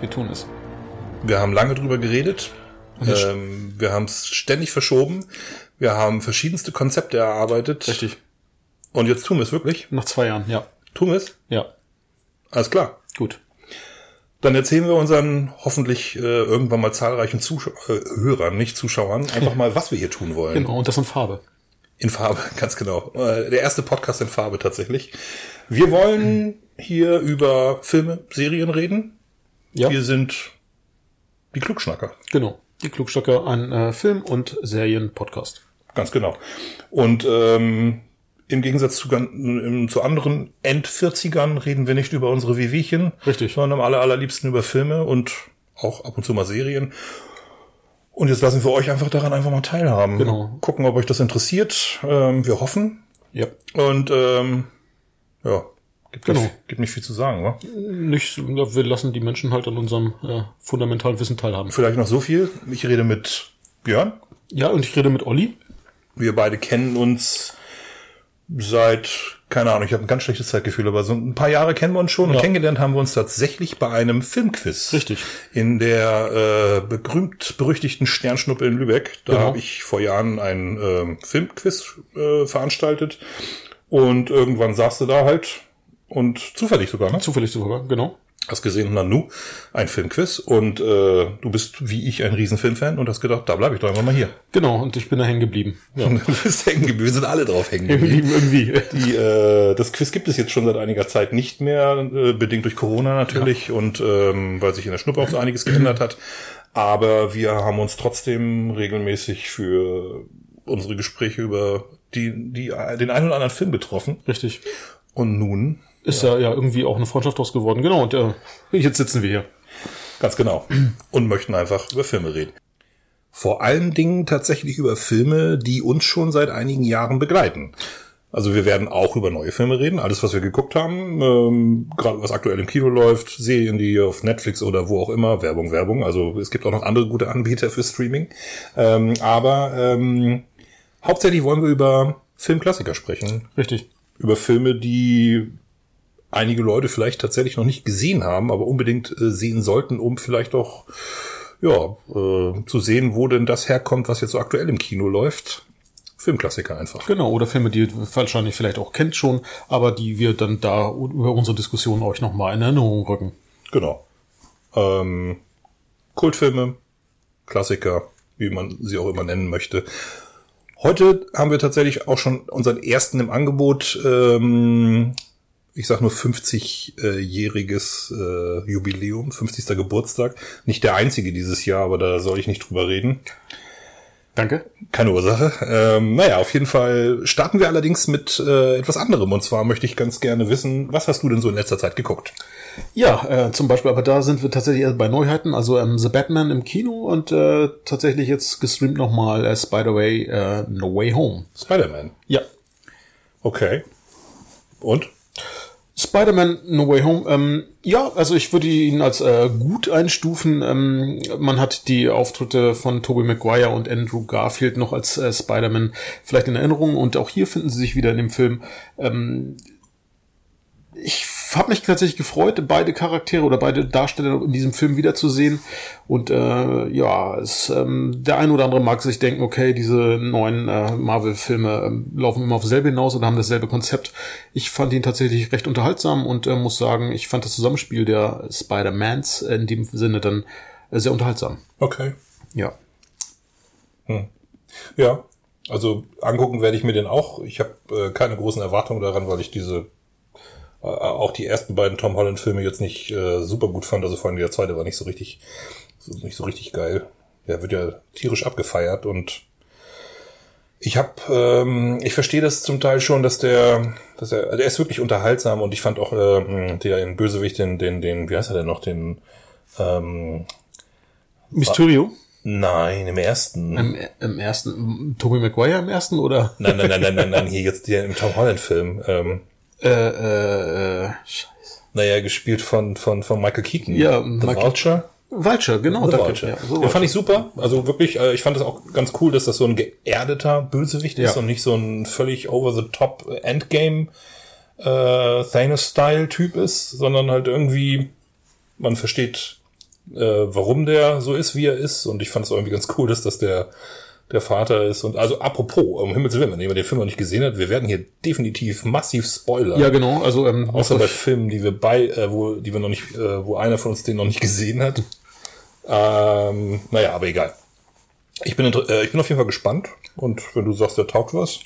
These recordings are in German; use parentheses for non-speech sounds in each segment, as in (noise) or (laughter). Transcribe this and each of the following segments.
Wir tun es. Wir haben lange drüber geredet. Ähm, wir haben es ständig verschoben. Wir haben verschiedenste Konzepte erarbeitet. Richtig. Und jetzt tun wir es wirklich. Nach zwei Jahren, ja. Tun wir es? Ja. Alles klar. Gut. Dann erzählen wir unseren hoffentlich äh, irgendwann mal zahlreichen Zuschau äh, Hörern, nicht Zuschauern, einfach mal, was wir hier tun wollen. Genau, und das in Farbe. In Farbe, (laughs) ganz genau. Äh, Der erste Podcast in Farbe tatsächlich. Wir wollen hier über Filme, Serien reden. Ja. Wir sind die Klugschnacker. Genau. Die Klugstacker, ein äh, Film- und Serien-Podcast. Ganz genau. Und ähm, im Gegensatz zu, im- zu anderen End-40ern reden wir nicht über unsere Wehwehchen, Richtig. sondern am aller, allerliebsten über Filme und auch ab und zu mal Serien. Und jetzt lassen wir euch einfach daran einfach mal teilhaben. Genau. Gucken, ob euch das interessiert. Ähm, wir hoffen. Ja. Und ähm, ja, gibt, Genau. nicht, gibt nicht viel zu sagen, wa? Nicht, wir lassen die Menschen halt an unserem äh, fundamentalen Wissen teilhaben. Vielleicht noch so viel. Ich rede mit Björn. Ja, und ich rede mit Olli. Wir beide kennen uns seit, keine Ahnung, ich habe ein ganz schlechtes Zeitgefühl, aber so ein paar Jahre kennen wir uns schon und Ja. kennengelernt haben wir uns tatsächlich bei einem Filmquiz. Richtig. In der äh, berühmt berüchtigten Sternschnuppe in Lübeck. Da Genau. habe ich vor Jahren einen ähm, Filmquiz äh, veranstaltet und irgendwann saß du da halt und zufällig sogar, ne? Zufällig sogar, genau. Hast gesehen, Nanu, ein Filmquiz und äh, du bist wie ich ein riesen Filmfan und hast gedacht, da bleibe ich doch einfach mal hier. Genau, und ich bin da hängen geblieben. Ja. Und (laughs) du bist hängen geblieben, wir sind alle drauf hängen geblieben. irgendwie. Die, äh, das Quiz gibt es jetzt schon seit einiger Zeit nicht mehr, äh, bedingt durch Corona natürlich und ähm, weil sich in der Schnuppe auch so einiges geändert hat. Aber wir haben uns trotzdem regelmäßig für unsere Gespräche über die, die, den einen oder anderen Film betroffen. Richtig. Und nun, Ist ja. ja irgendwie auch eine Freundschaft draus geworden. Genau, und äh, jetzt sitzen wir hier. ganz genau, (clears throat) und möchten einfach über Filme reden. Vor allen Dingen tatsächlich über Filme, die uns schon seit einigen Jahren begleiten. Also wir werden auch über neue Filme reden, alles was wir geguckt haben, ähm, gerade was aktuell im Kino läuft, Serien, die auf Netflix oder wo auch immer, Werbung, Werbung. Also es gibt auch noch andere gute Anbieter für Streaming. Ähm, aber ähm, hauptsächlich wollen wir über Filmklassiker sprechen, Richtig. über Filme, die einige Leute vielleicht tatsächlich noch nicht gesehen haben, aber unbedingt äh, sehen sollten, um vielleicht auch ja, äh, zu sehen, wo denn das herkommt, was jetzt so aktuell im Kino läuft. Filmklassiker einfach. Genau, oder Filme, die ihr wahrscheinlich vielleicht auch kennt schon, aber die wir dann da über unsere Diskussion euch nochmal in Erinnerung rücken. Genau. Ähm, Kultfilme, Klassiker, wie man sie auch immer nennen möchte. Heute haben wir tatsächlich auch schon unseren ersten im Angebot. Ähm, ich sag nur 50-jähriges äh, Jubiläum, 50. Geburtstag. Nicht der einzige dieses Jahr, aber da soll ich nicht drüber reden. Danke. Keine Ursache. Ähm, naja, auf jeden Fall starten wir allerdings mit äh, etwas anderem. Und zwar möchte ich ganz gerne wissen, was hast du denn so in letzter Zeit geguckt? Ja, äh, zum Beispiel, aber da sind wir tatsächlich erst bei Neuheiten, also ähm, The Batman im Kino und äh, tatsächlich jetzt gestreamt nochmal äh, Spider-Way äh, No Way Home. Spider-Man. Ja. Okay. Und? Spider-Man No Way Home, ähm, ja, also ich würde ihn als äh, gut einstufen. Ähm, man hat die Auftritte von Tobey Maguire und Andrew Garfield noch als äh, Spider-Man vielleicht in Erinnerung und auch hier finden sie sich wieder in dem Film. Ähm, ich habe mich tatsächlich gefreut, beide Charaktere oder beide Darsteller in diesem Film wiederzusehen. Und äh, ja, es, ähm, der ein oder andere mag sich denken, okay, diese neuen äh, Marvel-Filme ähm, laufen immer auf selbe hinaus oder haben dasselbe Konzept. Ich fand ihn tatsächlich recht unterhaltsam und äh, muss sagen, ich fand das Zusammenspiel der Spider-Mans in dem Sinne dann äh, sehr unterhaltsam. Okay. Ja. Ja. Also angucken werde ich mir den auch. Ich habe äh, keine großen Erwartungen daran, weil ich diese auch die ersten beiden Tom Holland Filme jetzt nicht äh, super gut fand. Also vor allem der zweite war nicht so richtig, nicht so richtig geil. Der wird ja tierisch abgefeiert und ich habe, ähm, ich verstehe das zum Teil schon, dass der, dass er, der ist wirklich unterhaltsam und ich fand auch ähm, der in Bösewicht den, den, den, wie heißt er denn noch, den, ähm, Mysterio nein, im ersten. im, im ersten, Tobey Maguire im ersten oder? Nein, nein, nein, nein, nein, nein, (laughs) hier jetzt der im Tom Holland Film. Ähm, Äh, äh, äh, scheiße. naja, gespielt von, von, von Michael Keaton. Ja, The Michael- Vulture. Vulture, genau, The danke. Vulture. Ja, so Den fand ich super. Also wirklich, äh, ich fand es auch ganz cool, dass das so ein geerdeter Bösewicht ist Ja. und nicht so ein völlig over the top Endgame äh, Thanos-Style-Typ ist, sondern halt irgendwie man versteht, äh, warum der so ist, wie er ist. Und ich fand es irgendwie ganz cool, dass das der der Vater ist. Und also apropos, um Himmels Willen, wenn jemand den Film noch nicht gesehen hat, wir werden hier definitiv massiv spoilern. Ja, genau. Also ähm, Außer bei Filmen, die wir bei, äh, wo, die wir noch nicht, äh, wo einer von uns den noch nicht gesehen hat. Ähm, naja, aber egal. Ich bin, äh, ich bin auf jeden Fall gespannt. Und wenn du sagst, der taugt was.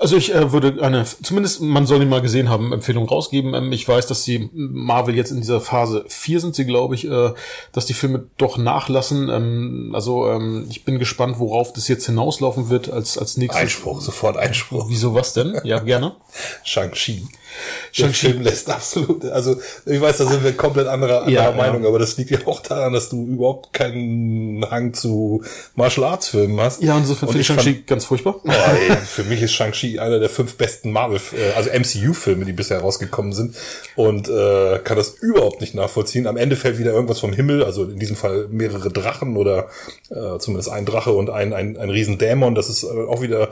Also ich äh, würde eine, zumindest man soll ihn mal gesehen haben, Empfehlung rausgeben. Ähm, ich weiß, dass die Marvel jetzt in dieser Phase 4 sind sie, glaube ich, äh, dass die Filme doch nachlassen. Ähm, also ähm, ich bin gespannt, worauf das jetzt hinauslaufen wird als, als nächstes. Einspruch, sofort Einspruch. Wieso was denn? Ja, gerne. (laughs) Shang-Chi. Der Film lässt absolut, also ich weiß, da sind wir komplett anderer, anderer Ja, Meinung, ja. aber das liegt ja auch daran, dass du überhaupt keinen Hang zu Martial Arts Filmen hast. Ja, insofern Und finde ich Shang-Chi ganz furchtbar. Oh, ey, für mich ist Shang-Chi einer der fünf besten Marvel, äh, also MCU-Filme, die bisher rausgekommen sind. Und äh, kann das überhaupt nicht nachvollziehen. Am Ende fällt wieder irgendwas vom Himmel, also in diesem Fall mehrere Drachen oder äh, zumindest ein Drache und ein, ein, ein Riesendämon. Das ist äh, auch wieder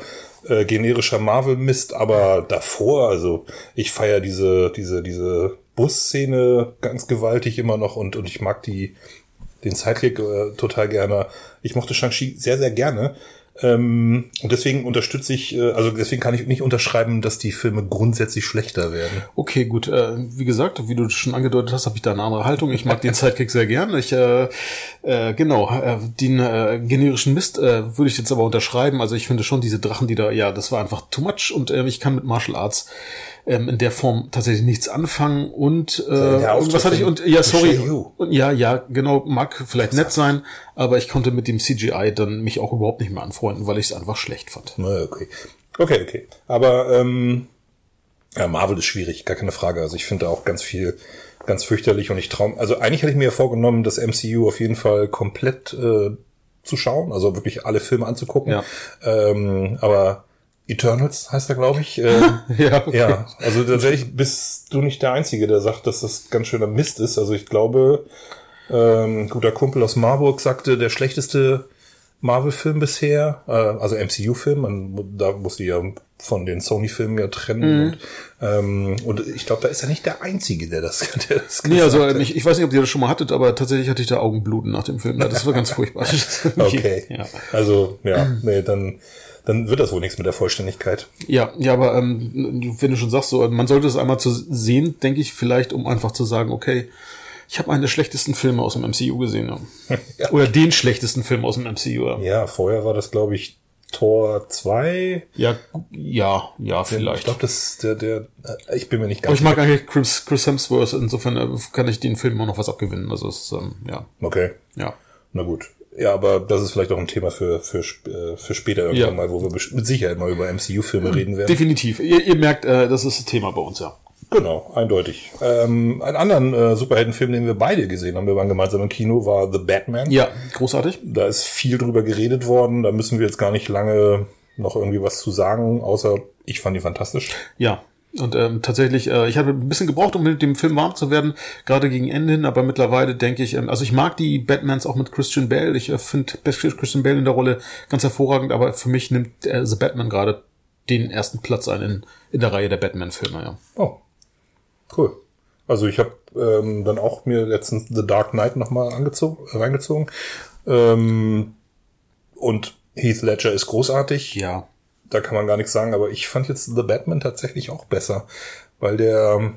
äh, generischer Marvel-Mist. Aber davor, also ich feiere diese, diese, diese Busszene ganz gewaltig immer noch und, und ich mag die, den Sidekick äh, total gerne. Ich mochte Shang-Chi sehr, sehr gerne. Ähm, und deswegen unterstütze ich, äh, also deswegen kann ich nicht unterschreiben, dass die Filme grundsätzlich schlechter werden. Okay, gut. Äh, wie gesagt, wie du schon angedeutet hast, habe ich da eine andere Haltung. Ich mag den (laughs) Sidekick sehr gern. Ich, äh, äh, genau, äh, den äh, generischen Mist äh, würde ich jetzt aber unterschreiben. Also ich finde schon diese Drachen, die da, ja, das war einfach too much und äh, ich kann mit Martial Arts ähm, in der Form tatsächlich nichts anfangen und, äh, was hatte ich und ja sorry und ja ja genau mag vielleicht nett sein aber ich konnte mit dem CGI dann mich auch überhaupt nicht mehr anfreunden weil ich es einfach schlecht fand okay. Okay, okay. Aber ähm, ja, Marvel ist schwierig, gar keine Frage. Also ich finde da auch ganz viel ganz fürchterlich und ich traum. Also eigentlich hatte ich mir ja vorgenommen, das MCU auf jeden Fall komplett äh, zu schauen, also wirklich alle Filme anzugucken. Ja. Ähm, aber Eternals heißt er, glaube ich. Ähm, (laughs) ja okay. Ja, also tatsächlich bist du nicht der Einzige, der sagt, dass das ganz schöner Mist ist. Also ich glaube, ähm, guter Kumpel aus Marburg sagte, der schlechteste Marvel-Film bisher, äh, also MCU-Film, da muss die ja von den Sony-Filmen ja trennen. Und, ähm, und ich glaube, da ist er nicht der Einzige, der das, (laughs) der das Nee, also ähm, ich, ich weiß nicht, ob ihr das schon mal hattet, aber tatsächlich hatte ich da Augenbluten nach dem Film. Das war ganz furchtbar. (laughs) hat. Okay. Ja. Also, ja, nee, dann, dann wird das wohl nichts mit der Vollständigkeit. Ja, ja, aber ähm, wenn du schon sagst, so, man sollte es einmal zu sehen, denke ich, vielleicht, um einfach zu sagen, okay, ich habe einen der schlechtesten Filme aus dem MCU gesehen. Ja. (laughs) Ja. Oder den schlechtesten Film aus dem MCU. Ja, Ja, vorher war das, glaube ich, Tor 2. ja, ja, ja Ich vielleicht. glaube, das der, der, äh, ich bin mir nicht aber ganz ich mag eigentlich Chris, Chris Hemsworth, insofern äh, kann ich den Film immer noch was abgewinnen. Also es ist, ähm, ja, Okay, ja. na gut. Ja, aber das ist vielleicht auch ein Thema für, für, äh, für später irgendwann Ja. mal, wo wir mit Sicherheit mal über MCU-Filme reden werden. Definitiv. Ihr, ihr merkt, äh, das ist ein Thema bei uns, ja. Genau, eindeutig. Ähm, einen anderen äh, Superheldenfilm, den wir beide gesehen haben, wir waren gemeinsam im Kino, war The Batman. Ja, großartig. Da ist viel drüber geredet worden, da müssen wir jetzt gar nicht lange noch irgendwie was zu sagen, außer ich fand ihn fantastisch. Ja. Und ähm, tatsächlich, äh, ich habe ein bisschen gebraucht, um mit dem Film warm zu werden, gerade gegen Ende hin, aber mittlerweile denke ich, ähm, also ich mag die Batmans auch mit Christian Bale. Ich äh, finde Christian Bale in der Rolle ganz hervorragend, aber für mich nimmt äh, The Batman gerade den ersten Platz ein in, in der Reihe der Batman-Filme, ja. Oh, cool. Also ich habe ähm, dann auch mir letztens The Dark Knight nochmal angezogen, reingezogen. Ähm, und Heath Ledger ist großartig. Ja. Da kann man gar nichts sagen, aber ich fand jetzt The Batman tatsächlich auch besser, weil der,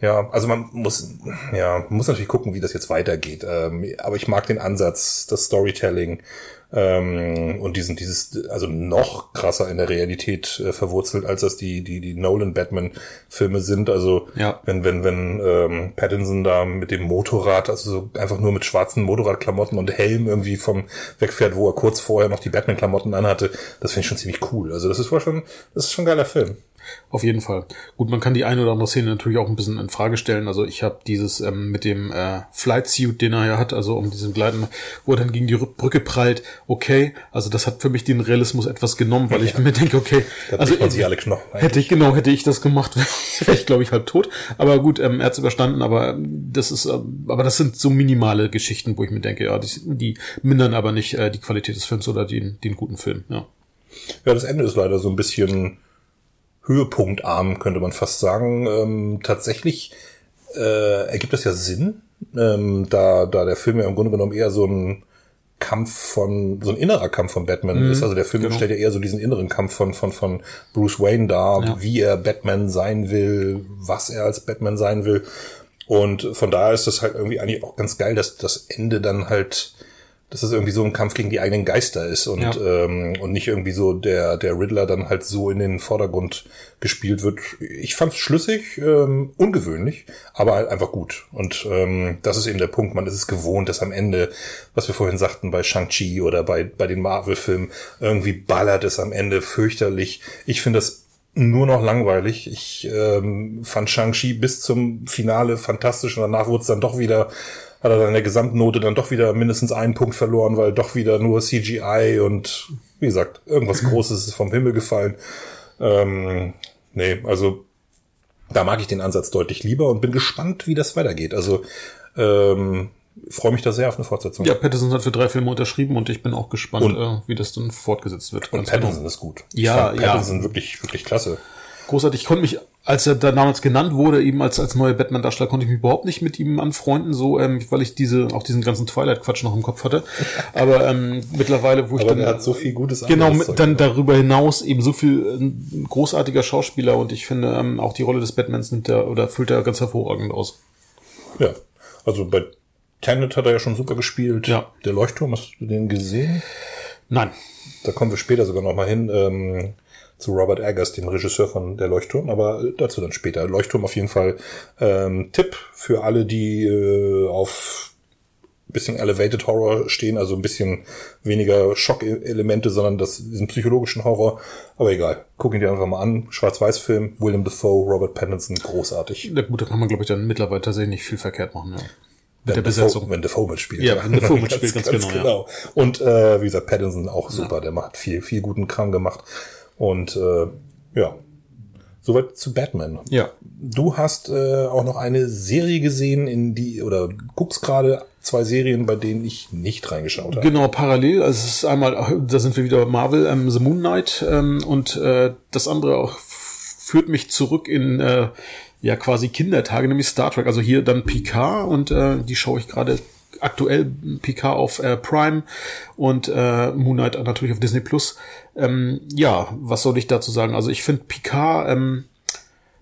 ja, also man muss, ja, muss natürlich gucken, wie das jetzt weitergeht, ähm, aber ich mag den Ansatz, das Storytelling ähm, und diesen, dieses, also noch krasser in der Realität äh, verwurzelt, als das die, die, die Nolan-Batman-Filme sind, also Ja. wenn, wenn, wenn ähm, Pattinson da mit dem Motorrad, also so einfach nur mit schwarzen Motorradklamotten und Helm irgendwie vom wegfährt, wo er kurz vorher noch die Batman-Klamotten anhatte, das finde ich schon ziemlich cool. Also das ist war schon, das ist schon ein geiler Film. Auf jeden Fall. Gut, man kann die eine oder andere Szene natürlich auch ein bisschen in Frage stellen. Also ich habe dieses ähm, mit dem äh, Flight Suit, den er ja hat, also um diesen Gleiten, wo er dann gegen die Rück- Brücke prallt. Okay, also das hat für mich den Realismus etwas genommen, weil ich mir denke, okay, Da also man sich alle Knochen. hätte ich genau hätte ich das gemacht, (laughs) wäre ich glaube ich halb tot. Aber gut, ähm, er hat's überstanden. Aber ähm, das ist, ähm, aber das sind so minimale Geschichten, wo ich mir denke, ja, die, die mindern aber nicht äh, die Qualität des Films oder den den guten Film. Ja. Ja, das Ende ist leider so ein bisschen höhepunktarm, könnte man fast sagen. Ähm, tatsächlich äh, ergibt das ja Sinn, ähm, da, da der Film ja im Grunde genommen eher so ein Kampf von, so ein innerer Kampf von Batman mhm, ist. Also der Film genau. stellt ja eher so diesen inneren Kampf von, von, von Bruce Wayne dar, ja. wie er Batman sein will, was er als Batman sein will. Und von daher ist das halt irgendwie eigentlich auch ganz geil, dass das Ende dann halt dass es irgendwie so ein Kampf gegen die eigenen Geister ist und, ja. ähm, und nicht irgendwie so der, der Riddler dann halt so in den Vordergrund gespielt wird. Ich fand es schlüssig, ähm, ungewöhnlich, aber halt einfach gut. Und ähm, das ist eben der Punkt. Man ist es gewohnt, dass am Ende, was wir vorhin sagten, bei Shang-Chi oder bei, bei den Marvel-Filmen, irgendwie ballert es am Ende fürchterlich. Ich finde das nur noch langweilig. Ich ähm, fand Shang-Chi bis zum Finale fantastisch und danach wurde es dann doch wieder hat er dann in der Gesamtnote dann doch wieder mindestens einen Punkt verloren, weil doch wieder nur CGI und wie gesagt, irgendwas (laughs) Großes ist vom Himmel gefallen. Ähm, nee, also da mag ich den Ansatz deutlich lieber und bin gespannt, wie das weitergeht. Also ähm, freue mich da sehr auf eine Fortsetzung. Ja, Patterson hat für drei Filme unterschrieben und ich bin auch gespannt, und, äh, wie das dann fortgesetzt wird. Und Patterson genau. ist gut. Ja, ja. Patterson wirklich, wirklich klasse. Großartig. Ich konnte mich als er da damals genannt wurde, eben als, als neuer Batman-Darsteller, konnte ich mich überhaupt nicht mit ihm anfreunden, so, ähm, weil ich diese, auch diesen ganzen Twilight-Quatsch noch im Kopf hatte. Aber ähm, mittlerweile, wo ich Aber dann. Er hat so viel Gutes Genau, mit, dann darüber hinaus eben so viel äh, großartiger Schauspieler und ich finde, ähm, auch die Rolle des Batmans nimmt er oder füllt er ganz hervorragend aus. Ja, also bei Tenet hat er ja schon super gespielt. Ja. Der Leuchtturm, hast du den gesehen? Nein. Da kommen wir später sogar noch mal hin. Ähm, zu Robert Eggers, dem Regisseur von Der Leuchtturm, aber dazu dann später. Leuchtturm auf jeden Fall ähm, Tipp für alle, die äh, auf bisschen Elevated Horror stehen, also ein bisschen weniger Schockelemente, sondern das, diesen psychologischen Horror. Aber egal, guck ihn dir einfach mal an. Schwarz-Weiß-Film, William Defoe, Robert Pattinson, großartig. Na gut, da kann man, glaube ich, dann mittlerweile tatsächlich nicht viel verkehrt machen. Ja. Wenn der Besetzung. wenn Defoe mitspielt. Ja, wenn Defoe (laughs) mitspielt, ganz, ganz, ganz, genau. genau. Ja. Und äh, wie gesagt, Pattinson auch super, ja. der macht viel, viel guten Kram gemacht. Und äh, ja, soweit zu Batman. Ja. Du hast äh, auch noch eine Serie gesehen, in die, oder guckst gerade zwei Serien, bei denen ich nicht reingeschaut habe. Genau, parallel. Also es ist einmal, da sind wir wieder Marvel, ähm, The Moon Knight ähm, und äh, das andere auch führt mich zurück in äh, ja quasi Kindertage, nämlich Star Trek. Also hier dann Picard und äh, die schaue ich gerade aktuell Picard auf äh, Prime und äh, Moon Knight natürlich auf Disney Plus. Ähm, ja, was soll ich dazu sagen? Also ich finde Picard, ähm,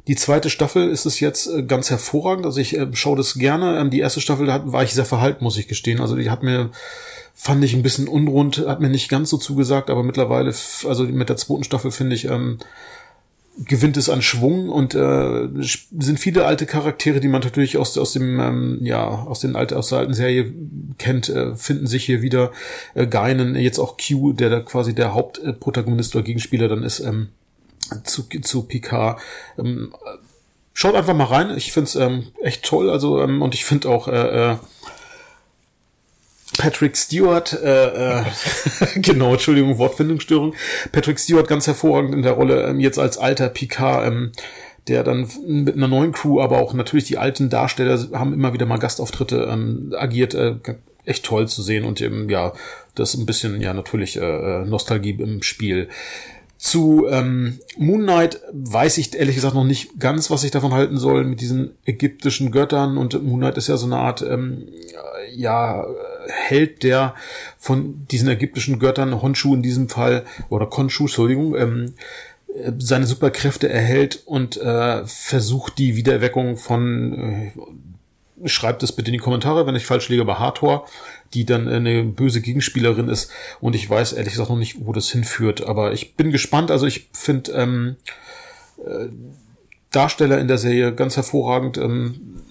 die zweite Staffel ist es jetzt äh, ganz hervorragend. Also ich äh, schaue das gerne. Ähm, die erste Staffel da war ich sehr verhalten, muss ich gestehen. Also die hat mir fand ich ein bisschen unrund, hat mir nicht ganz so zugesagt, aber mittlerweile, also mit der zweiten Staffel finde ich, ähm, gewinnt es an Schwung und äh, sind viele alte Charaktere, die man natürlich aus, aus dem ähm, ja aus den alten aus der alten Serie kennt, äh, finden sich hier wieder. Äh, Geinen, jetzt auch Q, der da quasi der Hauptprotagonist oder Gegenspieler dann ist ähm, zu zu Picard. Ähm, schaut einfach mal rein. Ich find's ähm, echt toll. Also ähm, und ich finde auch äh, äh, Patrick Stewart, äh, äh, (laughs) genau, Entschuldigung, Wortfindungsstörung. Patrick Stewart ganz hervorragend in der Rolle, ähm, jetzt als alter Picard, ähm, der dann mit einer neuen Crew, aber auch natürlich die alten Darsteller haben immer wieder mal Gastauftritte ähm, agiert. Äh, echt toll zu sehen und eben, ja, das ein bisschen, ja, natürlich äh, äh Nostalgie im Spiel. Zu ähm, Moon Knight weiß ich ehrlich gesagt noch nicht ganz, was ich davon halten soll mit diesen ägyptischen Göttern. Und Moon Knight ist ja so eine Art, ähm, ja, Held, der von diesen ägyptischen Göttern, Honshu in diesem Fall, oder Konshu, Entschuldigung, ähm, seine Superkräfte erhält und äh, versucht die Wiedererweckung von, äh, schreibt es bitte in die Kommentare, wenn ich falsch liege, bei Hathor, die dann eine böse Gegenspielerin ist. Und ich weiß ehrlich gesagt noch nicht, wo das hinführt, aber ich bin gespannt. Also ich finde ähm, äh, Darsteller in der Serie ganz hervorragend. Ähm,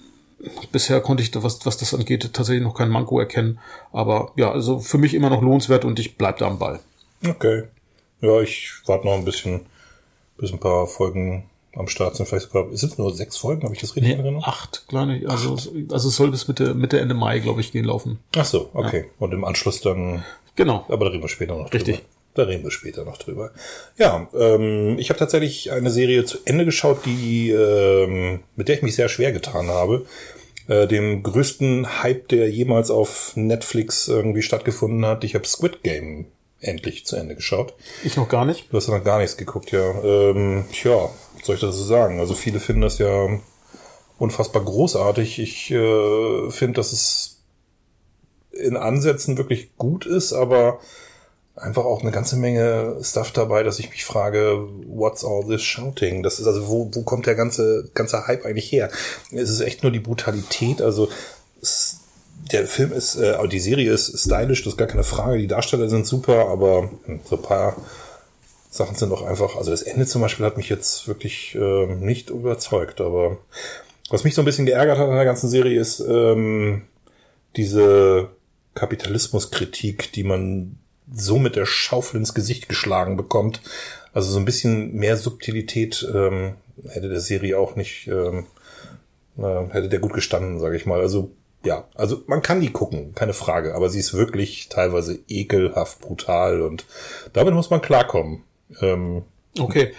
bisher konnte ich, was, was das angeht, tatsächlich noch kein Manko erkennen. Aber ja, also für mich immer noch lohnenswert und ich bleib da am Ball. Okay. Ja, ich warte noch ein bisschen, bis ein paar Folgen am Start sind. Vielleicht sogar, sind es nur sechs Folgen, habe ich das richtig nee, erinnert? Acht, kleine, also, acht. also es soll bis Mitte, Mitte, Ende Mai, glaube ich, gehen laufen. Ach so, okay. Ja. Und im Anschluss dann. Genau. Aber da reden wir später noch Richtig. Drüber. Da reden wir später noch drüber. Ja, ähm, ich habe tatsächlich eine Serie zu Ende geschaut, die ähm, mit der ich mich sehr schwer getan habe. Äh, dem größten Hype, der jemals auf Netflix irgendwie stattgefunden hat. Ich habe Squid Game endlich zu Ende geschaut. Ich noch gar nicht. Du hast noch gar nichts geguckt, ja. Ähm, tja, soll ich dazu sagen? Also viele finden das ja unfassbar großartig. Ich äh, finde, dass es in Ansätzen wirklich gut ist, aber einfach auch eine ganze Menge Stuff dabei, dass ich mich frage, what's all this shouting? Das ist also, wo, wo kommt der ganze, ganze Hype eigentlich her? Es ist echt nur die Brutalität, also es, der Film ist, äh, die Serie ist stylisch, das ist gar keine Frage, die Darsteller sind super, aber so ein paar Sachen sind doch einfach, also das Ende zum Beispiel hat mich jetzt wirklich äh, nicht überzeugt, aber was mich so ein bisschen geärgert hat an der ganzen Serie ist ähm, diese Kapitalismuskritik, die man so mit der Schaufel ins Gesicht geschlagen bekommt. Also so ein bisschen mehr Subtilität ähm, hätte der Serie auch nicht, ähm, äh, hätte der gut gestanden, sage ich mal. Also ja, also man kann die gucken, keine Frage, aber sie ist wirklich teilweise ekelhaft brutal und damit muss man klarkommen. Ähm, okay.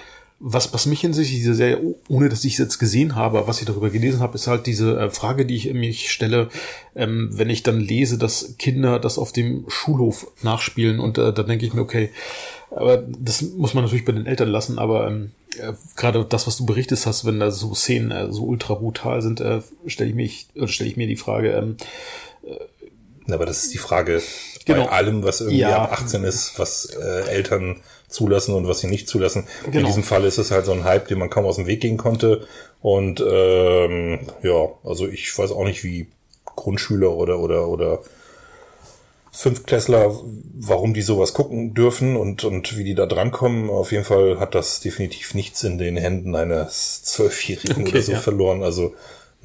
Was, was mich hinsichtlich dieser Serie, ohne dass ich es jetzt gesehen habe, was ich darüber gelesen habe, ist halt diese äh, Frage, die ich mich stelle, ähm, wenn ich dann lese, dass Kinder das auf dem Schulhof nachspielen und äh, dann denke ich mir, okay, aber das muss man natürlich bei den Eltern lassen, aber ähm, äh, gerade das, was du berichtet hast, wenn da so Szenen äh, so ultra brutal sind, äh, stelle ich mich, stelle ich mir die Frage, ähm, äh, aber das ist die Frage genau. bei allem, was irgendwie ja. ab 18 ist, was äh, Eltern zulassen und was sie nicht zulassen. Genau. In diesem Fall ist es halt so ein Hype, den man kaum aus dem Weg gehen konnte. Und ähm, ja, also ich weiß auch nicht, wie Grundschüler oder oder oder Fünftklässler, warum die sowas gucken dürfen und, und wie die da drankommen. Auf jeden Fall hat das definitiv nichts in den Händen eines Zwölfjährigen okay, oder so ja. verloren. Also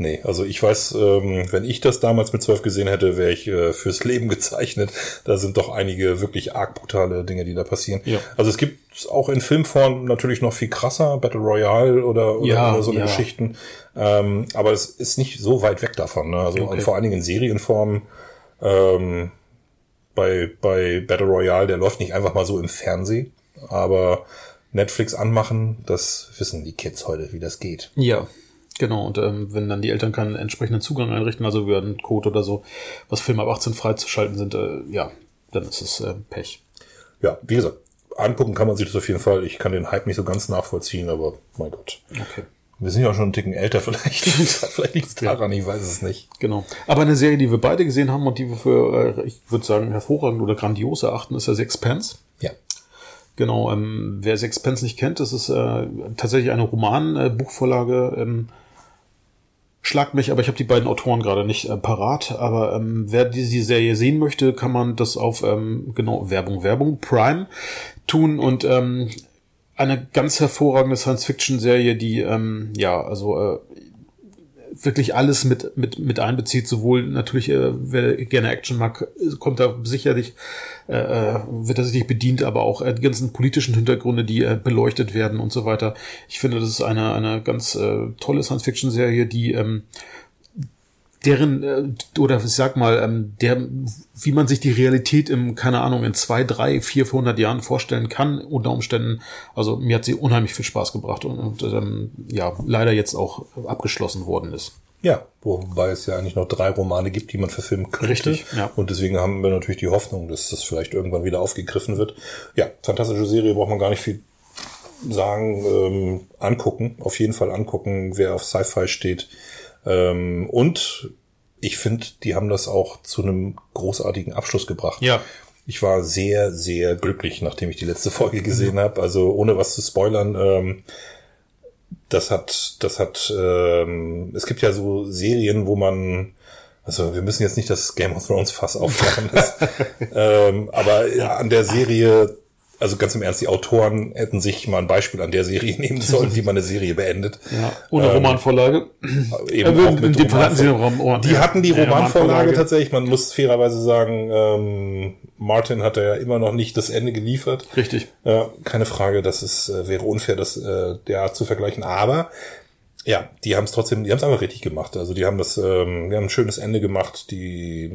Nee, also ich weiß, ähm, wenn ich das damals mit zwölf gesehen hätte, wäre ich äh, fürs Leben (laughs) gezeichnet. Da sind doch einige wirklich arg brutale Dinge, die da passieren. Ja. Also es gibt auch in Filmform natürlich noch viel krasser, Battle Royale oder, oder, ja, oder so ja. Geschichten. Ähm, aber es ist nicht so weit weg davon. Ne? Also okay. vor allen Dingen in Serienform. Ähm, bei, bei Battle Royale, der läuft nicht einfach mal so im Fernsehen, aber Netflix anmachen, das wissen die Kids heute, wie das geht. Ja, Genau, und ähm, wenn dann die Eltern keinen entsprechenden Zugang einrichten, also über einen Code oder so, was Filme ab 18 freizuschalten sind, äh, ja, dann ist es äh, Pech. Ja, wie gesagt, angucken kann man sich das auf jeden Fall. Ich kann den Hype nicht so ganz nachvollziehen, aber mein Gott. Okay. Wir sind ja auch schon einen Ticken älter, vielleicht. (laughs) vielleicht liegt es daran, ich weiß es nicht. Genau. Aber eine Serie, die wir beide gesehen haben und die wir für, äh, ich würde sagen, hervorragend oder grandios erachten, ist ja Sixpence. Ja. Genau, ähm, wer Sixpence nicht kennt, das ist äh, tatsächlich eine Roman-Buchvorlage äh, ähm, Schlagt mich, aber ich habe die beiden Autoren gerade nicht äh, parat. Aber ähm, wer diese Serie sehen möchte, kann man das auf ähm, genau Werbung, Werbung, Prime tun und ähm, eine ganz hervorragende Science-Fiction-Serie, die ähm, ja also äh, wirklich alles mit, mit, mit einbezieht, sowohl natürlich, äh, wer gerne Action mag, kommt da sicherlich, äh, äh, wird er sich bedient, aber auch äh, die ganzen politischen Hintergründe, die äh, beleuchtet werden und so weiter. Ich finde, das ist eine, eine ganz äh, tolle Science-Fiction-Serie, die ähm, deren, äh, oder ich sag mal, ähm, der, wie man sich die Realität im, keine Ahnung, in zwei, drei, vier, vierhundert Jahren vorstellen kann, unter Umständen. Also mir hat sie unheimlich viel Spaß gebracht und, und ähm, ja, leider jetzt auch abgeschlossen worden ist. Ja, wobei es ja eigentlich noch drei Romane gibt, die man verfilmen könnte. Richtig, ja. Und deswegen haben wir natürlich die Hoffnung, dass das vielleicht irgendwann wieder aufgegriffen wird. Ja, fantastische Serie, braucht man gar nicht viel sagen, ähm, angucken, auf jeden Fall angucken, wer auf Sci-Fi steht ähm, und ich finde, die haben das auch zu einem großartigen Abschluss gebracht. Ja. Ich war sehr, sehr glücklich, nachdem ich die letzte Folge gesehen mhm. habe. Also ohne was zu spoilern, ähm, das hat, das hat, ähm, es gibt ja so Serien, wo man, also wir müssen jetzt nicht das Game of Thrones Fass aufmachen, (laughs) ähm, aber ja. an der Serie also ganz im Ernst, die Autoren hätten sich mal ein Beispiel an der Serie (laughs) nehmen sollen, wie man eine Serie beendet. Ja, ohne ähm, Romanvorlage. Eben äh, auch mit in hatten sie Roman, Die ja, hatten die Romanvorlage, Romanvorlage, tatsächlich. Man muss fairerweise sagen, ähm, Martin hat ja immer noch nicht das Ende geliefert. Richtig. Äh, keine Frage, das ist, äh, wäre unfair, das äh, der zu vergleichen. Aber ja, die haben es trotzdem, die haben es einfach richtig gemacht. Also die haben das, ähm, die haben ein schönes Ende gemacht. Die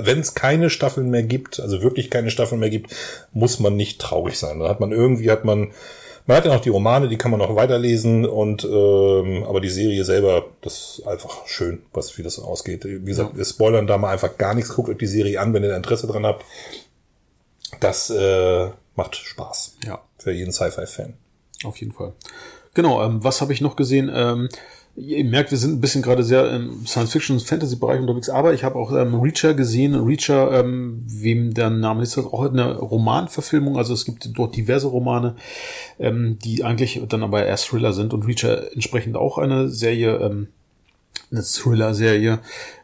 wenn es keine Staffeln mehr gibt, also wirklich keine Staffeln mehr gibt, muss man nicht traurig sein. Da hat man irgendwie, hat man, man hat ja noch die Romane, die kann man noch weiterlesen und ähm, aber die Serie selber, das ist einfach schön, was wie das ausgeht. Wie gesagt, ja. wir spoilern da mal einfach gar nichts. Guckt euch die Serie an, wenn ihr Interesse dran habt. Das äh, macht Spaß. Ja. Für jeden Sci-Fi-Fan. Auf jeden Fall. Genau, ähm, was habe ich noch gesehen? Ähm, Ihr merkt, wir sind ein bisschen gerade sehr im Science-Fiction-Fantasy-Bereich unterwegs, aber ich habe auch ähm, Reacher gesehen. Reacher, ähm, wem der Name ist, auch eine Romanverfilmung. Also es gibt dort diverse Romane, ähm, die eigentlich dann aber eher Thriller sind und Reacher entsprechend auch eine Serie, ähm, eine Thriller-Serie.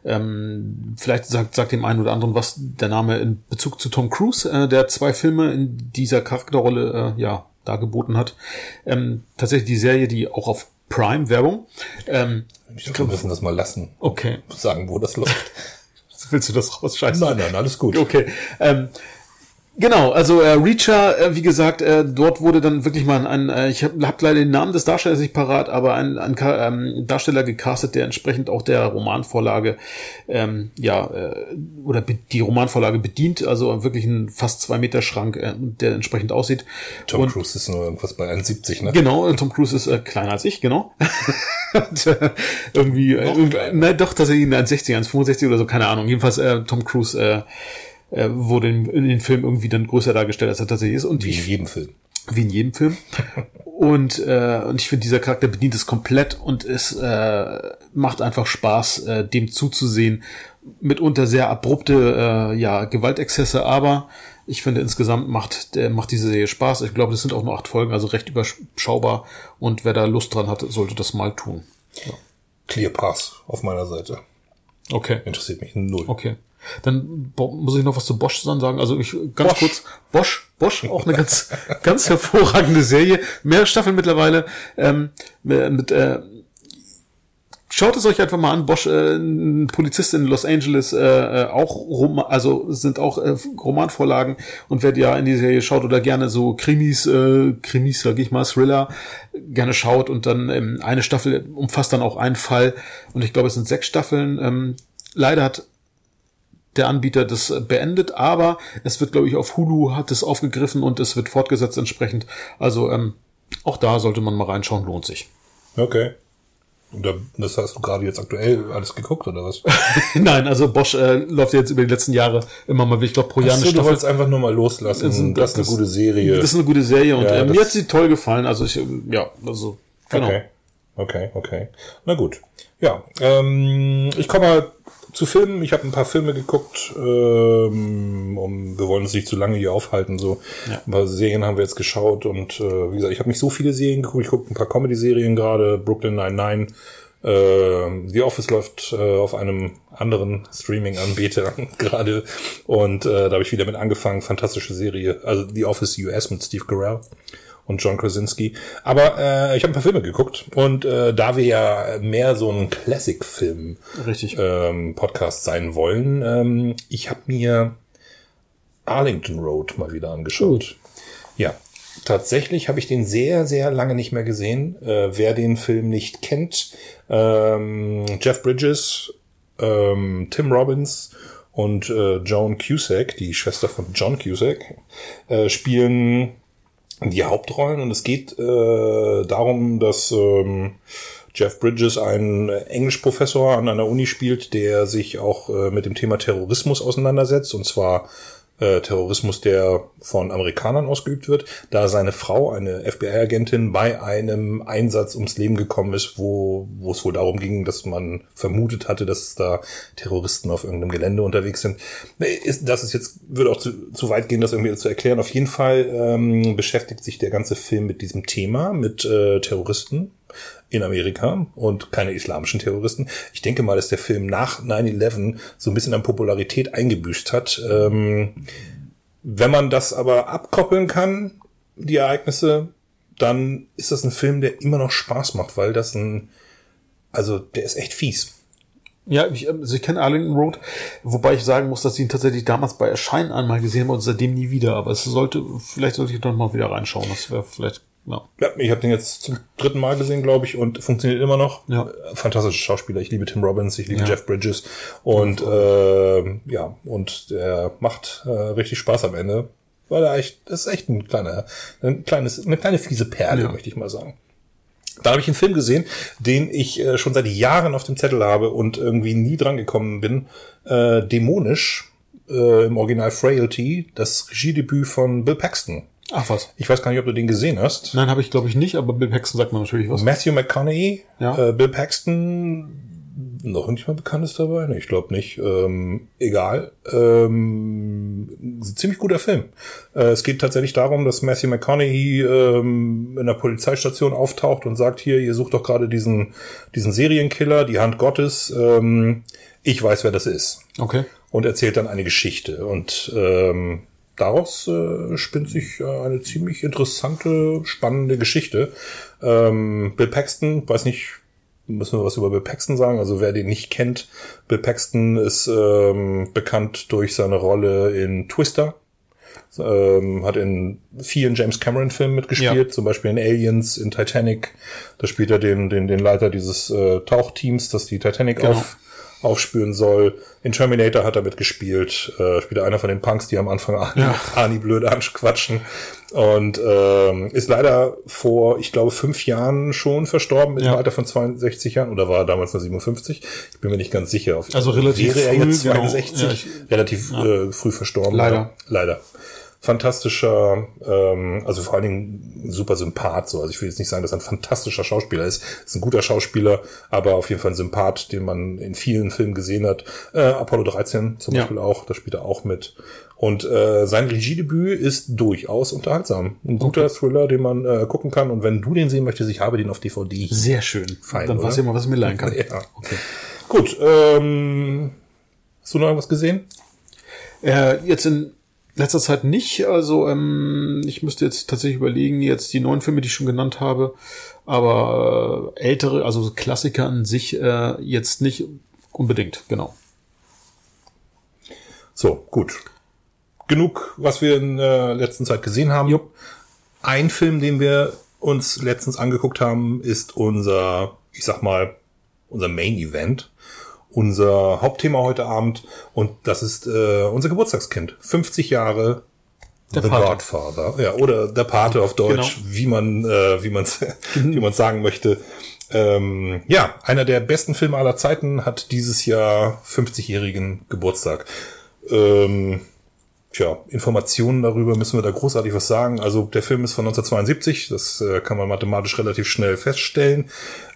Ähm, vielleicht sagt, sagt dem einen oder anderen was der Name in Bezug zu Tom Cruise, äh, der zwei Filme in dieser Charakterrolle äh, ja dargeboten hat. Ähm, tatsächlich die Serie, die auch auf Prime Werbung. Ähm, ich glaube, wir müssen das mal lassen. Okay. Sagen, wo das läuft. (laughs) Willst du das rausscheißen? Nein, nein, alles gut. Okay. Ähm, Genau, also äh, Reacher, äh, wie gesagt, äh, dort wurde dann wirklich mal ein, äh, ich habe hab leider den Namen des Darstellers nicht parat, aber ein, ein ähm, Darsteller gecastet, der entsprechend auch der Romanvorlage, ähm, ja, äh, oder die Romanvorlage bedient, also wirklich ein fast zwei Meter Schrank, äh, der entsprechend aussieht. Tom Und, Cruise ist nur irgendwas bei 1,70, ne? Genau, Tom Cruise ist äh, kleiner als ich, genau. (laughs) Und, äh, irgendwie, äh, ne, doch, dass er ihn 1,60, 1,65 oder so, keine Ahnung. Jedenfalls äh, Tom Cruise äh, äh, wurde in, in den Film irgendwie dann größer dargestellt, als er tatsächlich ist. Und wie in jedem Film. Wie in jedem Film. (laughs) und, äh, und ich finde, dieser Charakter bedient es komplett und es äh, macht einfach Spaß, äh, dem zuzusehen. Mitunter sehr abrupte äh, ja, Gewaltexzesse, aber ich finde insgesamt macht, der, macht diese Serie Spaß. Ich glaube, das sind auch nur acht Folgen, also recht überschaubar. Und wer da Lust dran hat, sollte das mal tun. Ja. Clear Pass auf meiner Seite. Okay. Interessiert mich null. Okay. Dann muss ich noch was zu Bosch sagen. Also ich ganz Bosch. kurz Bosch, Bosch auch eine ganz (laughs) ganz hervorragende Serie, mehrere Staffeln mittlerweile ähm, mit äh, Schaut es euch einfach mal an. Bosch, äh, ein Polizist in Los Angeles, äh, äh auch Rom also sind auch äh, Romanvorlagen. Und wer ja in die Serie schaut oder gerne so Krimis, äh, Krimis, sag ich mal, Thriller, gerne schaut und dann ähm, eine Staffel umfasst dann auch einen Fall. Und ich glaube, es sind sechs Staffeln. Ähm, leider hat der Anbieter das beendet, aber es wird, glaube ich, auf Hulu hat es aufgegriffen und es wird fortgesetzt entsprechend. Also ähm, auch da sollte man mal reinschauen, lohnt sich. Okay. Und das hast du gerade jetzt aktuell alles geguckt, oder was? (laughs) Nein, also Bosch äh, läuft jetzt über die letzten Jahre immer mal, ich glaube, pro Jahr eine Staffel. Du wolltest einfach nur mal loslassen. Das, ist, das ist eine gute Serie. Das ist eine gute Serie und ja, äh, mir hat sie toll gefallen. Also ich, ja, also genau. Okay, okay, okay. Na gut. Ja, ähm, ich komme mal zu Filmen. Ich habe ein paar Filme geguckt. Ähm, um, wir wollen uns nicht zu lange hier aufhalten. So ja. ein paar Serien haben wir jetzt geschaut und äh, wie gesagt, ich habe nicht so viele Serien geguckt. Ich gucke ein paar Comedy-Serien gerade. Brooklyn Nine-Nine. Äh, The Office läuft äh, auf einem anderen Streaming-Anbieter (laughs) gerade und äh, da habe ich wieder mit angefangen. Fantastische Serie. Also The Office US mit Steve Carell und John Krasinski. Aber äh, ich habe ein paar Filme geguckt und äh, da wir ja mehr so ein Classic-Film ähm, sein wollen, ähm, ich habe mir Arlington Road mal wieder angeschaut. Gut. Ja, tatsächlich habe ich den sehr, sehr lange nicht mehr gesehen. Äh, wer den Film nicht kennt, ähm, Jeff Bridges, ähm, Tim Robbins und äh, Joan Cusack, die Schwester von John Cusack, äh, spielen die Hauptrollen. Und es geht äh, darum, dass ähm, Jeff Bridges einen Englischprofessor an einer Uni spielt, der sich auch äh, mit dem Thema Terrorismus auseinandersetzt. Und zwar äh, Terrorismus, der von Amerikanern ausgeübt wird, da seine Frau, eine FBI-Agentin, bei einem Einsatz ums Leben gekommen ist, wo, wo es wohl darum ging, dass man vermutet hatte, dass da Terroristen auf irgendeinem Gelände unterwegs sind. Das ist jetzt, würde auch zu, zu weit gehen, das irgendwie zu erklären. Auf jeden Fall ähm, beschäftigt sich der ganze Film mit diesem Thema, mit äh, Terroristen in Amerika und keine islamischen Terroristen. Ich denke mal, dass der Film nach 9-11 so ein bisschen an Popularität eingebüßt hat. Ähm, wenn man das aber abkoppeln kann, die Ereignisse, dann ist das ein Film, der immer noch Spaß macht, weil das ein, also der ist echt fies. Ja, ich, also ich kenne Arlington Road, wobei ich sagen muss, dass ich ihn tatsächlich damals bei Erscheinen einmal gesehen habe und seitdem nie wieder. Aber es sollte, vielleicht sollte ich doch mal wieder reinschauen. Das wäre vielleicht ja. ja, ich habe den jetzt zum dritten Mal gesehen, glaube ich, und funktioniert immer noch. Ja. Fantastische Schauspieler. Ich liebe Tim Robbins, ich liebe ja. Jeff Bridges und äh, ja, und der macht äh, richtig Spaß am Ende, weil er echt, das ist echt ein kleiner, ein kleines, eine kleine fiese Perle, ja. möchte ich mal sagen. Da habe ich einen Film gesehen, den ich äh, schon seit Jahren auf dem Zettel habe und irgendwie nie dran gekommen bin. Äh, Dämonisch äh, im Original Frailty, das Regiedebüt von Bill Paxton. Ach was. Ich weiß gar nicht, ob du den gesehen hast. Nein, habe ich glaube ich nicht, aber Bill Paxton sagt man natürlich was. Matthew McConaughey, Ja. äh, Bill Paxton, noch nicht mal bekannt ist dabei? Nee, ich glaube nicht. Ähm, egal. Ähm, ziemlich guter Film. Äh, es geht tatsächlich darum, dass Matthew McConaughey ähm, in der Polizeistation auftaucht und sagt, hier, ihr sucht doch gerade diesen, diesen Serienkiller, die Hand Gottes. Ähm, ich weiß, wer das ist. Okay. Und erzählt dann eine Geschichte. Und ähm, daraus äh, spinnt sich äh, eine ziemlich interessante, spannende Geschichte. Ähm, Bill Paxton, weiß nicht, müssen wir was über Bill Paxton sagen? Also wer den nicht kennt, Bill Paxton ist ähm, bekannt durch seine Rolle in Twister. Ähm, hat in vielen James Cameron Filmen mitgespielt, Ja. zum Beispiel in Aliens, in Titanic. Da spielt er den, den, den Leiter dieses äh, Tauchteams, das die Titanic Genau. auf, aufspüren soll. In Terminator hat er mitgespielt, äh, spielt er einer von den Punks, die am Anfang Ani, Ja. Ani blöd anquatschen. Und ähm, ist leider vor, ich glaube, fünf Jahren schon verstorben, im Ja. Alter von 62 Jahren. Oder war er damals nur 57? Ich bin mir nicht ganz sicher. Auf- Also relativ Wäre er früh, jetzt genau. 62? Ja, ich- relativ äh, früh verstorben. Leider. Ja, leider. Fantastischer, ähm, also vor allen Dingen super Sympath. So. Also ich will jetzt nicht sagen, dass er ein fantastischer Schauspieler ist. Ist ein guter Schauspieler, aber auf jeden Fall ein Sympath, den man in vielen Filmen gesehen hat. Äh, Apollo 13 zum Ja. Beispiel auch, da spielt er auch mit. Und äh, sein Regiedebüt ist durchaus unterhaltsam. Ein guter Thriller, den man äh, gucken kann. Und wenn du den sehen möchtest, ich habe den auf DVD. Sehr schön. Fein, Dann weiß ich mal, was ich mir leihen kann. (laughs) Ja. Gut, ähm, hast du noch irgendwas gesehen? Äh, jetzt in letzter Zeit nicht. Also ähm, ich müsste jetzt tatsächlich überlegen, jetzt die neuen Filme, die ich schon genannt habe, aber äh, ältere, also Klassiker an sich äh, jetzt nicht unbedingt, genau. So, gut. Genug, was wir in der letzten Zeit gesehen haben. Jupp. Ein Film, den wir uns letztens angeguckt haben, ist unser, ich sag mal, unser Main Event. Unser Hauptthema heute Abend. Und das ist äh, unser Geburtstagskind. 50 Jahre Der The Pate. Godfather. Ja, oder der Pate auf Deutsch, Genau. wie man äh, wie man wie man sagen möchte. Ähm, ja, einer der besten Filme aller Zeiten hat dieses Jahr 50-jährigen Geburtstag. Ähm, tja, Informationen darüber müssen wir da großartig was sagen. Also der Film ist von 1972, das äh, kann man mathematisch relativ schnell feststellen.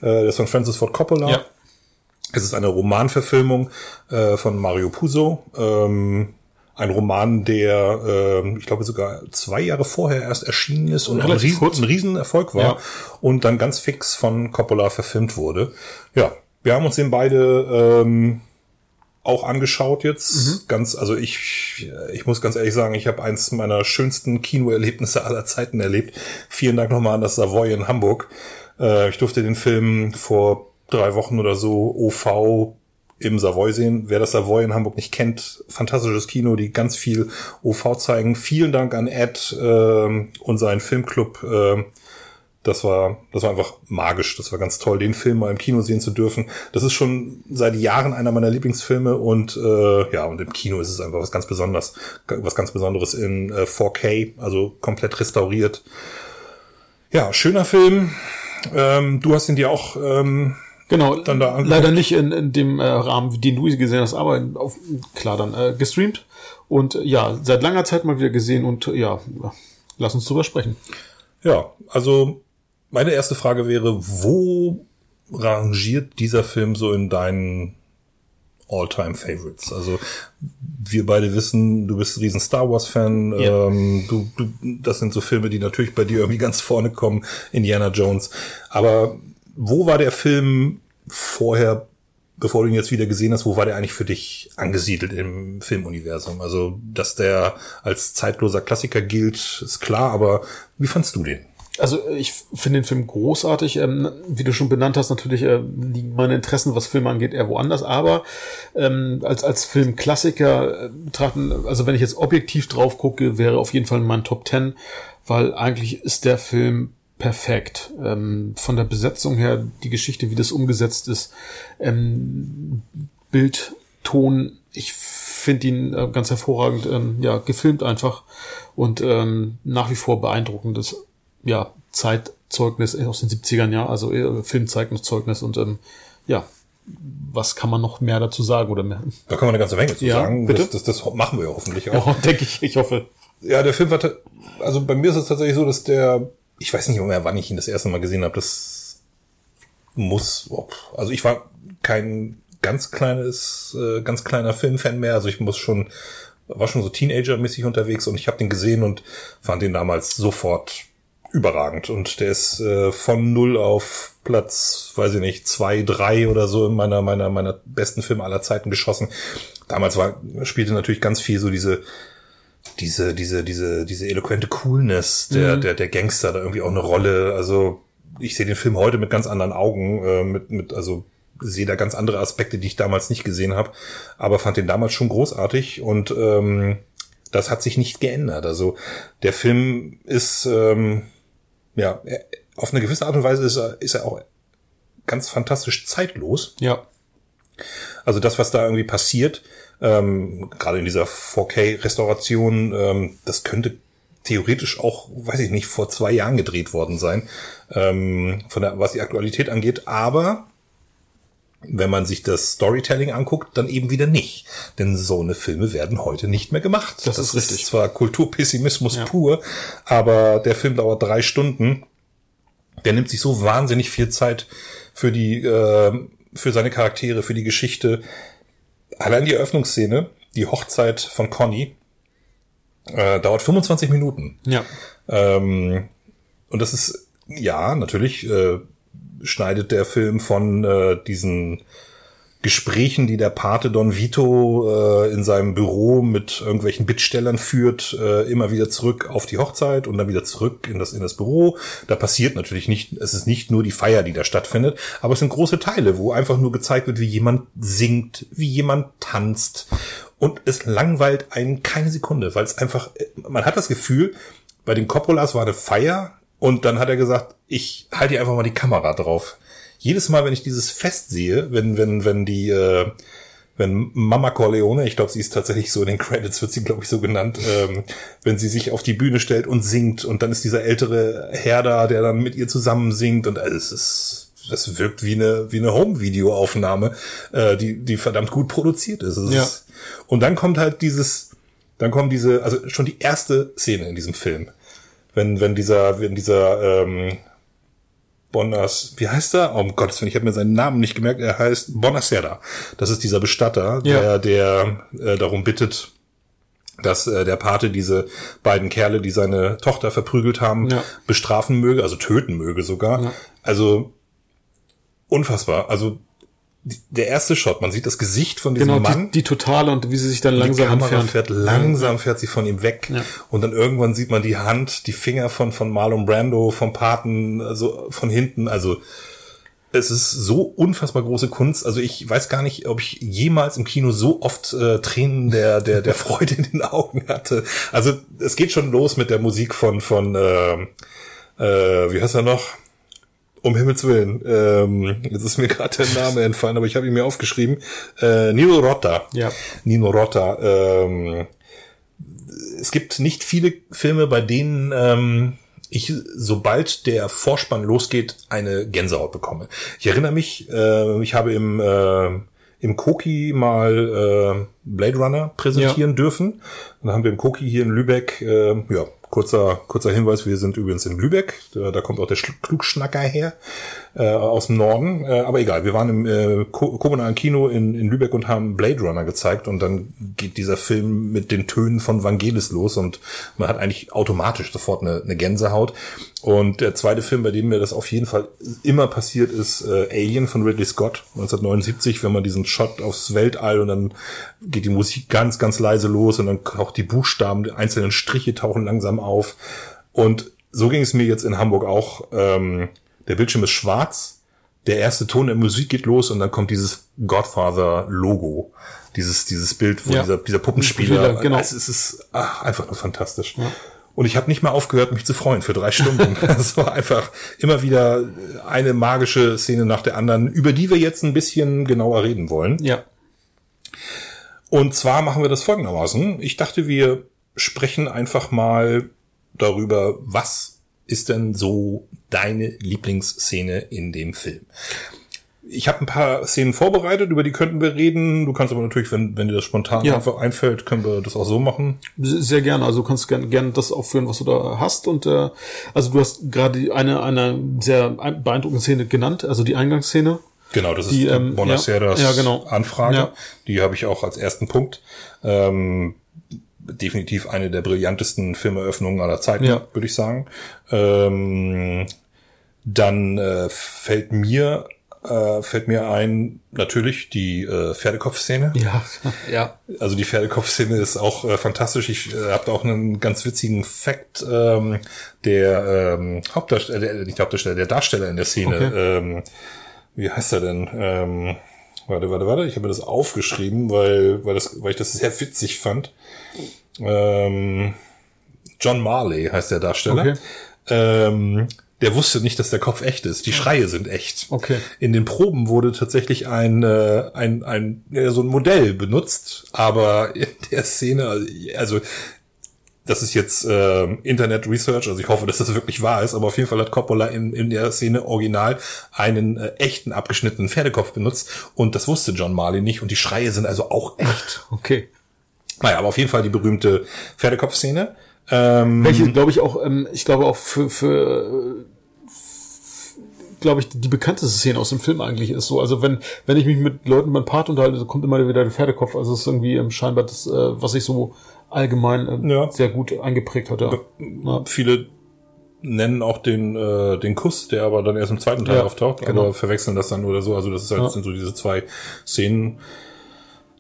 Äh, das ist von Francis Ford Coppola. Ja. Es ist eine Romanverfilmung äh, von Mario Puzo. Ähm, ein Roman, der, ähm, ich glaube, sogar zwei Jahre vorher erst erschienen ist und ein, Relativ riesen, ein Riesenerfolg war Ja. und dann ganz fix von Coppola verfilmt wurde. Ja, wir haben uns den beide ähm, auch angeschaut jetzt. Ganz, also ich, ich muss ganz ehrlich sagen, ich habe eins meiner schönsten Kinoerlebnisse aller Zeiten erlebt. Vielen Dank nochmal an das Savoy in Hamburg. Äh, ich durfte den Film vor drei Wochen oder so OV im Savoy sehen. Wer das Savoy in Hamburg nicht kennt, fantastisches Kino, die ganz viel OV zeigen. Vielen Dank an Ed ähm, und seinen Filmclub. ähm, das war, das war einfach magisch. Das war ganz toll, den Film mal im Kino sehen zu dürfen. Das ist schon seit Jahren einer meiner Lieblingsfilme und äh, ja, und im Kino ist es einfach was ganz Besonderes, was ganz Besonderes in äh, 4K, also komplett restauriert. Ja, schöner Film. Ähm, du hast ihn dir auch ähm, Genau, Dann da leider nicht in, in dem äh, Rahmen, den du gesehen hast, aber auf, klar dann äh, gestreamt und äh, ja, seit langer Zeit mal wieder gesehen und äh, ja, lass uns drüber sprechen. Ja, also meine erste Frage wäre, wo rangiert dieser Film so in deinen All-Time-Favorites? Also wir beide wissen, du bist ein riesen Star Wars-Fan. Ja. Ähm, du, du, das sind so Filme, die natürlich bei dir irgendwie ganz vorne kommen. Indiana Jones. Aber wo war der Film vorher, bevor du ihn jetzt wieder gesehen hast, wo war der eigentlich für dich angesiedelt im Filmuniversum? Also, dass der als zeitloser Klassiker gilt, ist klar, aber wie fandst du den? Also ich finde den Film großartig. Ähm, wie du schon benannt hast, natürlich äh, liegen meine Interessen, was Filme angeht, eher woanders. Aber ähm, als als Filmklassiker äh, betrachten, also wenn ich jetzt objektiv drauf gucke, wäre auf jeden Fall mein Top Ten, weil eigentlich ist der Film perfekt. Ähm, von der Besetzung her, die Geschichte, wie das umgesetzt ist, ähm, Bild, Ton, ich finde ihn äh, ganz hervorragend, ähm, ja, gefilmt einfach und ähm, nach wie vor beeindruckendes, ja, Zeitzeugnis aus den 70ern, ja, also äh, Filmzeugniszeugnis und ähm, ja, was kann man noch mehr dazu sagen oder mehr? Da kann man eine ganze Menge zu Ja, sagen. bitte? Das, das, das machen wir ja hoffentlich (laughs) auch. Ja, denke ich, ich hoffe. Ja, der Film war, also bei mir ist es tatsächlich so, dass der, ich weiß nicht mehr, wann ich ihn das erste Mal gesehen habe, das muss, also ich war kein ganz kleines, äh, ganz kleiner Filmfan mehr, also ich muss schon, war schon so Teenager-mäßig unterwegs und ich habe den gesehen und fand den damals sofort überragend. Und der ist äh, von null auf Platz, weiß ich nicht, zwei, drei oder so in meiner meiner meiner besten Filme aller Zeiten geschossen. Damals war spielte natürlich ganz viel so diese diese diese diese diese eloquente Coolness der mhm. der der Gangster da irgendwie auch eine Rolle. Also ich sehe den Film heute mit ganz anderen Augen, äh, mit mit also sehe da ganz andere Aspekte, die ich damals nicht gesehen habe, aber fand den damals schon großartig und ähm, das hat sich nicht geändert. Also der Film ist ähm, ja, auf eine gewisse Art und Weise ist er, ist er auch ganz fantastisch zeitlos. Ja. Also das, was da irgendwie passiert, ähm, gerade in dieser 4K-Restauration, ähm, das könnte theoretisch auch, weiß ich nicht, vor zwei Jahren gedreht worden sein, ähm, von der, was die Aktualität angeht. Aber wenn man sich das Storytelling anguckt, dann eben wieder nicht. Denn so eine Filme werden heute nicht mehr gemacht. Das, das ist richtig. Ist zwar Kulturpessimismus ja. pur, aber der Film dauert drei Stunden. Der nimmt sich so wahnsinnig viel Zeit für die, äh, für seine Charaktere, für die Geschichte. Allein die Eröffnungsszene, die Hochzeit von Conny, äh, dauert 25 Minuten. Ja. Ähm, und das ist, ja, natürlich, äh, schneidet der Film von äh, diesen Gesprächen, die der Pate Don Vito äh, in seinem Büro mit irgendwelchen Bittstellern führt, äh, immer wieder zurück auf die Hochzeit und dann wieder zurück in das in das Büro. Da passiert natürlich nicht, es ist nicht nur die Feier, die da stattfindet, aber es sind große Teile, wo einfach nur gezeigt wird, wie jemand singt, wie jemand tanzt und es langweilt einen keine Sekunde, weil es einfach man hat das Gefühl, bei den Coppolas war eine Feier und dann hat er gesagt, ich halte hier einfach mal die Kamera drauf. Jedes Mal, wenn ich dieses Fest sehe, wenn, wenn, wenn die, äh, wenn Mama Corleone, ich glaube, sie ist tatsächlich so in den Credits, wird sie, glaube ich, so genannt, ähm, wenn sie sich auf die Bühne stellt und singt und dann ist dieser ältere Herr da, der dann mit ihr zusammen singt und äh, es ist, das wirkt wie eine, wie eine Home-Video-Aufnahme, äh, die, die verdammt gut produziert ist. ja. Ist, und dann kommt halt dieses, dann kommt diese, also schon die erste Szene in diesem Film wenn, wenn dieser, wenn dieser, ähm, Bonas, wie heißt er? Oh um Gottes Willen, ich habe mir seinen Namen nicht gemerkt. Er heißt Bonacera. Das ist dieser Bestatter, ja. der, der äh, darum bittet, dass äh, der Pate diese beiden Kerle, die seine Tochter verprügelt haben, ja. bestrafen möge, also töten möge sogar. Ja. Also unfassbar. Also der erste Shot, man sieht das Gesicht von diesem genau, Mann. Die, die totale und wie sie sich dann langsam die Kamera entfernt. fährt langsam, fährt sie von ihm weg. Ja. Und dann irgendwann sieht man die Hand, die Finger von, von Marlon Brando, vom Paten, also von hinten. Also es ist so unfassbar große Kunst. Also ich weiß gar nicht, ob ich jemals im Kino so oft äh, Tränen der, der, der (laughs) Freude in den Augen hatte. Also es geht schon los mit der Musik von, von äh, äh, wie heißt er noch? Um Himmels Willen. Ähm, jetzt ist mir gerade der Name entfallen, aber ich habe ihn mir aufgeschrieben. Äh, Nino Rota. Ja. Nino Rota. Ähm, es gibt nicht viele Filme, bei denen ähm, ich, sobald der Vorspann losgeht, eine Gänsehaut bekomme. Ich erinnere mich, äh, ich habe im, äh, im Koki mal äh, Blade Runner präsentieren ja. dürfen. Dann haben wir im Koki hier in Lübeck äh, ja, Kurzer, kurzer Hinweis, wir sind übrigens in Lübeck, da, da kommt auch der Klugschnacker her, äh, aus dem Norden, äh, aber egal, wir waren im äh, kommunalen Kino in, in Lübeck und haben Blade Runner gezeigt und dann geht dieser Film mit den Tönen von Vangelis los und man hat eigentlich automatisch sofort eine, eine Gänsehaut. Und der zweite Film, bei dem mir das auf jeden Fall immer passiert ist, äh, Alien von Ridley Scott, 1979, wenn man diesen Shot aufs Weltall und dann geht die Musik ganz, ganz leise los und dann auch die Buchstaben, die einzelnen Striche tauchen langsam auf. Und so ging es mir jetzt in Hamburg auch. Ähm, der Bildschirm ist schwarz, der erste Ton der Musik geht los und dann kommt dieses Godfather-Logo. Dieses, dieses Bild, wo ja. dieser, dieser Puppenspieler, genau. es ist ach, einfach nur fantastisch. Ja. Und ich habe nicht mal aufgehört, mich zu freuen für drei Stunden. (laughs) Es war einfach immer wieder eine magische Szene nach der anderen, über die wir jetzt ein bisschen genauer reden wollen. Ja. Und zwar machen wir das folgendermaßen. Ich dachte, wir sprechen einfach mal darüber, was ist denn so deine Lieblingsszene in dem Film? ich habe ein paar Szenen vorbereitet, über die könnten wir reden. Du kannst aber natürlich, wenn, wenn dir das spontan Ja. einfach einfällt, können wir das auch so machen. Sehr gerne. Also du kannst gerne gern das aufführen, was du da hast. Und äh, also du hast gerade eine eine sehr beeindruckende Szene genannt, also die Eingangsszene. Genau, das ist Die, die, ähm, Bonaceras ja, ja, genau. Anfrage. Ja. Die habe ich auch als ersten Punkt. Ähm, definitiv eine der brillantesten Filmeröffnungen aller Zeiten, Ja. würde ich sagen. Ähm, dann äh, fällt mir äh, fällt mir ein natürlich die äh, Pferdekopf-Szene. Ja, (laughs) ja. Also die Pferdekopf-Szene ist auch äh, fantastisch. Ich äh, habe da auch einen ganz witzigen Fact. Ähm, der ähm, Hauptdarsteller, der, nicht Hauptdarsteller, der Darsteller in der Szene. Okay. Ähm, wie heißt er denn? Ähm, warte, warte, warte. Ich habe mir das aufgeschrieben, weil, weil, das, weil ich das sehr witzig fand. Ähm, John Marley heißt der Darsteller. Okay. Ähm, der wusste nicht, dass der Kopf echt ist. Die Schreie sind echt. Okay. In den Proben wurde tatsächlich ein, äh, ein, ein so ein Modell benutzt, aber in der Szene, also das ist jetzt äh, Internet Research, also ich hoffe, dass das wirklich wahr ist, aber auf jeden Fall hat Coppola in, in der Szene original einen äh, echten abgeschnittenen Pferdekopf benutzt und das wusste John Marley nicht und die Schreie sind also auch echt. Okay. Naja, aber auf jeden Fall die berühmte Pferdekopf-Szene. Ähm, Welche, glaube ich, auch, ähm, ich glaube auch für, für glaube ich, die bekannteste Szene aus dem Film eigentlich ist so. Also wenn, wenn ich mich mit Leuten beim Part unterhalte, so kommt immer wieder der Pferdekopf. Also es ist irgendwie ähm, scheinbar das, äh, was sich so allgemein ähm, Ja. sehr gut eingeprägt hat. Ja. Ja. viele nennen auch den äh, den Kuss, der aber dann erst im zweiten Teil auftaucht, genau. aber verwechseln das dann oder so. Also das ist halt, sind so diese zwei Szenen.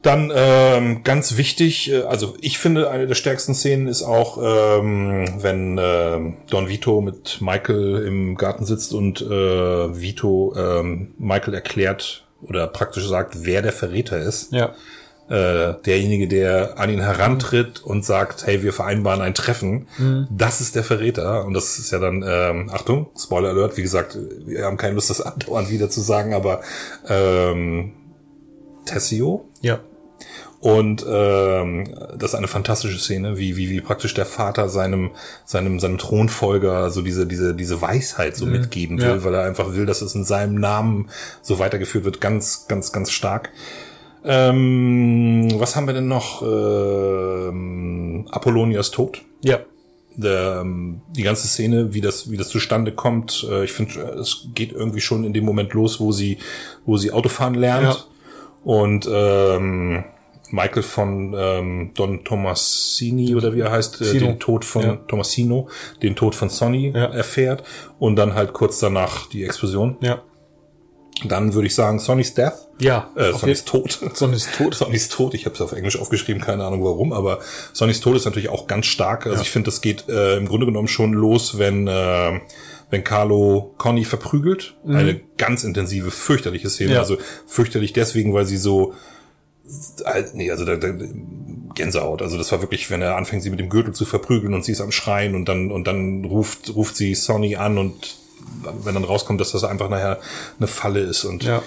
Dann ähm, ganz wichtig, äh, also ich finde eine der stärksten Szenen ist auch, ähm, wenn ähm, Don Vito mit Michael im Garten sitzt und äh, Vito ähm, Michael erklärt oder praktisch sagt, wer der Verräter ist ja. äh, derjenige, der an ihn herantritt und sagt, hey, wir vereinbaren ein Treffen, das ist der Verräter. Und das ist ja dann, ähm, Achtung, Spoiler Alert, wie gesagt, wir haben keine Lust, das (laughs) andauernd wieder zu sagen, aber ähm, Tessio. Ja. Und ähm, das ist eine fantastische Szene, wie, wie, wie praktisch der Vater seinem, seinem, seinem Thronfolger so diese, diese, diese Weisheit so mitgeben will, Ja. weil er einfach will, dass es in seinem Namen so weitergeführt wird. Ganz, ganz, ganz stark. Ähm, was haben wir denn noch? Ähm, Apollonias Tod. Ja. Der, ähm, die ganze Szene, wie das, wie das zustande kommt. Äh, ich finde, es geht irgendwie schon in dem Moment los, wo sie, wo sie Autofahren lernt. Ja. Und ähm, Michael von ähm, Don Tomasini oder wie er heißt, äh, den Tod von Ja. Tomasino, den Tod von Sonny Ja. erfährt und dann halt kurz danach die Explosion. Ja. Dann würde ich sagen Sonnys Death. Ja. Äh, Sonnys Tod. Sonny ist tot. Sonnys Tod, ich habe es auf Englisch aufgeschrieben, keine Ahnung warum, aber Sonnys Tod ist natürlich auch ganz stark. Also ich finde, das geht äh, im Grunde genommen schon los, wenn äh, wenn Carlo Conny verprügelt. Eine ganz intensive, fürchterliche Szene. Mhm. Ja. Also fürchterlich deswegen, weil sie so nee, also da, da, Gänsehaut. Also das war wirklich, wenn er anfängt, sie mit dem Gürtel zu verprügeln und sie ist am Schreien und dann und dann ruft ruft sie Sonny an und wenn dann rauskommt, dass das einfach nachher eine Falle ist und Ja.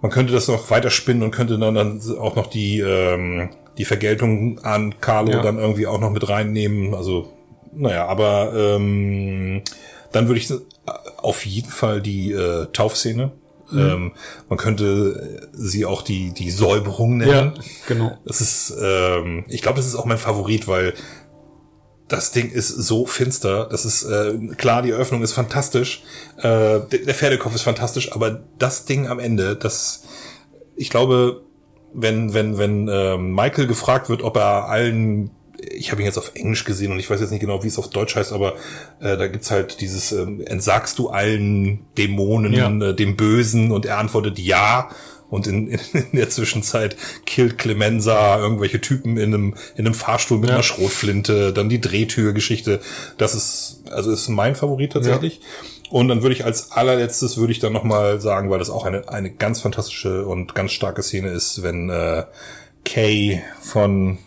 man könnte das noch weiterspinnen und könnte dann, dann auch noch die, ähm, die Vergeltung an Carlo Ja. dann irgendwie auch noch mit reinnehmen. Also, naja, aber ähm, dann würde ich äh, auf jeden Fall die äh, Taufszene. Mhm. Ähm, man könnte sie auch die, die Säuberung nennen. Ja, genau. Das ist, ähm, ich glaube, das ist auch mein Favorit, weil das Ding ist so finster. Das ist äh, klar, die Eröffnung ist fantastisch, äh, der, der Pferdekopf ist fantastisch, aber das Ding am Ende, das, ich glaube, wenn wenn wenn ähm, Michael gefragt wird, ob er allen ich habe ihn jetzt auf Englisch gesehen und ich weiß jetzt nicht genau, wie es auf Deutsch heißt, aber äh, da gibt's halt dieses, ähm, entsagst du allen Dämonen, Ja. äh, dem Bösen und er antwortet ja und in, in, (laughs) in der Zwischenzeit killt Clemenza irgendwelche Typen in einem, in einem Fahrstuhl mit Ja. einer Schrotflinte, dann die Drehtürgeschichte. Das ist, also ist mein Favorit tatsächlich. Und dann würde ich als allerletztes würde ich dann nochmal sagen, weil das auch eine, eine ganz fantastische und ganz starke Szene ist, wenn äh, Kay von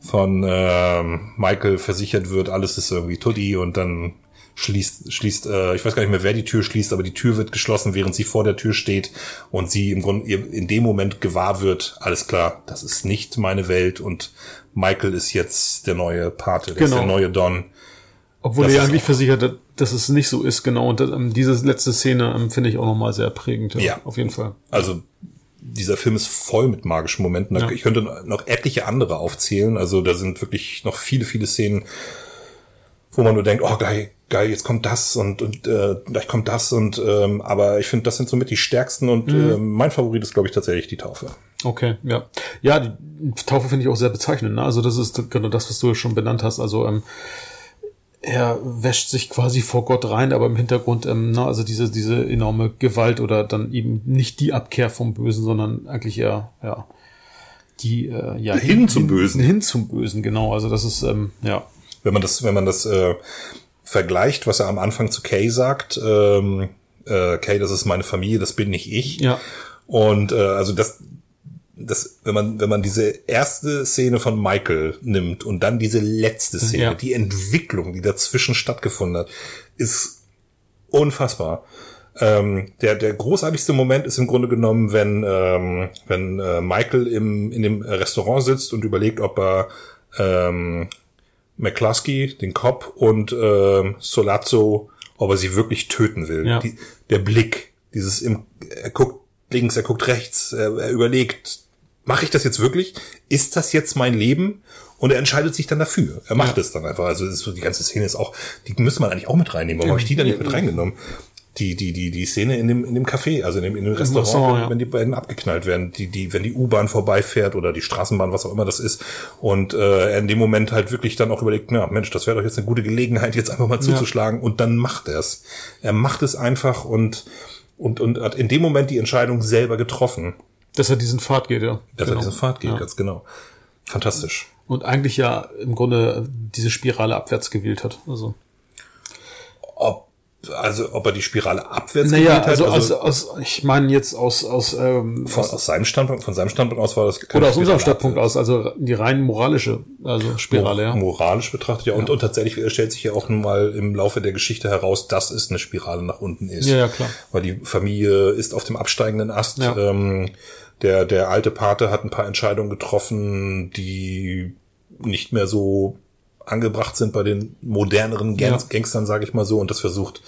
von ähm, Michael versichert wird, alles ist irgendwie Tutti und dann schließt, schließt, äh, ich weiß gar nicht mehr, wer die Tür schließt, aber die Tür wird geschlossen, während sie vor der Tür steht und sie im Grunde in dem Moment gewahr wird, alles klar, das ist nicht meine Welt und Michael ist jetzt der neue Pate, Genau. der neue Don. Obwohl Das er ist eigentlich versichert hat, dass es nicht so ist, genau. Und ähm, diese letzte Szene ähm, finde ich auch nochmal sehr prägend. Ja. Auf jeden Fall. Also dieser Film ist voll mit magischen Momenten. Ja. Ich könnte noch etliche andere aufzählen. Also da sind wirklich noch viele, viele Szenen, wo man nur denkt, oh geil, geil, jetzt kommt das und, und äh, gleich kommt das und ähm, aber ich finde, das sind somit die stärksten und Mhm. ähm, mein Favorit ist, glaube ich, tatsächlich die Taufe. Okay, ja. Ja, die Taufe finde ich auch sehr bezeichnend. Ne? Also das ist genau das, was du schon benannt hast. Also ähm, er wäscht sich quasi vor Gott rein, aber im Hintergrund, ähm, na, also diese, diese enorme Gewalt oder dann eben nicht die Abkehr vom Bösen, sondern eigentlich eher, ja, die, äh, ja, Hin zum Bösen. Hin zum Bösen, genau. Also das ist, ähm, ja, wenn man das, wenn man das äh, vergleicht, was er am Anfang zu Kay sagt, ähm, äh, Kay, das ist meine Familie, das bin nicht ich. Ja. Und äh, also das, das, wenn man, wenn man diese erste Szene von Michael nimmt und dann diese letzte Szene, Ja. die Entwicklung, die dazwischen stattgefunden hat, ist unfassbar. Ähm, der, der großartigste Moment ist im Grunde genommen, wenn, ähm, wenn äh, Michael im, in dem Restaurant sitzt und überlegt, ob er ähm, McCluskey, den Cop, und ähm, Solazzo, ob er sie wirklich töten will. Ja. Die, der Blick, dieses im, er guckt links, er guckt rechts, er, er überlegt, mache ich das jetzt wirklich? Ist das jetzt mein Leben? Und er entscheidet sich dann dafür. Er macht es dann einfach. Also ist die ganze Szene ist auch, die müsste man eigentlich auch mit reinnehmen. Warum habe ich die da nicht mit reingenommen? Die, die, die, die Szene in dem, in dem Café, also in dem, in dem Restaurant, Restaurant, wenn, ja. wenn die beiden abgeknallt werden, die, die, wenn die U-Bahn vorbeifährt oder die Straßenbahn, was auch immer das ist, und äh, er in dem Moment halt wirklich dann auch überlegt, na Mensch, das wäre doch jetzt eine gute Gelegenheit, jetzt einfach mal zuzuschlagen, und dann macht er es. Er macht es einfach und, und, und hat in dem Moment die Entscheidung selber getroffen, dass er diesen Pfad geht, ja. dass Genau. er diese Fahrt geht, Ja. ganz genau. Fantastisch. Und eigentlich ja im Grunde diese Spirale abwärts gewählt hat. Also. Ob, also, ob er die Spirale abwärts Naja, gewählt hat, also, aus, aus, ich meine jetzt aus, aus, ähm, von, aus seinem Standpunkt, von seinem Standpunkt aus war das oder aus unserem Standpunkt aus, also die rein moralische, also Spirale, ja. moralisch betrachtet, ja. Und, und tatsächlich stellt sich ja auch nun mal im Laufe der Geschichte heraus, dass es eine Spirale nach unten ist. Ja, ja, klar. Weil die Familie ist auf dem absteigenden Ast. Ja. Ähm, der, der alte Pate hat ein paar Entscheidungen getroffen, die nicht mehr so angebracht sind bei den moderneren Gang Ja. Gangstern, sage ich mal so, und das versucht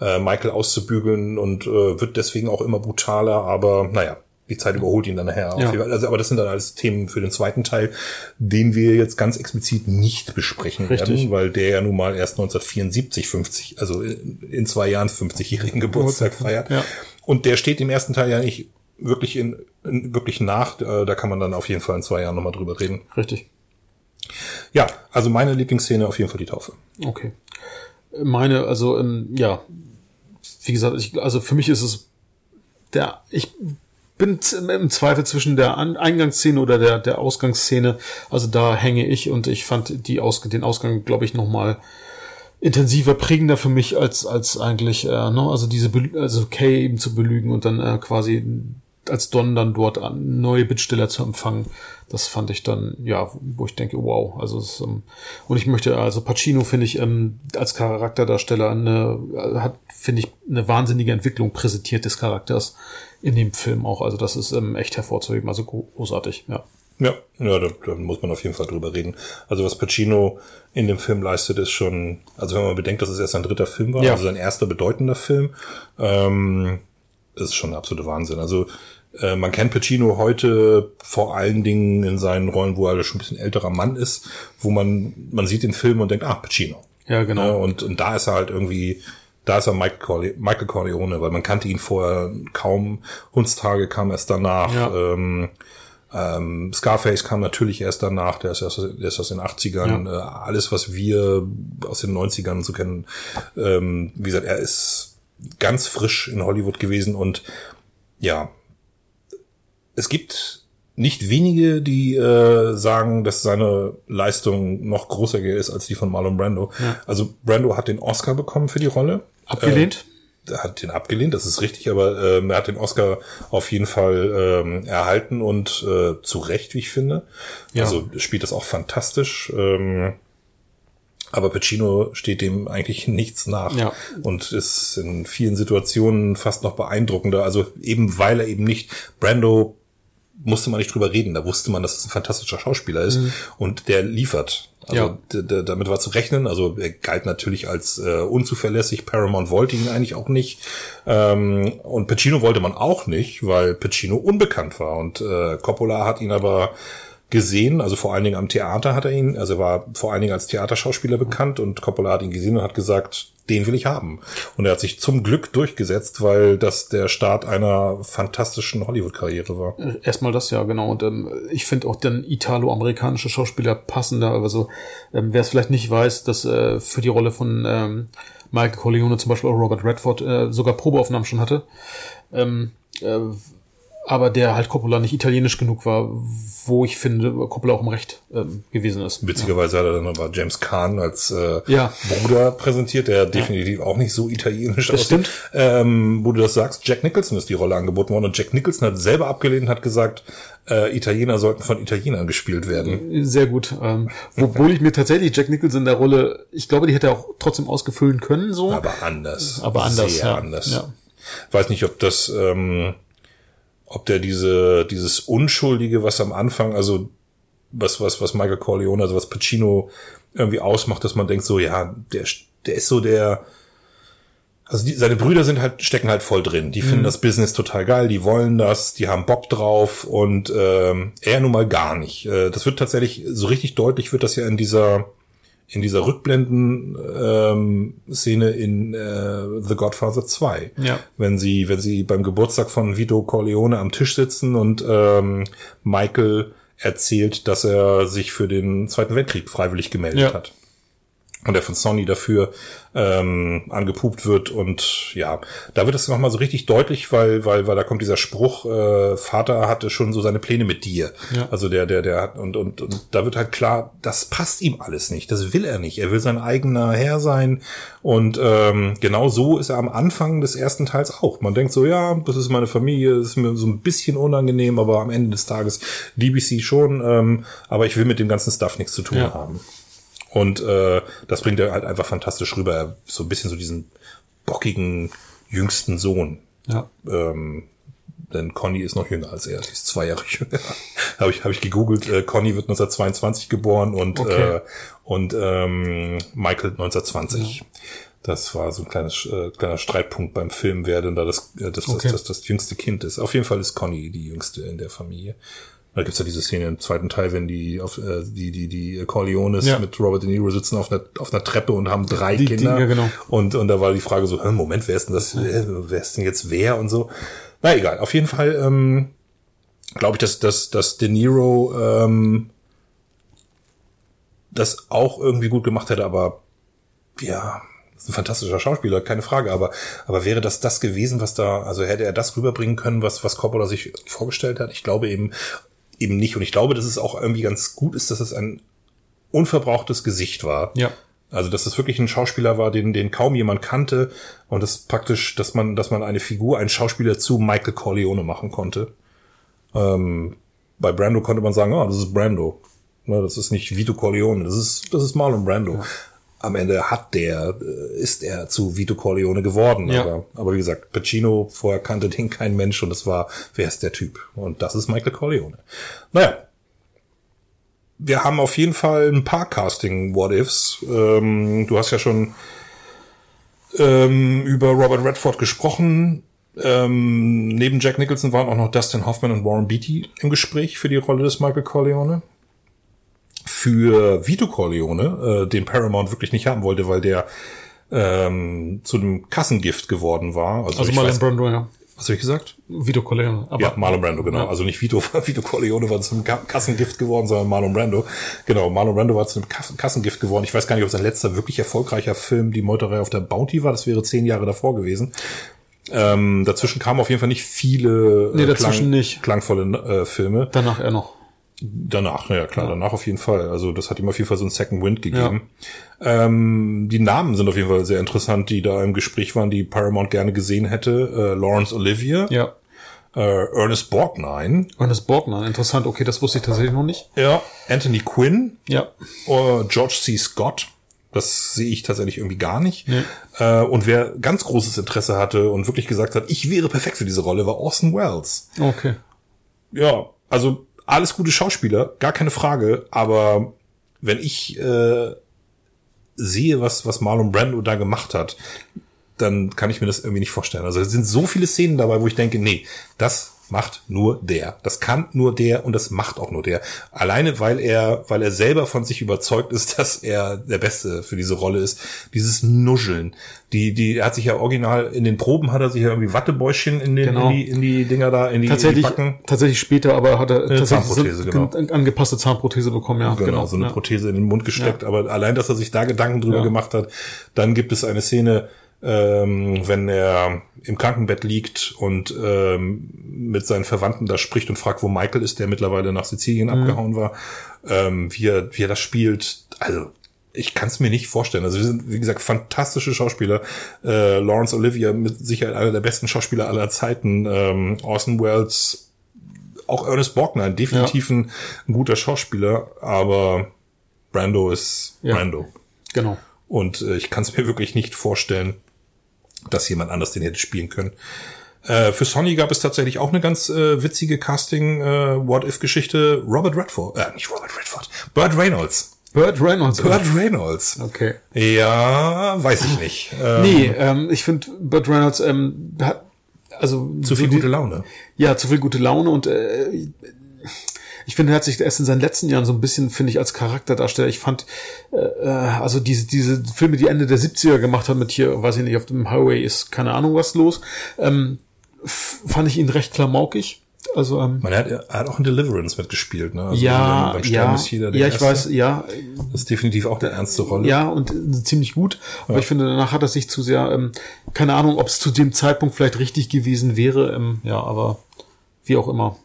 äh, Michael auszubügeln und äh, wird deswegen auch immer brutaler, aber naja, die Zeit überholt ihn dann nachher. Ja. Also, aber das sind dann alles Themen für den zweiten Teil, den wir jetzt ganz explizit nicht besprechen Richtig. werden, weil der ja nun mal erst 1974, 50, also in, in zwei Jahren 50-jährigen Geburtstag feiert. Ja. Und der steht im ersten Teil ja nicht wirklich in, in wirklich nach. Äh, Da kann man dann auf jeden Fall in zwei Jahren nochmal drüber reden. Richtig. Ja, also meine Lieblingsszene auf jeden Fall die Taufe. Okay. Meine, also, ähm, ja, wie gesagt, ich, also für mich ist es der, ich bin im Zweifel zwischen der An Eingangsszene oder der, der Ausgangsszene. Also da hänge ich und ich fand die Aus den Ausgang, glaube ich, noch mal intensiver, prägender für mich als als eigentlich, äh, ne? also diese, Bel- also Kay eben zu belügen und dann äh, quasi als Don dann dort an neue Bittsteller zu empfangen. Das fand ich dann, ja, wo ich denke, wow, also es, ähm, und ich möchte, also Pacino finde ich ähm, als Charakterdarsteller eine, äh, hat, finde ich, eine wahnsinnige Entwicklung präsentiert des Charakters in dem Film auch. Also das ist ähm, echt hervorzuheben, also gro- großartig, ja. Ja, ja, da, da muss man auf jeden Fall drüber reden. Also was Pacino in dem Film leistet, ist schon, also wenn man bedenkt, dass es erst sein dritter Film war, Ja. also sein erster bedeutender Film, ähm, ist schon der absolute Wahnsinn. Also äh, man kennt Pacino heute vor allen Dingen in seinen Rollen, wo er schon ein bisschen älterer Mann ist, wo man, man sieht den Film und denkt, ah, Pacino. Ja, genau. Ja, und, und da ist er halt irgendwie, da ist er Michael, Corle Michael Corleone, weil man kannte ihn vorher kaum. Hundstage kam erst danach. Ja. Ähm, ähm, Scarface kam natürlich erst danach, der ist erst, der ist aus den 80ern. Äh, alles, was wir aus den 90ern so kennen. Ähm, wie gesagt, er ist ganz frisch in Hollywood gewesen und ja, es gibt nicht wenige, die äh, sagen, dass seine Leistung noch größer ist als die von Marlon Brando. Also Brando hat den Oscar bekommen für die Rolle. Abgelehnt? Er hat den abgelehnt, das ist richtig, aber ähm, er hat den Oscar auf jeden Fall ähm, erhalten und äh, zu Recht, wie ich finde. Ja. Also spielt das auch fantastisch. Ähm, aber Pacino steht dem eigentlich nichts nach Ja. und ist in vielen Situationen fast noch beeindruckender. Also eben weil er eben nicht Brando musste man nicht drüber reden. Da wusste man, dass es ein fantastischer Schauspieler ist und der liefert. Also ja. damit war zu rechnen. Also er galt natürlich als äh, unzuverlässig. Paramount wollte ihn eigentlich auch nicht. Ähm, und Pacino wollte man auch nicht, weil Pacino unbekannt war. Und äh, Coppola hat ihn aber gesehen, also vor allen Dingen am Theater hat er ihn, also er war vor allen Dingen als Theaterschauspieler bekannt und Coppola hat ihn gesehen und hat gesagt, den will ich haben. Und er hat sich zum Glück durchgesetzt, weil das der Start einer fantastischen Hollywood-Karriere war. Erstmal das ja, genau. Und ähm, ich finde auch den italo-amerikanische Schauspieler passender. Also ähm, wer es vielleicht nicht weiß, dass äh, für die Rolle von ähm, Michael Corleone zum Beispiel auch Robert Redford äh, sogar Probeaufnahmen schon hatte. Ähm, äh, aber der halt Coppola nicht italienisch genug war, wo ich finde, Coppola auch im Recht ähm, gewesen ist. Witzigerweise ja. hat er dann aber James Kahn als äh, ja. Bruder präsentiert, der definitiv auch nicht so italienisch das aussieht. Stimmt. Ähm, wo du das sagst, Jack Nicholson ist die Rolle angeboten worden und Jack Nicholson hat selber abgelehnt und hat gesagt, äh, Italiener sollten von Italienern gespielt werden. Sehr gut. Ähm, obwohl ich mir tatsächlich Jack Nicholson in der Rolle, ich glaube, die hätte er auch trotzdem ausgefüllen können, so. Aber anders. Aber anders. Sehr ja. anders. Ja. Weiß nicht, ob das ähm, ob der diese, dieses Unschuldige, was am Anfang, also was, was, was Michael Corleone, also was Pacino irgendwie ausmacht, dass man denkt so, ja, der, der ist so der, also die, seine Brüder sind halt, stecken halt voll drin. Die finden mhm. das Business total geil, die wollen das, die haben Bock drauf und ähm, er nun mal gar nicht. Äh, das wird tatsächlich, so richtig deutlich wird das ja in dieser in dieser Rückblenden-Szene ähm, in äh, The Godfather 2. Ja. Wenn sie, wenn sie beim Geburtstag von Vito Corleone am Tisch sitzen und ähm, Michael erzählt, dass er sich für den Zweiten Weltkrieg freiwillig gemeldet ja. hat. Und der von Sony dafür ähm, angepupt wird und ja, da wird es nochmal so richtig deutlich, weil, weil, weil da kommt dieser Spruch, äh, Vater hatte schon so seine Pläne mit dir. Ja. Also der, der, der hat, und, und, und da wird halt klar, das passt ihm alles nicht, das will er nicht. Er will sein eigener Herr sein. Und ähm, genau so ist er am Anfang des ersten Teils auch. Man denkt so, ja, das ist meine Familie, das ist mir so ein bisschen unangenehm, aber am Ende des Tages liebe ich sie schon, ähm, aber ich will mit dem ganzen Stuff nichts zu tun ja. haben. Und äh, das bringt er halt einfach fantastisch rüber. So ein bisschen so diesen bockigen jüngsten Sohn. Ja. Ähm, denn Conny ist noch jünger als er. Sie ist zwei Jahre (laughs) jünger. habe ich, hab ich gegoogelt. Äh, Conny wird 1922 geboren und, okay. äh, und ähm, Michael 1920. Ja. Das war so ein kleines, äh, kleiner Streitpunkt beim Film, wer denn da das, äh, das, okay. das, das, das jüngste Kind ist. Auf jeden Fall ist Conny die jüngste in der Familie. Da gibt's ja diese Szene im zweiten Teil, wenn die auf äh, die die die Corleones ja. mit Robert De Niro sitzen auf einer auf einer Treppe und haben drei die, Kinder. Die, ja, genau. Und und da war die Frage so, Moment, wer ist denn das? Wer ist denn jetzt wer und so? Na egal. Auf jeden Fall ähm, glaube ich, dass dass dass De Niro ähm, das auch irgendwie gut gemacht hätte, aber ja, ist ein fantastischer Schauspieler, keine Frage, aber, aber wäre das das gewesen, was da, also hätte er das rüberbringen können, was, was Coppola sich vorgestellt hat? Ich glaube eben, eben nicht. Und ich glaube, dass es auch irgendwie ganz gut ist, dass es ein unverbrauchtes Gesicht war. Ja. Also, dass es wirklich ein Schauspieler war, den, den kaum jemand kannte. Und das praktisch, dass man, dass man eine Figur, einen Schauspieler zu Michael Corleone machen konnte. Ähm, bei Brando konnte man sagen, ah, oh, das ist Brando. Ne, das ist nicht Vito Corleone, das ist, das ist Marlon Brando. Ja am Ende hat der, äh, ist er zu Vito Corleone geworden. Ja. Aber, aber wie gesagt, Pacino, vorher kannte den kein Mensch und es war, wer ist der Typ? Und das ist Michael Corleone. Naja. Wir haben auf jeden Fall ein paar Casting-What-Ifs. Ähm, du hast ja schon ähm, über Robert Redford gesprochen. Ähm, neben Jack Nicholson waren auch noch Dustin Hoffman und Warren Beatty im Gespräch für die Rolle des Michael Corleone für Vito Corleone, äh, den Paramount wirklich nicht haben wollte, weil der ähm, zu einem Kassengift geworden war. Also, also Marlon Brando, ja. Was habe ich gesagt? Vito Corleone. Aber ja, Marlon Brando, genau. Ja. Also nicht Vito, (laughs) Vito Corleone war zum Kassengift geworden, sondern Marlon Brando. Genau, Marlon Brando war zu einem Kassengift geworden. Ich weiß gar nicht, ob sein letzter wirklich erfolgreicher Film die Meuterei auf der Bounty war. Das wäre zehn Jahre davor gewesen. Ähm, dazwischen kamen auf jeden Fall nicht viele äh, nee, dazwischen Klang, nicht. klangvolle äh, Filme. Danach eher noch. Danach, ja klar, ja. danach auf jeden Fall. Also das hat ihm auf jeden Fall so einen Second Wind gegeben. Ja. Ähm, die Namen sind auf jeden Fall sehr interessant, die da im Gespräch waren, die Paramount gerne gesehen hätte. Äh, Lawrence Olivier. Ja. Äh, Ernest Borgnine. Ernest Borgnine, interessant. Okay, das wusste ich tatsächlich noch nicht. Ja. Anthony Quinn. Ja. Oder George C. Scott. Das sehe ich tatsächlich irgendwie gar nicht. Nee. Äh, und wer ganz großes Interesse hatte und wirklich gesagt hat, ich wäre perfekt für diese Rolle, war Orson Welles. Okay. Ja, also alles gute Schauspieler, gar keine Frage, aber wenn ich äh, sehe, was, was Marlon Brando da gemacht hat, dann kann ich mir das irgendwie nicht vorstellen. Also es sind so viele Szenen dabei, wo ich denke, nee, das macht nur der. Das kann nur der und das macht auch nur der. Alleine, weil er, weil er selber von sich überzeugt ist, (laughs) dass er der Beste für diese Rolle ist. Dieses Nuscheln. Die, die, er hat sich ja original, in den Proben hat er sich ja irgendwie Wattebäuschen in, den, Genau. in, die, in die Dinger da, in die, tatsächlich, in die Backen. tatsächlich später, aber hat er tatsächlich Zahnprothese, so, genau. eine angepasste Zahnprothese bekommen, ja. Genau, so eine ja. Prothese in den Mund gesteckt, aber allein, dass er sich da Gedanken drüber Ja. gemacht hat. Dann gibt es eine Szene, ähm, wenn er im Krankenbett liegt und ähm, mit seinen Verwandten da spricht und fragt, wo Michael ist, der mittlerweile nach Sizilien Mhm. abgehauen war, ähm, wie, er, wie er das spielt. Also ich kann es mir nicht vorstellen. Also wir sind, wie gesagt, fantastische Schauspieler. Äh, Lawrence Olivier mit Sicherheit einer der besten Schauspieler aller Zeiten. Ähm, Orson Welles, auch Ernest Borgnine, definitiv ein, ein guter Schauspieler, aber Brando ist Ja. Brando. Genau. Und äh, ich kann es mir wirklich nicht vorstellen, dass jemand anders den hätte spielen können. Äh, für Sony gab es tatsächlich auch eine ganz äh, witzige Casting äh. Robert Redford, äh, nicht Robert Redford, Burt Reynolds. Burt Reynolds. Burt Reynolds. Okay. Ja, weiß ich nicht. Ähm, Nee, ähm, ich finde Burt Reynolds ähm, hat also Zu viel so gute Laune. Ja, zu viel gute Laune und äh, ich finde, er hat sich erst in seinen letzten Jahren so ein bisschen, finde ich, als Charakterdarsteller, ich fand, äh, äh, also diese, diese Filme, die Ende der 70er gemacht hat mit hier, weiß ich nicht, auf dem Highway ist keine Ahnung was los, ähm, fand ich ihn recht klamaukig. Also, ähm, Man hat, er hat auch in Deliverance mitgespielt, ne? Also ja, beim ja, ist jeder der ja, ich Erste. weiß, ja, Das ist definitiv auch eine ernste Rolle. ja, und äh, ziemlich gut. Aber ich finde, danach hat er sich zu sehr, ähm, keine Ahnung, ob es zu dem Zeitpunkt vielleicht richtig gewesen wäre. Ähm, ja, aber wie auch immer.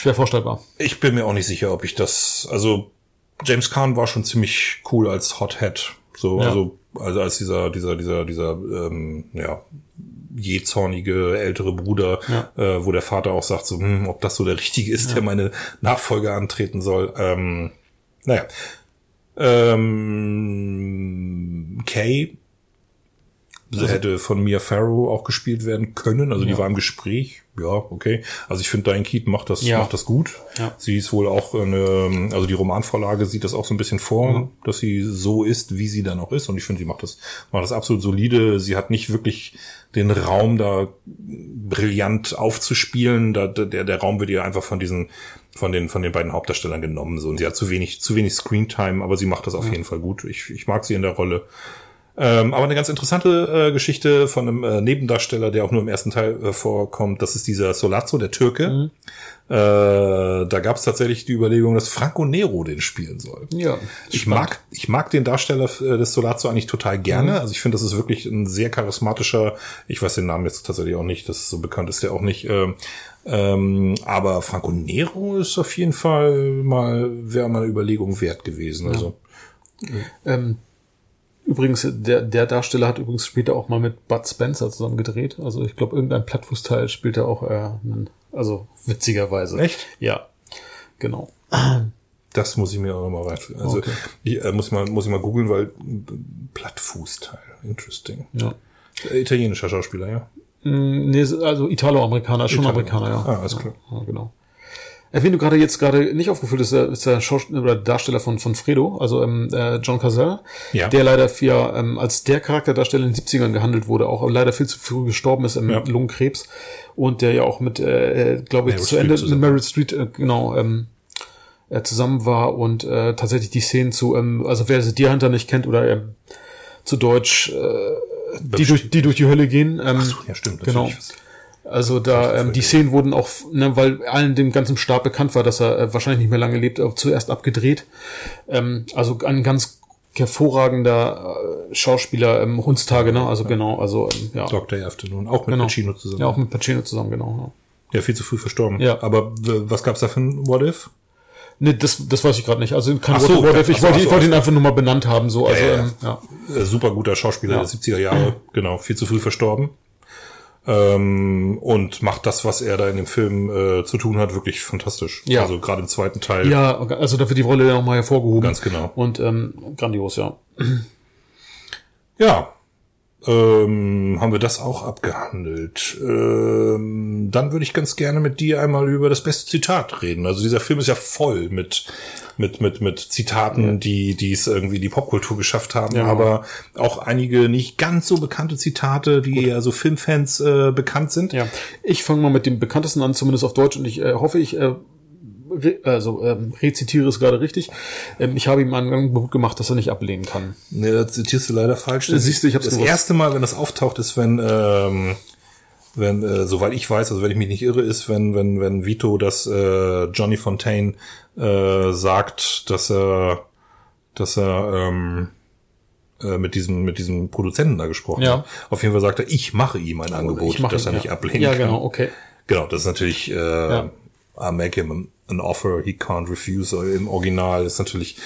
Schwer vorstellbar. Ich bin mir auch nicht sicher, ob ich das, also James Caan war schon ziemlich cool als Hothead. So, Ja. also, also als dieser, dieser, dieser, dieser, ähm, ja, jähzornige ältere Bruder, Ja. äh, wo der Vater auch sagt, so, hm, ob das so der Richtige ist, der meine Nachfolge antreten soll. Ähm, naja. Ähm, Kay Also hätte von Mia Farrow auch gespielt werden können. Also die war im Gespräch. Ja, okay. Also ich finde, Diane Keaton macht das, Ja. macht das gut. Ja. Sie ist wohl auch eine, also die Romanvorlage sieht das auch so ein bisschen vor, Mhm. dass sie so ist, wie sie dann auch ist. Und ich finde, sie macht das, macht das absolut solide. Sie hat nicht wirklich den Raum da brillant aufzuspielen. Da, der, der Raum wird ihr einfach von diesen, von den, von den beiden Hauptdarstellern genommen. So. Und sie hat zu wenig, zu wenig Screentime, aber sie macht das auf jeden Fall gut. Ich, ich mag sie in der Rolle. Ähm, aber eine ganz interessante äh, Geschichte von einem äh, Nebendarsteller, der auch nur im ersten Teil äh, vorkommt, das ist dieser Solazzo, der Türke. Äh, da gab es tatsächlich die Überlegung, dass Franco Nero den spielen soll. Ja. Ich mag, ich mag den Darsteller äh, des Solazzo eigentlich total gerne. Mhm. Also ich finde, das ist wirklich ein sehr charismatischer, ich weiß den Namen jetzt tatsächlich auch nicht, das ist so bekannt ist der auch nicht. Ähm, ähm, aber Franco Nero ist auf jeden Fall mal, wäre mal eine Überlegung wert gewesen. Also Ähm, übrigens, der, der Darsteller hat übrigens später auch mal mit Bud Spencer zusammen gedreht. Also ich glaube, irgendein Plattfußteil spielt er auch, äh, also witzigerweise. Echt? Ja, genau. Das muss ich mir auch nochmal rein. Also Okay. ich, äh, muss ich mal muss ich mal googeln, weil Plattfußteil, interesting. Ja. Äh, Italienischer Schauspieler, ja. Mm, Nee, also Italo-Amerikaner, schon Italo- Amerikaner, ja. Ah, alles klar. Ja, genau. Äh, Wen du gerade jetzt gerade nicht aufgeführt ist, der, ist der Schauspieler oder Darsteller von, von Fredo, also ähm, äh, John Cazale, Ja. der leider für, ähm, als der Charakterdarsteller in den 70ern gehandelt wurde, auch leider viel zu früh gestorben ist im Ja. Lungenkrebs und der ja auch mit, äh, äh, glaube ich, Meryl zu Ende zusammen. mit Meryl Street, äh, genau, ähm, äh, zusammen war und äh, tatsächlich die Szenen zu, ähm, also wer The Deer Hunter nicht kennt oder ähm, zu Deutsch, äh, die, durch, die durch die Hölle gehen. Ähm, so, ja, stimmt, Genau. natürlich. Also da, ähm, die Szenen wurden auch, ne, weil allen dem ganzen Stab bekannt war, dass er äh, wahrscheinlich nicht mehr lange lebt, auch zuerst abgedreht. Ähm, also ein ganz hervorragender äh, Schauspieler, ähm, Hundstage, ne? Also genau, also ähm, ja. Dr. Afternoon, auch mit Genau. Pacino zusammen. Ja, auch mit Pacino zusammen, genau. Ja, viel zu früh verstorben. Ja. Aber was gab's da für ein What If? Ne, das, das weiß ich gerade nicht. Also kein Ach so, What If. Ich ach wollte, ach ich wollte ihn einfach nur mal benannt haben, so. Also, Ja, ja, ähm, ja. Äh, super guter Schauspieler Ja. der 70er Jahre, (clears throat) genau, viel zu früh verstorben. Ähm, und macht das, was er da in dem Film äh, zu tun hat, wirklich fantastisch. Ja. Also gerade im zweiten Teil. Ja, also dafür die Rolle nochmal hervorgehoben. Ganz genau. Und ähm, grandios, ja. Ja. Ähm, haben wir das auch abgehandelt. Ähm, dann würde ich ganz gerne mit dir einmal über das beste Zitat reden. Also dieser Film ist ja voll mit mit mit mit Zitaten, ja. die die es irgendwie die Popkultur geschafft haben, ja. aber auch einige nicht ganz so bekannte Zitate, die Gut. eher so Filmfans äh, bekannt sind. Ja, ich fange mal mit dem bekanntesten an, zumindest auf Deutsch, und ich äh, hoffe, ich äh, also ähm, rezitiere es gerade richtig. Ähm, ich habe ihm ein Angebot gemacht, dass er nicht ablehnen kann. Nee, da zitierst du leider falsch. Das Siehst du, ich habe das gewusst. erste Mal, wenn das auftaucht, ist, wenn ähm, wenn äh, soweit ich weiß, also wenn ich mich nicht irre, ist, wenn wenn wenn Vito das äh, Johnny Fontaine äh, sagt, dass er dass er ähm, äh, mit diesem mit diesem Produzenten da gesprochen ja. hat. Auf jeden Fall sagt er, ich mache ihm ein Angebot, das er ihn, nicht ja. ablehnen ja, kann. Ja, genau, okay. Genau, das ist natürlich äh, ja. I make him an offer he can't refuse. Im Original ist natürlich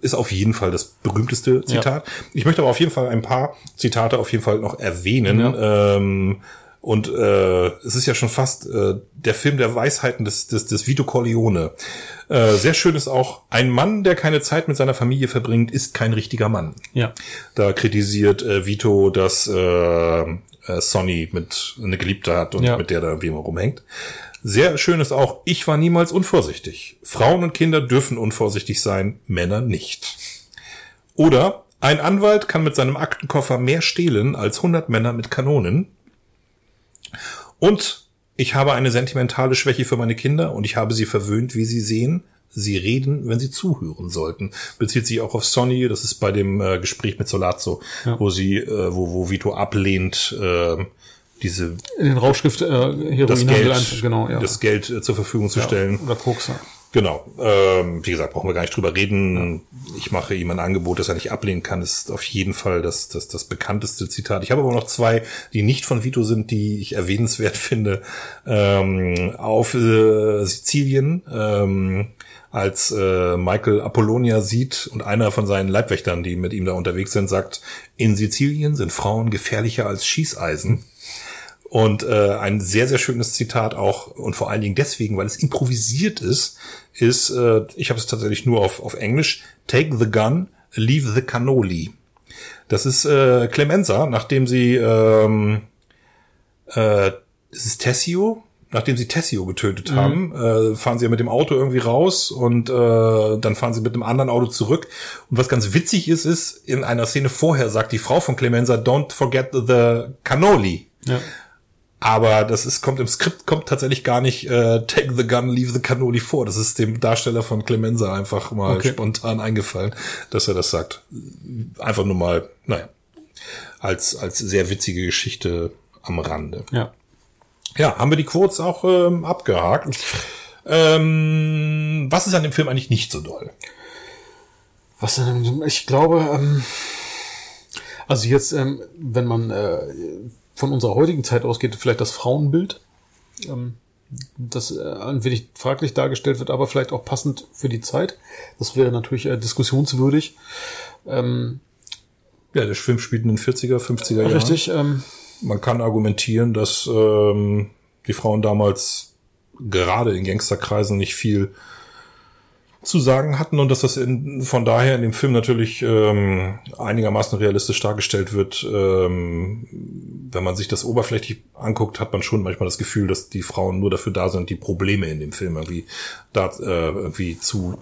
ist auf jeden Fall das berühmteste Zitat. Ja. Ich möchte aber auf jeden Fall ein paar Zitate auf jeden Fall noch erwähnen. Ja. Ähm, und äh, es ist ja schon fast äh, der Film der Weisheiten des, des, des Vito Corleone. Äh, sehr schön ist auch, ein Mann, der keine Zeit mit seiner Familie verbringt, ist kein richtiger Mann. Ja. Da kritisiert äh, Vito, dass äh, äh, Sonny mit eine Geliebte hat und ja. mit der da irgendwie immer rumhängt. Sehr schön ist auch, ich war niemals unvorsichtig. Frauen und Kinder dürfen unvorsichtig sein, Männer nicht. Oder ein Anwalt kann mit seinem Aktenkoffer mehr stehlen als 100 Männer mit Kanonen. Und ich habe eine sentimentale Schwäche für meine Kinder und ich habe sie verwöhnt, wie sie sehen. Sie reden, wenn sie zuhören sollten. Bezieht sich auch auf Sonny, das ist bei dem äh, Gespräch mit Solazzo, ja. wo sie, äh, wo, wo Vito ablehnt, äh, diese den Rauschgift äh, Heroin das Geld, einfach, genau, ja. das Geld äh, zur Verfügung zu ja, stellen. Oder Koks. Ja. Genau. Ähm, wie gesagt, brauchen wir gar nicht drüber reden. Ich mache ihm ein Angebot, das er nicht ablehnen kann, ist auf jeden Fall das, das, das bekannteste Zitat. Ich habe aber noch zwei, die nicht von Vito sind, die ich erwähnenswert (laughs) finde. Ähm, auf äh, Sizilien, ähm, als äh, Michael Apollonia sieht und einer von seinen Leibwächtern, die mit ihm da unterwegs sind, sagt, in Sizilien sind Frauen gefährlicher als Schießeisen. Und äh, ein sehr, sehr schönes Zitat auch, und vor allen Dingen deswegen, weil es improvisiert ist, ist, äh, ich habe es tatsächlich nur auf, auf Englisch, Take the gun, leave the cannoli. Das ist äh, Clemenza, nachdem sie ähm, äh, ist Tessio, nachdem sie Tessio getötet mhm. haben, äh, fahren sie ja mit dem Auto irgendwie raus und äh, dann fahren sie mit einem anderen Auto zurück. Und was ganz witzig ist, ist, in einer Szene vorher sagt die Frau von Clemenza, don't forget the cannoli. Ja. Aber das ist, kommt im Skript, kommt tatsächlich gar nicht äh, Take the Gun, Leave the Cannoli vor. Das ist dem Darsteller von Clemenza einfach mal okay. spontan eingefallen, dass er das sagt. Einfach nur mal, naja, als, als sehr witzige Geschichte am Rande. Ja. Ja, haben wir die Quotes auch ähm, abgehakt. Ähm, was ist an dem Film eigentlich nicht so doll? Was denn? Ich glaube, ähm, also jetzt, ähm, wenn man äh, von unserer heutigen Zeit ausgeht, vielleicht das Frauenbild, ähm, das äh, ein wenig fraglich dargestellt wird, aber vielleicht auch passend für die Zeit. Das wäre natürlich äh, diskussionswürdig. Ähm, ja, der Film spielt in den 40er, 50er Jahren. Richtig. Ähm, Man kann argumentieren, dass ähm, die Frauen damals gerade in Gangsterkreisen nicht viel zu sagen hatten und dass das in, von daher in dem Film natürlich ähm, einigermaßen realistisch dargestellt wird. Ähm, wenn man sich das oberflächlich anguckt, hat man schon manchmal das Gefühl, dass die Frauen nur dafür da sind, die Probleme in dem Film irgendwie da äh, irgendwie zu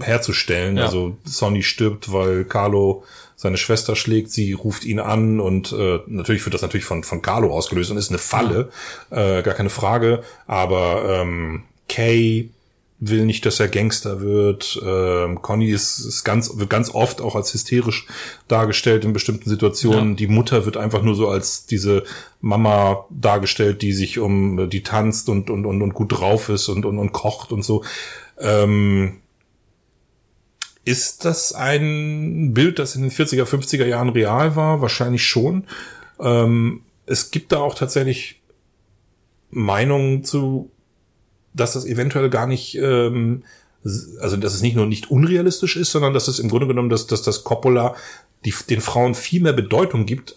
herzustellen. Ja. Also Sonny stirbt, weil Carlo seine Schwester schlägt, sie ruft ihn an und äh, natürlich wird das natürlich von von Carlo ausgelöst und ist eine Falle, äh, gar keine Frage. Aber ähm, Kay will nicht, dass er Gangster wird. Ähm, Conny ist, ist ganz, wird ganz oft auch als hysterisch dargestellt in bestimmten Situationen. Ja. Die Mutter wird einfach nur so als diese Mama dargestellt, die sich um, die tanzt und, und, und, und gut drauf ist und, und, und kocht und so. Ähm, ist das ein Bild, das in den 40er, 50er Jahren real war? Wahrscheinlich schon. Ähm, es gibt da auch tatsächlich Meinungen zu dass das eventuell gar nicht, ähm, also dass es nicht nur nicht unrealistisch ist, sondern dass es im Grunde genommen, dass, dass das Coppola die, den Frauen viel mehr Bedeutung gibt,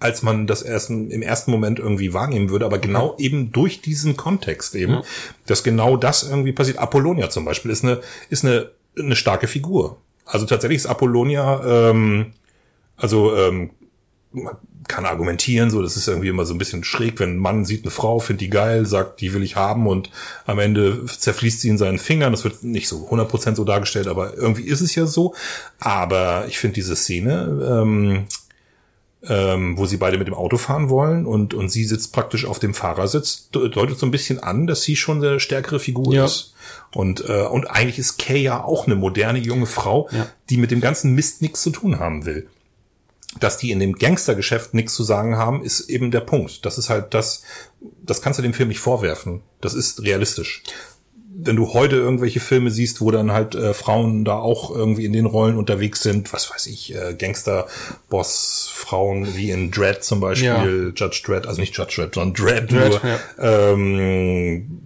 als man das ersten, im ersten Moment irgendwie wahrnehmen würde, aber genau eben durch diesen Kontext eben, ja. dass genau das irgendwie passiert. Apollonia zum Beispiel ist eine, ist eine, eine starke Figur. Also tatsächlich ist Apollonia, ähm, also ähm, kann argumentieren, so, das ist irgendwie immer so ein bisschen schräg, wenn ein Mann sieht eine Frau, findet die geil, sagt, die will ich haben und am Ende zerfließt sie in seinen Fingern. Das wird nicht so 100% so dargestellt, aber irgendwie ist es ja so. Aber ich finde diese Szene, ähm, ähm, wo sie beide mit dem Auto fahren wollen und, und sie sitzt praktisch auf dem Fahrersitz, deutet so ein bisschen an, dass sie schon eine stärkere Figur ja. ist. Und, äh, und eigentlich ist Kay ja auch eine moderne junge Frau, ja. die mit dem ganzen Mist nichts zu tun haben will. Dass die in dem Gangstergeschäft nichts zu sagen haben, ist eben der Punkt. Das ist halt das, das kannst du dem Film nicht vorwerfen. Das ist realistisch wenn du heute irgendwelche Filme siehst, wo dann halt äh, Frauen da auch irgendwie in den Rollen unterwegs sind, was weiß ich, äh, Gangster-Boss-Frauen wie in Dread zum Beispiel, ja. Judge Dread, also nicht Judge Dread, sondern Dread, Dread nur, ja. ähm,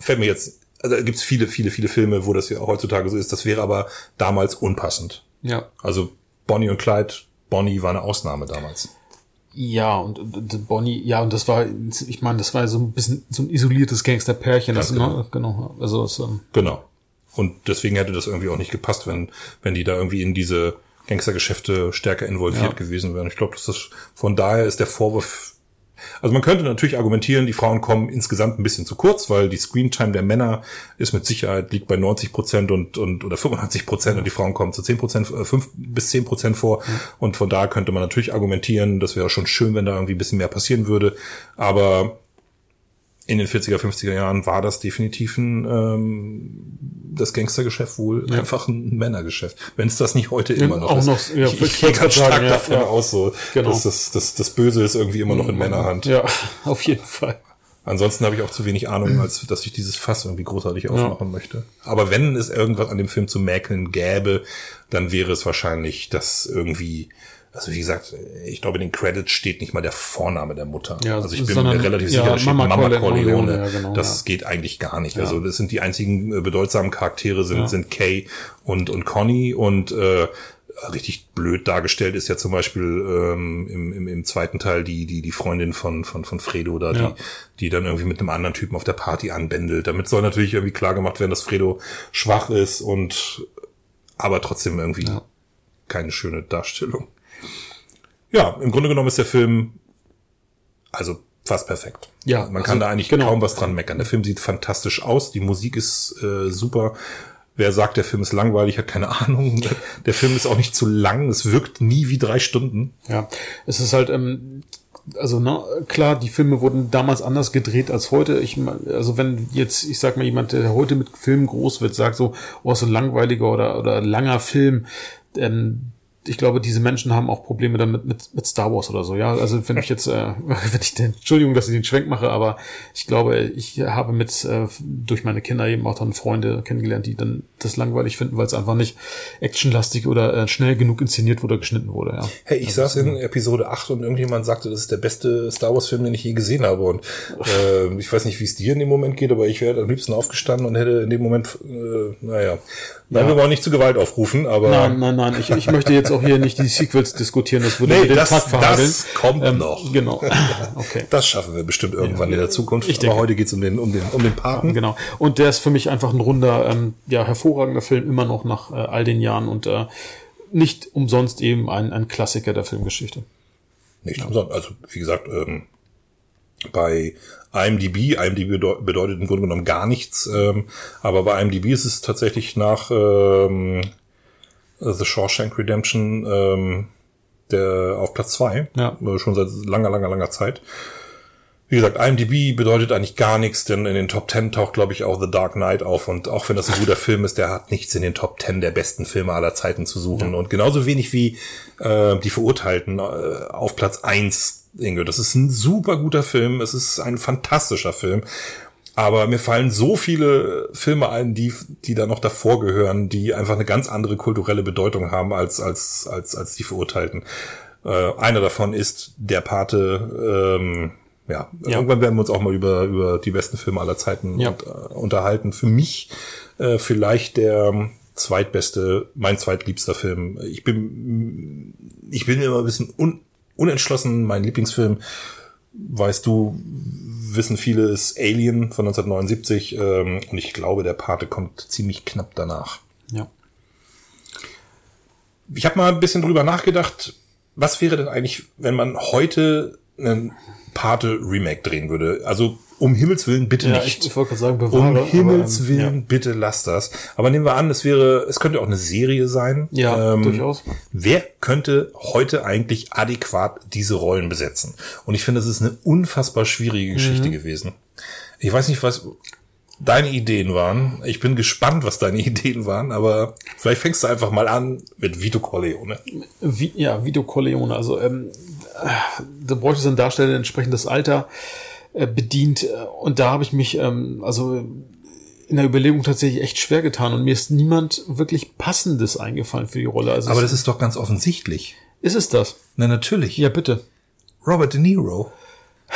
fällt mir jetzt, also gibt's viele, viele, viele Filme, wo das ja heutzutage so ist, das wäre aber damals unpassend. Ja. Also Bonnie und Clyde, Bonnie war eine Ausnahme damals. Ja, und, und Bonnie, ja, und das war, ich meine, das war so ein bisschen so ein isoliertes Gangsterpärchen. Das, genau. Ne, genau. Also es, ähm, genau. Und deswegen hätte das irgendwie auch nicht gepasst, wenn, wenn die da irgendwie in diese Gangstergeschäfte stärker involviert ja. gewesen wären. Ich glaube, dass das von daher ist der Vorwurf also man könnte natürlich argumentieren, die Frauen kommen insgesamt ein bisschen zu kurz, weil die Screentime der Männer ist mit Sicherheit liegt bei 90 Prozent und, und oder 85 Prozent und die Frauen kommen zu 10 Prozent, äh, 5 bis 10 Prozent vor. Mhm. Und von da könnte man natürlich argumentieren, das wäre schon schön, wenn da irgendwie ein bisschen mehr passieren würde. Aber in den 40er, 50er Jahren war das definitiv ein, ähm, das Gangstergeschäft wohl ja. einfach ein Männergeschäft. Wenn es das nicht heute immer noch auch ist. Noch, ja, ich, ich gehe ganz stark sagen, davon ja, aus, so, genau. dass das, das, das Böse ist irgendwie immer noch in Männerhand. Ja, (laughs) auf jeden Fall. Ansonsten habe ich auch zu wenig Ahnung, als dass ich dieses Fass irgendwie großartig aufmachen ja. möchte. Aber wenn es irgendwas an dem Film zu mäkeln gäbe, dann wäre es wahrscheinlich, dass irgendwie also wie gesagt, ich glaube, in den Credits steht nicht mal der Vorname der Mutter. Ja, also ich bin mir relativ sicher, da steht Mama, Mama Corleone. Ja, genau, das ja. geht eigentlich gar nicht. Also das sind die einzigen äh, bedeutsamen Charaktere sind, sind Kay und, und Connie und äh, richtig blöd dargestellt ist ja zum Beispiel ähm, im, im, im zweiten Teil die, die, die Freundin von, von, von Fredo da, ja. die, die dann irgendwie mit einem anderen Typen auf der Party anbändelt. Damit soll natürlich irgendwie klar gemacht werden, dass Fredo schwach ist und aber trotzdem irgendwie ja. keine schöne Darstellung ja, im Grunde genommen ist der Film also fast perfekt. Ja, man kann also, da eigentlich genau. kaum was dran meckern. Der Film sieht fantastisch aus, die Musik ist äh, super. Wer sagt, der Film ist langweilig, hat keine (laughs) Ahnung. Der Film ist auch nicht zu lang, es wirkt nie wie drei Stunden. Ja, es ist halt, ähm, also na, klar, die Filme wurden damals anders gedreht als heute. Ich also wenn jetzt, ich sag mal, jemand, der heute mit Filmen groß wird, sagt so, oh, so ein langweiliger oder, oder langer Film, ähm, ich glaube, diese Menschen haben auch Probleme damit mit, mit Star Wars oder so. Ja, also wenn ich jetzt, äh, (laughs) wenn ich den, Entschuldigung, dass ich den Schwenk mache, aber ich glaube, ich habe mit äh, durch meine Kinder eben auch dann Freunde kennengelernt, die dann das langweilig finden, weil es einfach nicht actionlastig oder äh, schnell genug inszeniert wurde, geschnitten wurde. Ja. Hey, ich also, saß in Episode 8 und irgendjemand sagte, das ist der beste Star Wars Film, den ich je gesehen habe. Und äh, ich weiß nicht, wie es dir in dem Moment geht, aber ich wäre am liebsten aufgestanden und hätte in dem Moment, äh, naja, Nein, wir wollen nicht zu Gewalt aufrufen, aber. Nein, nein, nein. Ich, ich möchte jetzt auch hier nicht die Sequels diskutieren. Das würde nee, den das, Tag verhageln. Das kommt ähm, noch. Genau. (laughs) Okay. Das schaffen wir bestimmt irgendwann ja, in der Zukunft. Ich denke. Aber heute geht's um den, um den, um den Paten. Genau. Und der ist für mich einfach ein runder, ähm, ja, hervorragender Film, immer noch nach äh, all den Jahren und äh, nicht umsonst eben ein, ein Klassiker der Filmgeschichte. Nicht ja. umsonst. Also, wie gesagt, ähm, bei IMDb, IMDb bedeutet im Grunde genommen gar nichts, ähm, aber bei IMDb ist es tatsächlich nach ähm, The Shawshank Redemption ähm, der auf Platz zwei, ja. Äh, schon seit langer, langer, langer Zeit. Wie gesagt, IMDb bedeutet eigentlich gar nichts, denn in den Top Ten taucht, glaube ich, auch The Dark Knight auf. Und auch wenn das ein guter Film ist, der hat nichts in den Top Ten der besten Filme aller Zeiten zu suchen. Ja. Und genauso wenig wie äh, die Verurteilten äh, auf Platz eins Inge. Das ist ein super guter Film. Es ist ein fantastischer Film. Aber mir fallen so viele Filme ein, die, die da noch davor gehören, die einfach eine ganz andere kulturelle Bedeutung haben als, als, als, als die Verurteilten. Äh, einer davon ist Der Pate, ähm, ja, ja, irgendwann werden wir uns auch mal über, über die besten Filme aller Zeiten ja. und, äh, unterhalten. Für mich äh, vielleicht der zweitbeste, mein zweitliebster Film. Ich bin, ich bin immer ein bisschen un, unentschlossen. Mein Lieblingsfilm, weißt du, wissen viele, ist Alien von 1979 ähm, und ich glaube, der Pate kommt ziemlich knapp danach. Ja. Ich habe mal ein bisschen drüber nachgedacht, was wäre denn eigentlich, wenn man heute einen Pate Remake drehen würde? Also um Himmels Willen bitte Ja, nicht. ich, wollte gerade sagen, bewahre. um Himmels aber, ähm, Willen, bitte lass das. Aber nehmen wir an, es wäre, es könnte auch eine Serie sein. Ja, Ähm, durchaus. Wer könnte heute eigentlich adäquat diese Rollen besetzen? Und ich finde, es ist eine unfassbar schwierige Mhm. Geschichte gewesen. Ich weiß nicht, was deine Ideen waren. Ich bin gespannt, was deine (laughs) Ideen waren, aber vielleicht fängst du einfach mal an mit Vito Corleone. Wie, ja, Vito Corleone. Also ähm, äh, da bräuchte es Darsteller, der entsprechendes Alter äh, bedient. Und da habe ich mich ähm, also in der Überlegung tatsächlich echt schwer getan. Und mir ist niemand wirklich Passendes eingefallen für die Rolle. Also Aber das ist doch ganz offensichtlich. ist es das? Na, natürlich. Ja, bitte. Robert De Niro.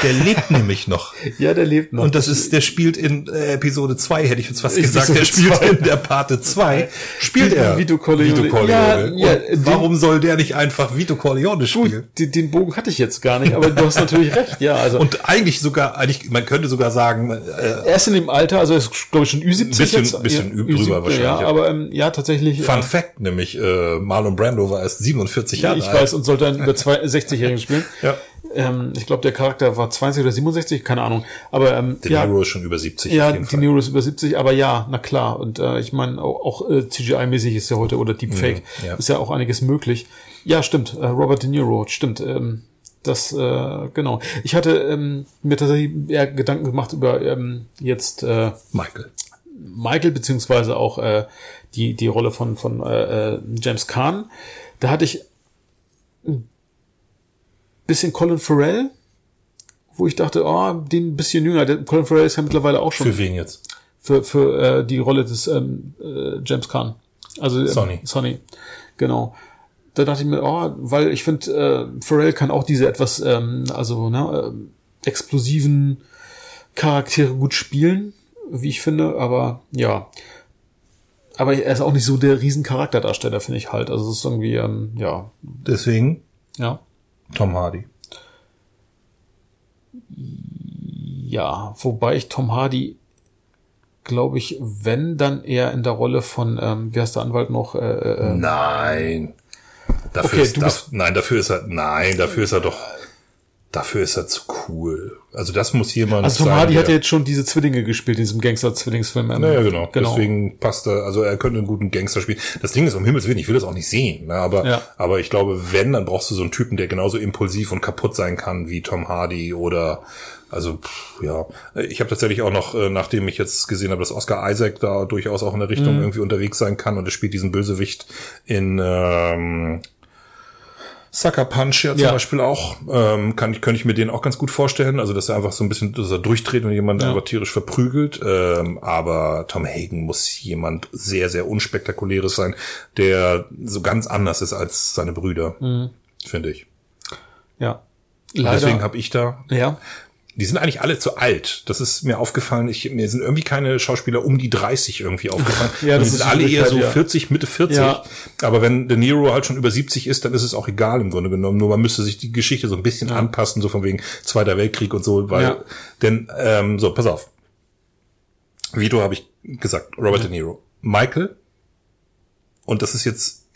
Der lebt (laughs) nämlich noch. Ja, der lebt noch. Und das ist, der spielt in äh, Episode 2, hätte ich jetzt fast (laughs) gesagt. Episode Der spielt zwei. in der Parte 2. Spielt er. Vito Corleone. Vito Corleone. Ja, ja, den- warum soll der nicht einfach Vito Corleone spielen? Gut, den, den Bogen hatte ich jetzt gar nicht, aber du hast natürlich recht. Ja, also Und eigentlich sogar, eigentlich, man könnte sogar sagen, äh, er ist in dem Alter, also er ist glaube ich schon Ü70 Bisschen- jetzt. bisschen ja, drüber Ü70, wahrscheinlich, Ja, ja. aber ähm, ja, tatsächlich. Fun äh, Fact, nämlich äh, Marlon Brando war erst 47 Jahre ich alt. weiß und sollte einen über zwei- (laughs) 60-Jährigen spielen. Ja. Ähm, ich glaube, der Charakter war 20 oder 67, keine Ahnung. Aber ähm, De ja, Niro ist schon über 70 ja, Fall. Niro ist über 70, aber ja, na klar. Und äh, ich meine, auch, auch äh, CGI-mäßig ist ja heute oder Deepfake Mhm, ja. ist ja auch einiges möglich. Ja, stimmt. Äh, Robert De Niro, stimmt. Ähm, das äh, genau. Ich hatte ähm, mir tatsächlich eher Gedanken gemacht über ähm, jetzt äh, Michael. Michael beziehungsweise auch äh, die die Rolle von von äh, äh, James Caan. Da hatte ich ein bisschen Colin Farrell, wo ich dachte, oh, den ein bisschen jünger. Der Colin Farrell ist ja mittlerweile auch schon Für wen jetzt? für, für äh, die Rolle des ähm, äh, James Caan. Also ähm, Sonny. Sonny, genau. Da dachte ich mir, oh, weil ich finde, äh, Pharrell kann auch diese etwas, ähm, also ne, ähm, explosiven Charaktere gut spielen, wie ich finde, aber ja. Aber er ist auch nicht so der riesen Charakterdarsteller, finde ich halt. Also es ist irgendwie, ähm, ja, Deswegen ja. Tom Hardy. Ja, wobei ich Tom Hardy, glaube ich, wenn, dann eher in der Rolle von, ähm, wie heißt der Anwalt noch? Äh, äh, Nein. Dafür Okay, ist, da, nein, dafür ist er, nein, dafür ist er doch, dafür ist er zu cool. Also das muss jemand also Tom Hardy hat ja jetzt schon diese Zwillinge gespielt, in diesem Gangster-Zwillingsfilm. Naja, genau. genau. Deswegen passt er, also er könnte einen guten Gangster spielen. Das Ding ist, um Himmels Willen, ich will das auch nicht sehen, ne, aber, Ja. aber ich glaube, wenn, dann brauchst du so einen Typen, der genauso impulsiv und kaputt sein kann wie Tom Hardy oder, also, pff, ja. Ich habe tatsächlich auch noch, äh, nachdem ich jetzt gesehen habe, dass Oscar Isaac da durchaus auch in der Richtung Mhm. irgendwie unterwegs sein kann und er spielt diesen Bösewicht in, ähm, Sucker Punch ja zum Ja. Beispiel auch, ähm, kann ich, könnte ich mir den auch ganz gut vorstellen. Also, dass er einfach so ein bisschen, dass er durchdreht und jemand Ja. einfach tierisch verprügelt. Ähm, aber Tom Hagen muss jemand sehr, sehr unspektakuläres sein, der so ganz anders ist als seine Brüder, finde ich. Ja. Leider. Deswegen habe ich da, ja. Die sind eigentlich alle zu alt. Das ist mir aufgefallen. Ich, mir sind irgendwie keine Schauspieler um die 30 irgendwie aufgefallen. (laughs) Ja, das die sind alle eher so ja. 40, Mitte 40. Ja. Aber wenn De Niro halt schon über 70 ist, dann ist es auch egal im Grunde genommen. Nur man müsste sich die Geschichte so ein bisschen anpassen, so von wegen Zweiter Weltkrieg und so, weil, Ja. denn, ähm, so, pass auf. Vito habe ich gesagt, Robert De Niro. Michael, und das ist jetzt,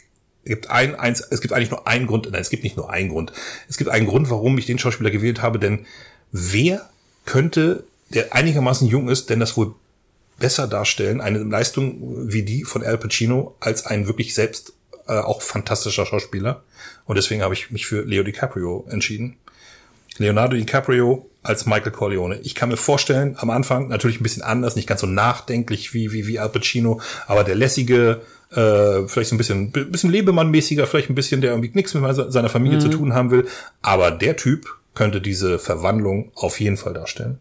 es gibt ein, eins, es gibt eigentlich nur einen Grund, nein, es gibt nicht nur einen Grund. Es gibt einen Grund, warum ich den Schauspieler gewählt habe, denn wer könnte, der einigermaßen jung ist, denn das wohl besser darstellen, eine Leistung wie die von Al Pacino, als ein wirklich selbst äh, auch fantastischer Schauspieler. Und deswegen habe ich mich für Leo DiCaprio entschieden. Leonardo DiCaprio als Michael Corleone. Ich kann mir vorstellen, am Anfang natürlich ein bisschen anders, nicht ganz so nachdenklich wie, wie, wie Al Pacino, aber der lässige, äh, vielleicht so ein bisschen, bisschen Lebemann-mäßiger, vielleicht ein bisschen, der irgendwie nichts mit seiner Familie zu tun haben will. Aber der Typ könnte diese Verwandlung auf jeden Fall darstellen.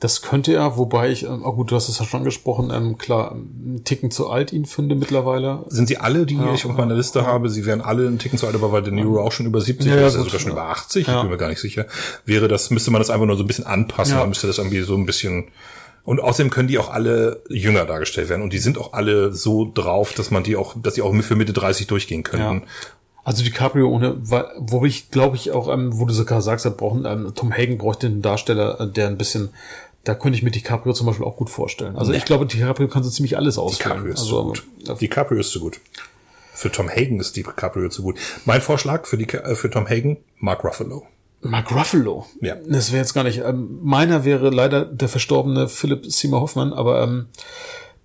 Das könnte er, wobei ich, ähm, oh gut, du hast es ja schon angesprochen, ähm, klar, einen Ticken zu alt ihn finde mittlerweile. Sind sie alle, die ich auf meiner Liste habe? Sie wären alle einen Ticken zu alt, aber weil De Niro auch schon über 70 Ja, ja, ist, gut, sogar schon ja. über 80, Ja. ich bin mir gar nicht sicher. Wäre das, müsste man das einfach nur so ein bisschen anpassen, Ja. dann müsste das irgendwie so ein bisschen, und außerdem können die auch alle jünger dargestellt werden und die sind auch alle so drauf, dass man die auch, dass die auch für Mitte 30 durchgehen könnten. Ja. Also DiCaprio ohne, weil- wo ich glaube ich auch, ähm, wo du sogar sagst, wir brauchen, ähm, Tom Hagen bräuchte einen Darsteller, äh, der ein bisschen, da könnte ich mir DiCaprio zum Beispiel auch gut vorstellen. Also ich glaube, DiCaprio kann so ziemlich alles ausfüllen. DiCaprio ist also, so gut. äh, DiCaprio ist so gut. Für Tom Hagen ist DiCaprio zu gut. Mein Vorschlag für, die, äh, für Tom Hagen, Mark Ruffalo. Mark Ruffalo. Ja. Das wäre jetzt gar nicht. Ähm, meiner wäre leider der verstorbene Philip Seymour Hoffman, aber ähm,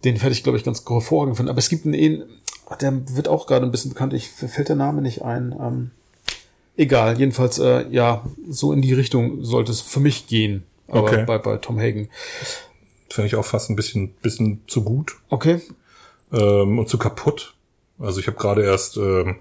den hätte ich, glaube ich, ganz hervorragend finden. Aber es gibt einen, einen der wird auch gerade ein bisschen bekannt. Ich fällt der Name nicht ein. Ähm, egal, jedenfalls, äh, ja, so in die Richtung sollte es für mich gehen. Aber Okay. bei, bei Tom Hagen. Finde ich auch fast ein bisschen, bisschen zu gut Okay. ähm, und zu kaputt. Also ich habe gerade erst ähm,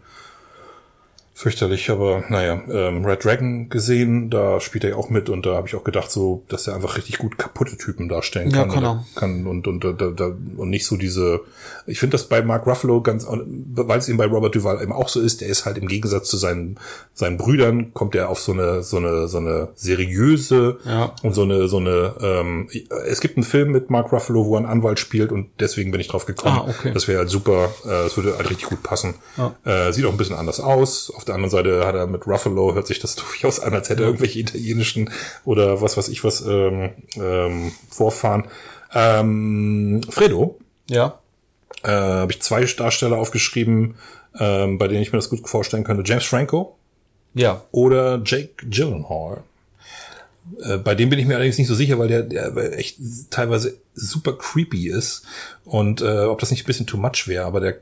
fürchterlich, aber naja, ähm, Red Dragon gesehen, da spielt er ja auch mit und da habe ich auch gedacht, so, dass er einfach richtig gut kaputte Typen darstellen Ja, kann. kann oder er. kann und und, und, und, und nicht so diese. Ich finde das bei Mark Ruffalo ganz, weil es eben bei Robert Duval eben auch so ist, der ist halt im Gegensatz zu seinen seinen Brüdern kommt er auf so eine so eine so eine seriöse Ja. und so eine so eine. Ähm, es gibt einen Film mit Mark Ruffalo, wo er einen Anwalt spielt und deswegen bin ich drauf gekommen. Ah, okay. Das wäre halt super. Äh, das würde halt richtig gut passen. Ja. Äh, sieht auch ein bisschen anders aus. Auf der anderen Seite hat er mit Ruffalo, hört sich das (laughs) durchaus an, als hätte er irgendwelche italienischen oder was weiß ich was ähm, ähm, Vorfahren. Ähm, Fredo, Ja. äh, habe ich zwei Darsteller aufgeschrieben, ähm, bei denen ich mir das gut vorstellen könnte. James Franco Ja. oder Jake Gyllenhaal. Äh, bei dem bin ich mir allerdings nicht so sicher, weil der, der echt teilweise super creepy ist und äh, ob das nicht ein bisschen too much wäre, aber der,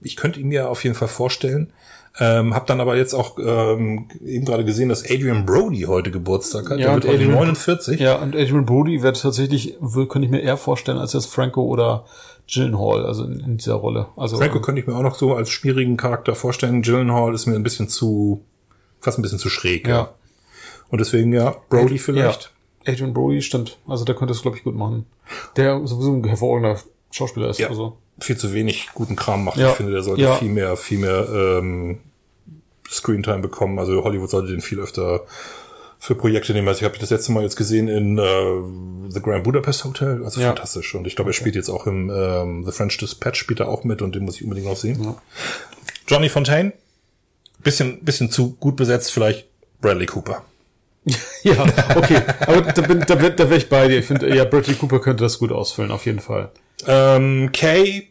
ich könnte ihn mir auf jeden Fall vorstellen. Ähm, hab dann aber jetzt auch ähm, eben gerade gesehen, dass Adrian Brody heute Geburtstag hat. Ja, der wird heute Adrian- 49. Ja, und Adrian Brody wird tatsächlich, könnte ich mir eher vorstellen, als jetzt Franco oder Gyllenhaal, also in, in dieser Rolle. Also Franco könnte ich mir auch noch so als schwierigen Charakter vorstellen. Gyllenhaal ist mir ein bisschen zu, fast ein bisschen zu schräg. Ja. Und deswegen ja, Brody vielleicht. Ja, Adrian Brody stimmt. Also der könnte es, glaube ich, gut machen. Der sowieso ein hervorragender Schauspieler ist. Ja. Also. Viel zu wenig guten Kram macht. Ja. Ich finde, der sollte Ja. viel mehr, viel mehr ähm, Screentime bekommen. Also Hollywood sollte den viel öfter für Projekte nehmen. Also ich habe das letzte Mal jetzt gesehen in äh, The Grand Budapest Hotel. Also Ja. fantastisch. Und ich glaube, er spielt jetzt auch im ähm, The French Dispatch spielt er auch mit und den muss ich unbedingt noch sehen. Ja. Johnny Fontaine, bisschen, bisschen zu gut besetzt, vielleicht Bradley Cooper. (laughs) Ja, okay. Aber da, bin, da, wär- da wäre ich bei dir. Ich finde, ja, Bradley Cooper könnte das gut ausfüllen, auf jeden Fall. Ähm, Kay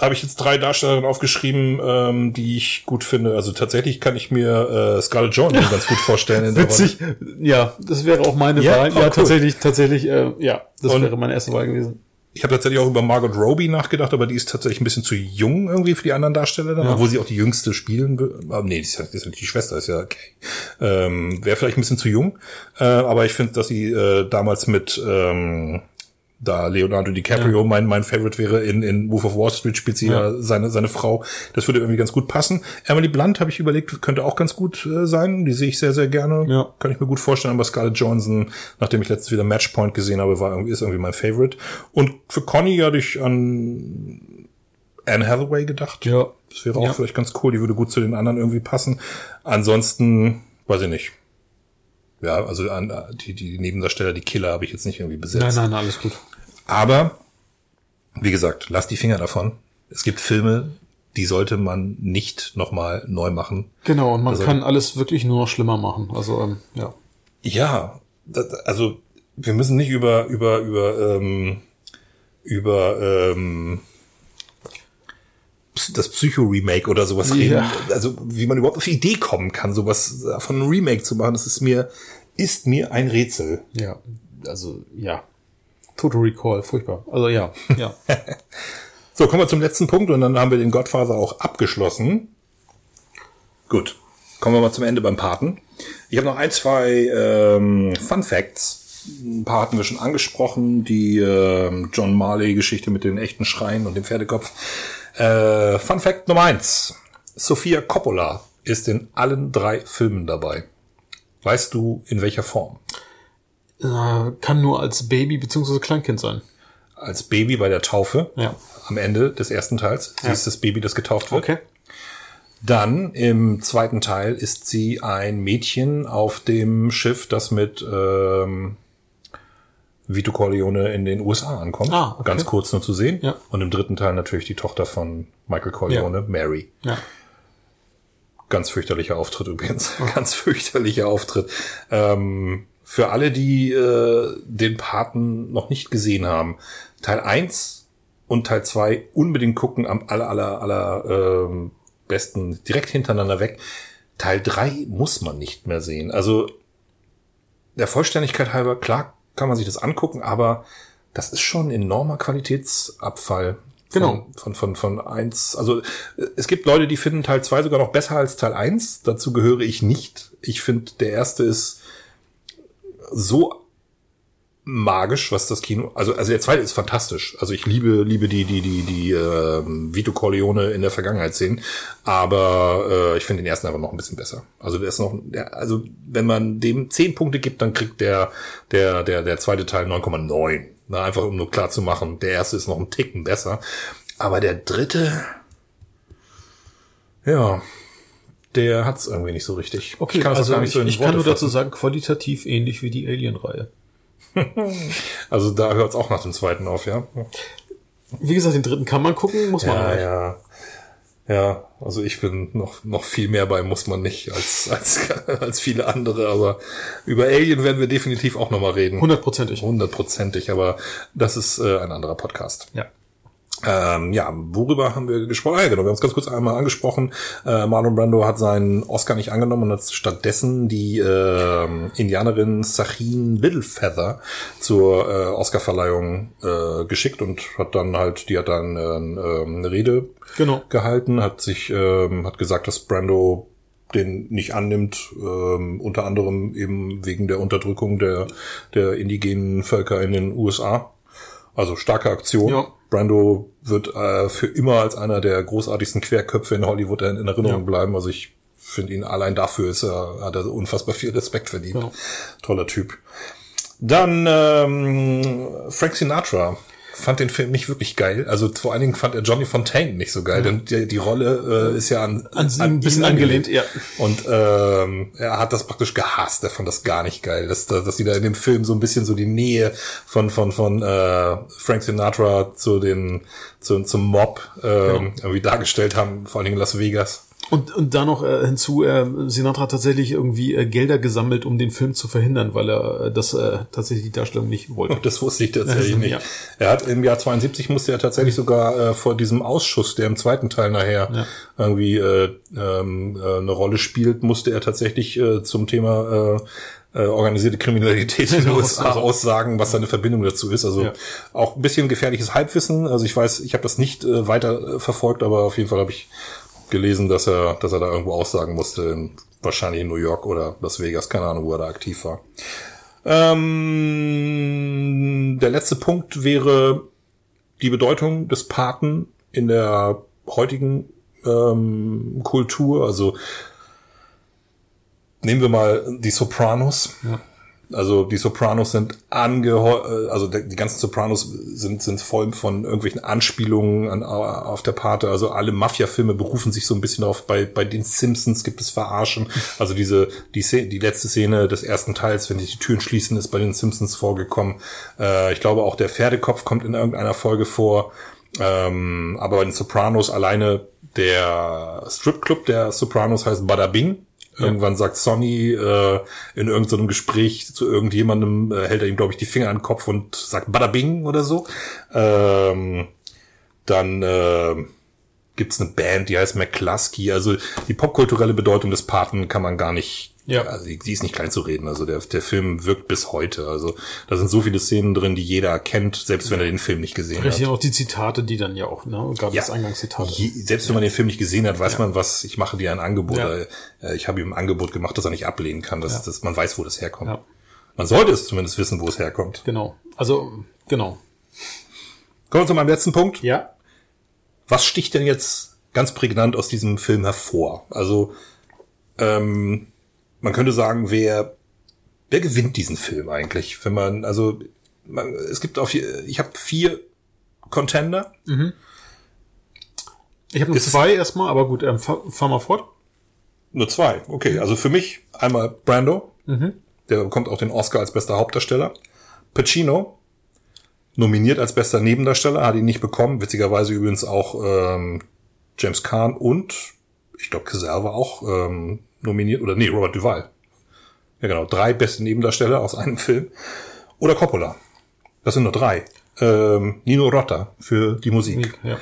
habe ich jetzt drei Darstellerinnen aufgeschrieben, ähm, die ich gut finde. Also tatsächlich kann ich mir äh, Scarlett Johansson ganz gut vorstellen. In der Rolle. Witzig. Ja, das wäre auch meine Ja? Wahl. Oh, ja, cool. tatsächlich, tatsächlich, äh, ja, das Und- wäre meine erste Wahl gewesen. Ich habe tatsächlich auch über Margot Robbie nachgedacht, aber die ist tatsächlich ein bisschen zu jung irgendwie für die anderen Darsteller, dann, Ja. obwohl sie auch die jüngste spielen will. Aber nee, die ist ja, die, ist ja nicht die Schwester, ist ja okay. Ähm, Wäre vielleicht ein bisschen zu jung, äh, aber ich finde, dass sie äh, damals mit ähm, da Leonardo DiCaprio mein mein Favorite wäre in in Wolf of Wall Street spielt sie ja, Ja. seine seine Frau. Das würde irgendwie ganz gut passen. Emily Blunt habe ich überlegt, könnte auch ganz gut äh, sein. Die sehe ich sehr sehr gerne. Ja. Kann ich mir gut vorstellen. Aber Scarlett Johansson, nachdem ich letztens wieder Matchpoint gesehen habe, war irgendwie ist irgendwie mein Favorite. Und für Conny hatte ich an Anne Hathaway gedacht. Ja. Das wäre auch Ja. vielleicht ganz cool. Die würde gut zu den anderen irgendwie passen. Ansonsten weiß ich nicht. Ja, also an die, die Nebendarsteller, die Killer habe ich jetzt nicht irgendwie besetzt. Nein, nein, alles gut. Aber, wie gesagt, lass die Finger davon. Es gibt Filme, die sollte man nicht nochmal neu machen. Genau, und man Also- kann alles wirklich nur noch schlimmer machen. Also, ähm, ja. Ja, das, also wir müssen nicht über über über ähm, über ähm, das Psycho-Remake oder sowas reden. Ja. Also wie man überhaupt auf die Idee kommen kann, sowas von einem Remake zu machen, das ist mir ist mir ein Rätsel. Ja, also, ja. Total Recall, furchtbar. Also, ja, ja. (laughs) So, kommen wir zum letzten Punkt und dann haben wir den Godfather auch abgeschlossen. Gut, kommen wir mal zum Ende beim Paten. Ich habe noch ein, zwei ähm, Fun Facts. Ein paar hatten wir schon angesprochen. Die ähm, John Marley-Geschichte mit den echten Schreien und dem Pferdekopf. Äh, Fun Fact Nummer eins. Sofia Coppola ist in allen drei Filmen dabei. Weißt du, in welcher Form? Äh, kann nur als Baby beziehungsweise Kleinkind sein. Als Baby bei der Taufe Ja. am Ende des ersten Teils. Sie Ja. ist das Baby, das getauft wird. Okay. Dann im zweiten Teil ist sie ein Mädchen auf dem Schiff, das mit ähm, Vito Corleone in den USA ankommt. Ah, okay. Ganz kurz nur zu sehen. Ja. Und im dritten Teil natürlich die Tochter von Michael Corleone, Mary. Ja. Ganz fürchterlicher Auftritt übrigens. (laughs) Ganz fürchterlicher Auftritt. Ähm, für alle, die äh, den Paten noch nicht gesehen haben. Teil 1 und Teil 2 unbedingt gucken, am aller, aller, aller ähm, besten direkt hintereinander weg. Teil 3 muss man nicht mehr sehen. Also der Vollständigkeit halber, klar kann man sich das angucken, aber das ist schon ein enormer Qualitätsabfall. Genau. Von, von, von, eins. Also es gibt Leute, die finden Teil 2 sogar noch besser als Teil 1. Dazu gehöre ich nicht. Ich finde, der erste ist so magisch, was das Kino. Also, also der zweite ist fantastisch. Also ich liebe, liebe die, die, die, die äh, Vito Corleone in der Vergangenheit sehen. Aber äh, ich finde den ersten aber noch ein bisschen besser. Also der ist noch, der, also wenn man dem zehn Punkte gibt, dann kriegt der, der, der, der zweite Teil 9,9. Na, einfach um nur klar zu machen, der erste ist noch ein Ticken besser. Aber der dritte, ja, der hat's irgendwie nicht so richtig. Okay, ich kann, also gar nicht ich, so ich kann nur dazu sagen, qualitativ ähnlich wie die Alien-Reihe. (laughs) Also da hört's auch nach dem zweiten auf, ja. Wie gesagt, den dritten kann man gucken, muss man Ja, aber. ja. Ja, also ich bin noch, noch viel mehr bei, muss man nicht, als, (laughs) als, als viele andere, aber über Alien werden wir definitiv auch nochmal reden. Hundertprozentig. Hundertprozentig, aber das ist äh, ein anderer Podcast. Ja. Ähm, ja, worüber haben wir gesprochen? Ah, ja, genau, wir haben es ganz kurz einmal angesprochen. Äh, Marlon Brando hat seinen Oscar nicht angenommen und hat stattdessen die äh, Indianerin Sachin Littlefeather zur äh, Oscarverleihung äh, geschickt und hat dann halt, die hat dann äh, äh, eine Rede Genau. gehalten, hat sich, ähm, hat gesagt, dass Brando den nicht annimmt, ähm, unter anderem eben wegen der Unterdrückung der, der indigenen Völker in den USA. Also starke Aktion. Ja. Brando wird äh, für immer als einer der großartigsten Querköpfe in Hollywood in, in Erinnerung Ja. bleiben. Also ich finde ihn allein dafür ist er, hat er unfassbar viel Respekt verdient. Genau. Toller Typ. Dann ähm, Frank Sinatra fand den Film nicht wirklich geil. Also vor allen Dingen fand er Johnny Fontaine nicht so geil, denn die, die Rolle äh, ist ja an, An sie ein bisschen ihn angelehnt, ja. Und ähm, er hat das praktisch gehasst. Er fand das gar nicht geil, dass, dass sie da in dem Film so ein bisschen so die Nähe von von von äh, Frank Sinatra zu den zu, zum Mob ähm, irgendwie dargestellt haben, vor allen Dingen in Las Vegas. Und, und da noch äh, hinzu, äh, Sinatra hat tatsächlich irgendwie äh, Gelder gesammelt, um den Film zu verhindern, weil er äh, das äh, tatsächlich die Darstellung nicht wollte. Das wusste ich tatsächlich Also, nicht. ja. Er hat im Jahr 72 musste er tatsächlich sogar äh, vor diesem Ausschuss, der im zweiten Teil nachher Ja. irgendwie äh, ähm, äh, eine Rolle spielt, musste er tatsächlich äh, zum Thema äh, äh, organisierte Kriminalität in den (laughs) USA also- aussagen, was seine Verbindung dazu ist. Also Ja. auch ein bisschen gefährliches Halbwissen. Also ich weiß, ich habe das nicht äh, weiter äh, verfolgt, aber auf jeden Fall habe ich gelesen, dass er, dass er da irgendwo aussagen musste, in, wahrscheinlich in New York oder Las Vegas, keine Ahnung, wo er da aktiv war. Ähm, der letzte Punkt wäre die Bedeutung des Paten in der heutigen ähm, Kultur. Also nehmen wir mal die Sopranos. Also die Sopranos sind angeheu also der, die ganzen Sopranos sind sind voll von irgendwelchen Anspielungen an, auf der Pate. Also alle Mafia-Filme berufen sich so ein bisschen auf. Bei bei den Simpsons gibt es Verarschen. Also diese die Szene, die letzte Szene des ersten Teils, wenn sich die Türen schließen, ist bei den Simpsons vorgekommen. Äh, ich glaube auch der Pferdekopf kommt in irgendeiner Folge vor. Ähm, aber bei den Sopranos alleine der Stripclub der Sopranos heißt Bada Bing. Irgendwann sagt Sonny äh, in irgendeinem Gespräch zu irgendjemandem, äh, hält er ihm, glaube ich, die Finger an den Kopf und sagt Bada Bing oder so. Ähm, dann äh, gibt's eine Band, die heißt McCluskey. Also die popkulturelle Bedeutung des Paten kann man gar nicht, Ja. also die, die ist nicht klein zu reden. Also der, der Film wirkt bis heute. Also da sind so viele Szenen drin, die jeder kennt, selbst wenn er den Film nicht gesehen hat. Richtig, auch die Zitate, die dann ja auch, ne, gab Ja. das Eingangszitat. Je, selbst wenn man den Film nicht gesehen hat, weiß man, was, ich mache dir ein Angebot. Ja. Äh, Ich habe ihm ein Angebot gemacht, das er nicht ablehnen kann, dass, dass man weiß, wo das herkommt. Ja. Man sollte es zumindest wissen, wo es herkommt. Genau. Also, genau. Kommen wir zu meinem letzten Punkt. Ja. Was sticht denn jetzt ganz prägnant aus diesem Film hervor? Also, ähm, man könnte sagen, wer, wer gewinnt diesen Film eigentlich? Wenn man, also, man, es gibt auf, ich habe vier Contender. Ich habe nur zwei erstmal, aber gut, ähm, fahr, fahr mal fort. Nur zwei. Okay, also für mich einmal Brando. Mhm. Der bekommt auch den Oscar als bester Hauptdarsteller. Pacino, nominiert als bester Nebendarsteller, hat ihn nicht bekommen. Witzigerweise übrigens auch ähm, James Caan und ich glaube war auch ähm, nominiert. Oder nee, Robert Duval. Ja genau, drei beste Nebendarsteller aus einem Film. Oder Coppola. Das sind nur drei. ähm, Nino Rota für die Musik. Ja.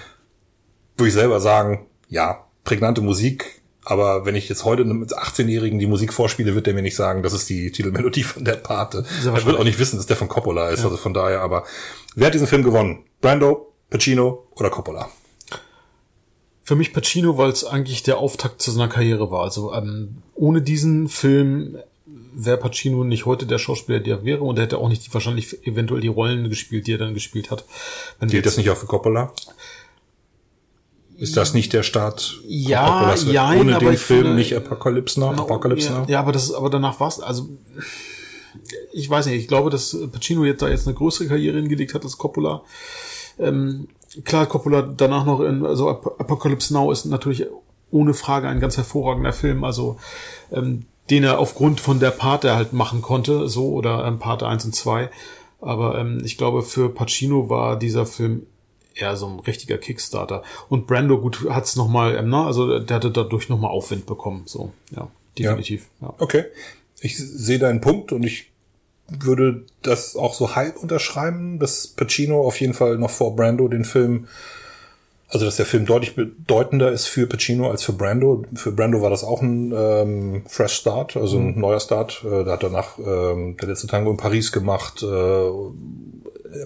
Würde ich selber sagen, ja, prägnante Musik, aber wenn ich jetzt heute einem 18-Jährigen die Musik vorspiele, wird der mir nicht sagen, das ist die Titelmelodie von der Pate. Er wird auch nicht wissen, dass der von Coppola ist, also von daher, aber wer hat diesen Film gewonnen? Brando, Pacino oder Coppola? Für mich Pacino, weil es eigentlich der Auftakt zu seiner Karriere war. Also ähm, ohne diesen Film wäre Pacino nicht heute der Schauspieler, der er wäre und er hätte auch nicht wahrscheinlich eventuell die Rollen gespielt, die er dann gespielt hat. Wenn jetzt- das nicht auch für Coppola? Ist das nicht der Start Ja, jein, ohne aber den Film finde- nicht Apocalypse Now? Apocalypse ja, Now? ja, aber das, aber danach war's. Also ich weiß nicht. Ich glaube, dass Pacino jetzt da jetzt eine größere Karriere hingelegt hat als Coppola. Ähm, klar, Coppola danach noch in also Ap- Apocalypse Now ist natürlich ohne Frage ein ganz hervorragender Film. Also ähm, den er aufgrund von der Part er halt machen konnte, so oder ähm, Part 1 und 2. Aber ähm, ich glaube, für Pacino war dieser Film eher so ein richtiger Kickstarter. Und Brando, gut, hat's noch mal, ähm, na, also der hatte dadurch noch mal Aufwind bekommen. So, ja, definitiv. Ja. Okay. Ich sehe deinen Punkt und ich würde das auch so halb unterschreiben, dass Pacino auf jeden Fall noch vor Brando den Film, also dass der Film deutlich bedeutender ist für Pacino als für Brando. Für Brando war das auch ein ähm, Fresh Start, also ein neuer Start. Äh, da hat er danach ähm, der letzte Tango in Paris gemacht, äh,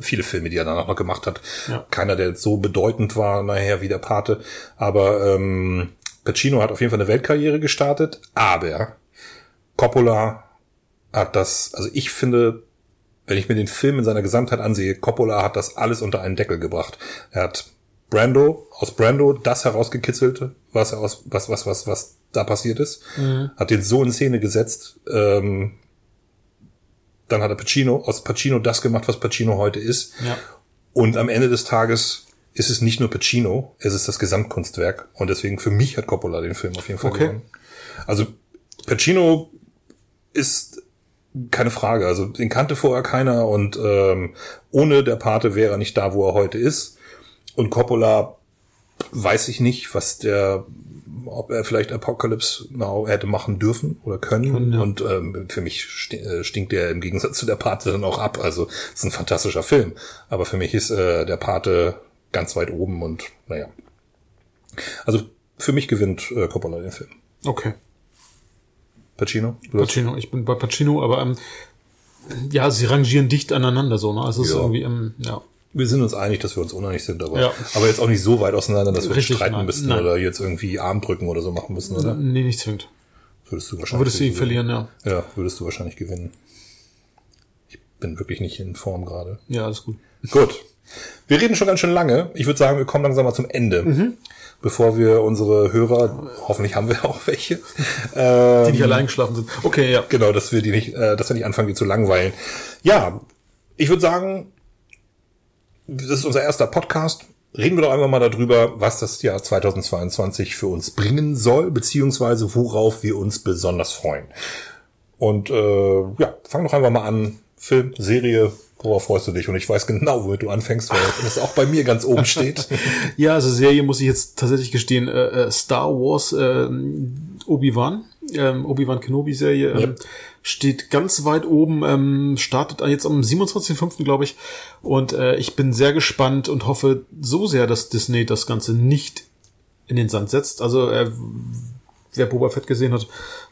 viele Filme, die er danach noch gemacht hat. Ja. Keiner, der so bedeutend war nachher wie der Pate. Aber ähm, Pacino hat auf jeden Fall eine Weltkarriere gestartet, aber Coppola hat das, also ich finde, wenn ich mir den Film in seiner Gesamtheit ansehe, Coppola hat das alles unter einen Deckel gebracht. Er hat Brando, aus Brando das herausgekitzelt, was er aus, was, was, was, was da passiert ist, hat den so in Szene gesetzt, ähm, dann hat er Pacino, aus Pacino das gemacht, was Pacino heute ist. Ja. Und am Ende des Tages ist es nicht nur Pacino, es ist das Gesamtkunstwerk. Und deswegen für mich hat Coppola den Film auf jeden Fall Okay. gewonnen. Also Pacino ist keine Frage. Also den kannte vorher keiner und ähm, ohne der Pate wäre er nicht da, wo er heute ist. Und Coppola weiß ich nicht, was der, ob er vielleicht Apocalypse Now hätte machen dürfen oder können. ja. Und ähm, für mich äh, stinkt der im Gegensatz zu der Pate dann auch ab. Also es ist ein fantastischer Film. Aber für mich ist äh, der Pate ganz weit oben und naja. Also für mich gewinnt äh, Coppola den Film. Okay. Pacino? Pacino, ich bin bei Pacino, aber ähm, ja, sie rangieren dicht aneinander so, ne? Also es ist Ja. irgendwie, ähm, ja. Wir sind uns einig, dass wir uns uneinig sind, aber, Ja. aber jetzt auch nicht so weit auseinander, dass wir Richtig, streiten nein, müssen nein. oder jetzt irgendwie Armdrücken oder so machen müssen, oder? Nee, nicht zwingend. Würdest du wahrscheinlich Würdest du ihn gewinnen. verlieren, ja. Ja, würdest du wahrscheinlich gewinnen. Ich bin wirklich nicht in Form gerade. Ja, alles gut. Gut. Wir reden schon ganz schön lange. Ich würde sagen, wir kommen langsam mal zum Ende. Mhm. Bevor wir unsere Hörer, hoffentlich haben wir (laughs) auch welche, ähm, Die nicht allein geschlafen sind. Okay, ja. Genau, dass wir die nicht, äh, dass wir nicht anfangen, die zu langweilen. Ja, ich würde sagen, das ist unser erster Podcast. Reden wir doch einfach mal darüber, was das Jahr 2022 für uns bringen soll, beziehungsweise worauf wir uns besonders freuen. Und äh, ja, fang doch einfach mal an. Film, Serie, worauf freust du dich? Und ich weiß genau, womit du anfängst, weil (laughs) das auch bei mir ganz oben steht. Ja, also Serie muss ich jetzt tatsächlich gestehen, äh, äh, Star Wars ähm, Obi-Wan, ähm, Obi-Wan Kenobi-Serie, ähm, Yep. steht ganz weit oben, ähm, startet jetzt am 27.05., glaube ich. Und äh, ich bin sehr gespannt und hoffe so sehr, dass Disney das Ganze nicht in den Sand setzt. Also äh, wer Boba Fett gesehen hat,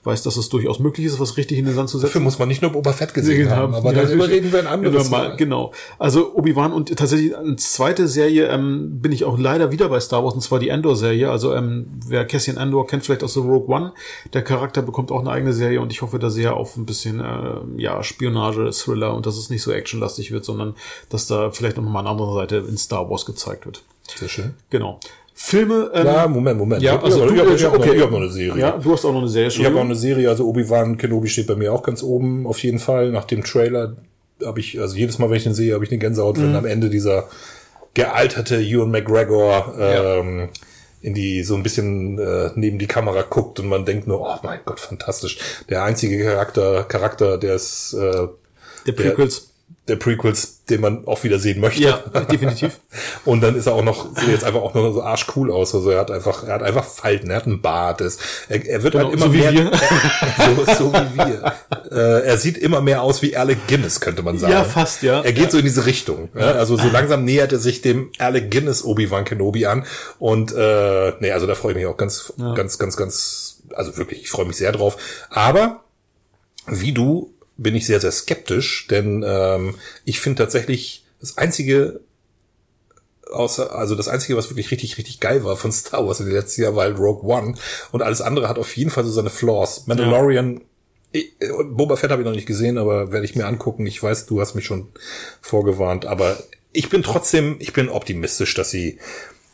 weiß, dass es durchaus möglich ist, was richtig in den Sand zu setzen. Dafür muss man nicht nur Boba Fett gesehen haben, aber Ja, darüber reden wir ein anderes Mal. Genau. Also Obi-Wan und tatsächlich eine zweite Serie ähm, bin ich auch leider wieder bei Star Wars, und zwar die Endor-Serie. Also ähm, wer Cassian Endor kennt vielleicht aus The Rogue One, der Charakter bekommt auch eine eigene Serie und ich hoffe da sehr auf ein bisschen äh, ja Spionage, Thriller und dass es nicht so actionlastig wird, sondern dass da vielleicht noch mal eine andere Seite in Star Wars gezeigt wird. Sehr schön. Genau. Filme. Ähm, Ja, Moment, Moment. ja, also hab- du, ich hab- ich hab noch- okay. hab noch eine Serie. Ja, du hast auch noch eine Serie. Ich habe auch eine Serie, also Obi-Wan Kenobi steht bei mir auch ganz oben, auf jeden Fall. Nach dem Trailer habe ich, also jedes Mal, wenn ich den sehe, habe ich eine Gänsehaut, Mhm. wenn am Ende dieser gealterte Ewan McGregor ähm, in die so ein bisschen äh, neben die Kamera guckt und man denkt nur, oh mein Gott, fantastisch. Der einzige Charakter, Charakter, der ist äh, Der Prequels. Der Prequels, den man auch wieder sehen möchte. Ja, (laughs) definitiv. Und dann ist er auch noch, sieht jetzt einfach auch noch so arschcool aus. Also er hat einfach, er hat einfach Falten, er hat einen Bart. Es, er, er wird Genau, halt immer so wie mehr, wir. (laughs) so, so wie wir. Äh, er sieht immer mehr aus wie Alec Guinness, könnte man sagen. Ja, fast, ja. Er geht so in diese Richtung. Ja? Also so langsam nähert er sich dem Alec Guinness Obi-Wan Kenobi an. Und äh, nee, also da freue ich mich auch ganz, ganz, ganz, ganz, also wirklich, ich freue mich sehr drauf. Aber wie du bin ich sehr, sehr skeptisch, denn ähm, ich finde tatsächlich das einzige, außer, also das einzige, was wirklich richtig, richtig geil war von (laughs) Star Wars in den letzten Jahren, war halt Rogue One und alles andere hat auf jeden Fall so seine Flaws. Mandalorian, ich, Boba Fett habe ich noch nicht gesehen, aber werde ich mir angucken. Ich weiß, du hast mich schon vorgewarnt, aber ich bin trotzdem, ich bin optimistisch, dass sie,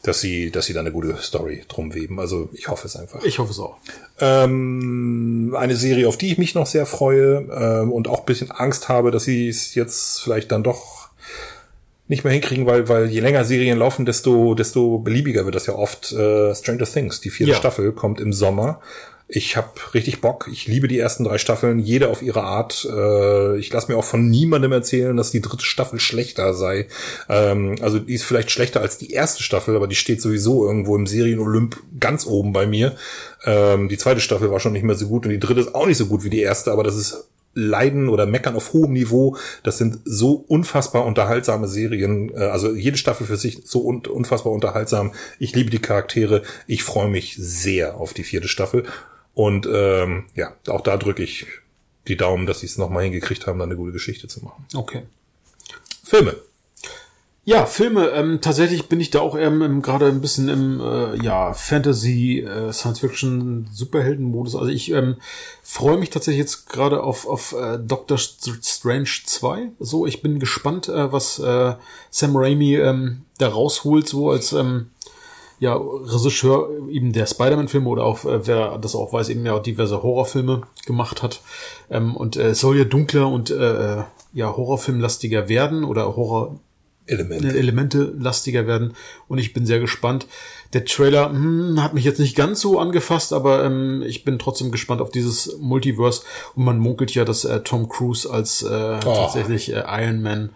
dass sie, dass sie da eine gute Story drum weben. Also ich hoffe es einfach. Ich hoffe es auch. Ähm, eine Serie, auf die ich mich noch sehr freue ähm, und auch ein bisschen Angst habe, dass sie es jetzt vielleicht dann doch nicht mehr hinkriegen, weil, weil je länger Serien laufen, desto, desto beliebiger wird das ja oft. Äh, Stranger Things, die vierte Ja. Staffel, kommt im Sommer. Ich habe richtig Bock. Ich liebe die ersten drei Staffeln, jede auf ihre Art. Äh, ich lasse mir auch von niemandem erzählen, dass die dritte Staffel schlechter sei. Ähm, also die ist vielleicht schlechter als die erste Staffel, aber die steht sowieso irgendwo im Serien-Olymp ganz oben bei mir. Ähm, die zweite Staffel war schon nicht mehr so gut und die dritte ist auch nicht so gut wie die erste, aber das ist Leiden oder Meckern auf hohem Niveau. Das sind so unfassbar unterhaltsame Serien. Äh, Also jede Staffel für sich so un unfassbar unterhaltsam. Ich liebe die Charaktere. Ich freue mich sehr auf die vierte Staffel. Und ähm, ja, auch da drücke ich die Daumen, dass sie es nochmal hingekriegt haben, da eine gute Geschichte zu machen. Okay. Filme. Ja, Filme. Ähm, tatsächlich bin ich da auch im, gerade ein bisschen im äh, ja, Fantasy, äh, Science-Fiction, Superhelden-Modus. Also ich ähm, freue mich tatsächlich jetzt gerade auf, auf äh, Doctor St- Strange 2. So, ich bin gespannt, äh, was äh, Sam Raimi ähm, da rausholt, so als ähm, ja, Regisseur eben der Spider-Man-Filme oder auch, äh, wer das auch weiß, eben ja auch diverse Horrorfilme gemacht hat. Ähm, und äh, es soll ja dunkler und äh, ja, Horrorfilmlastiger werden oder Horror Elemente. Elemente lastiger werden und ich bin sehr gespannt. Der Trailer hm, hat mich jetzt nicht ganz so angefasst, aber ähm, ich bin trotzdem gespannt auf dieses Multiverse und man munkelt ja, dass äh, Tom Cruise als äh, tatsächlich äh, Iron Man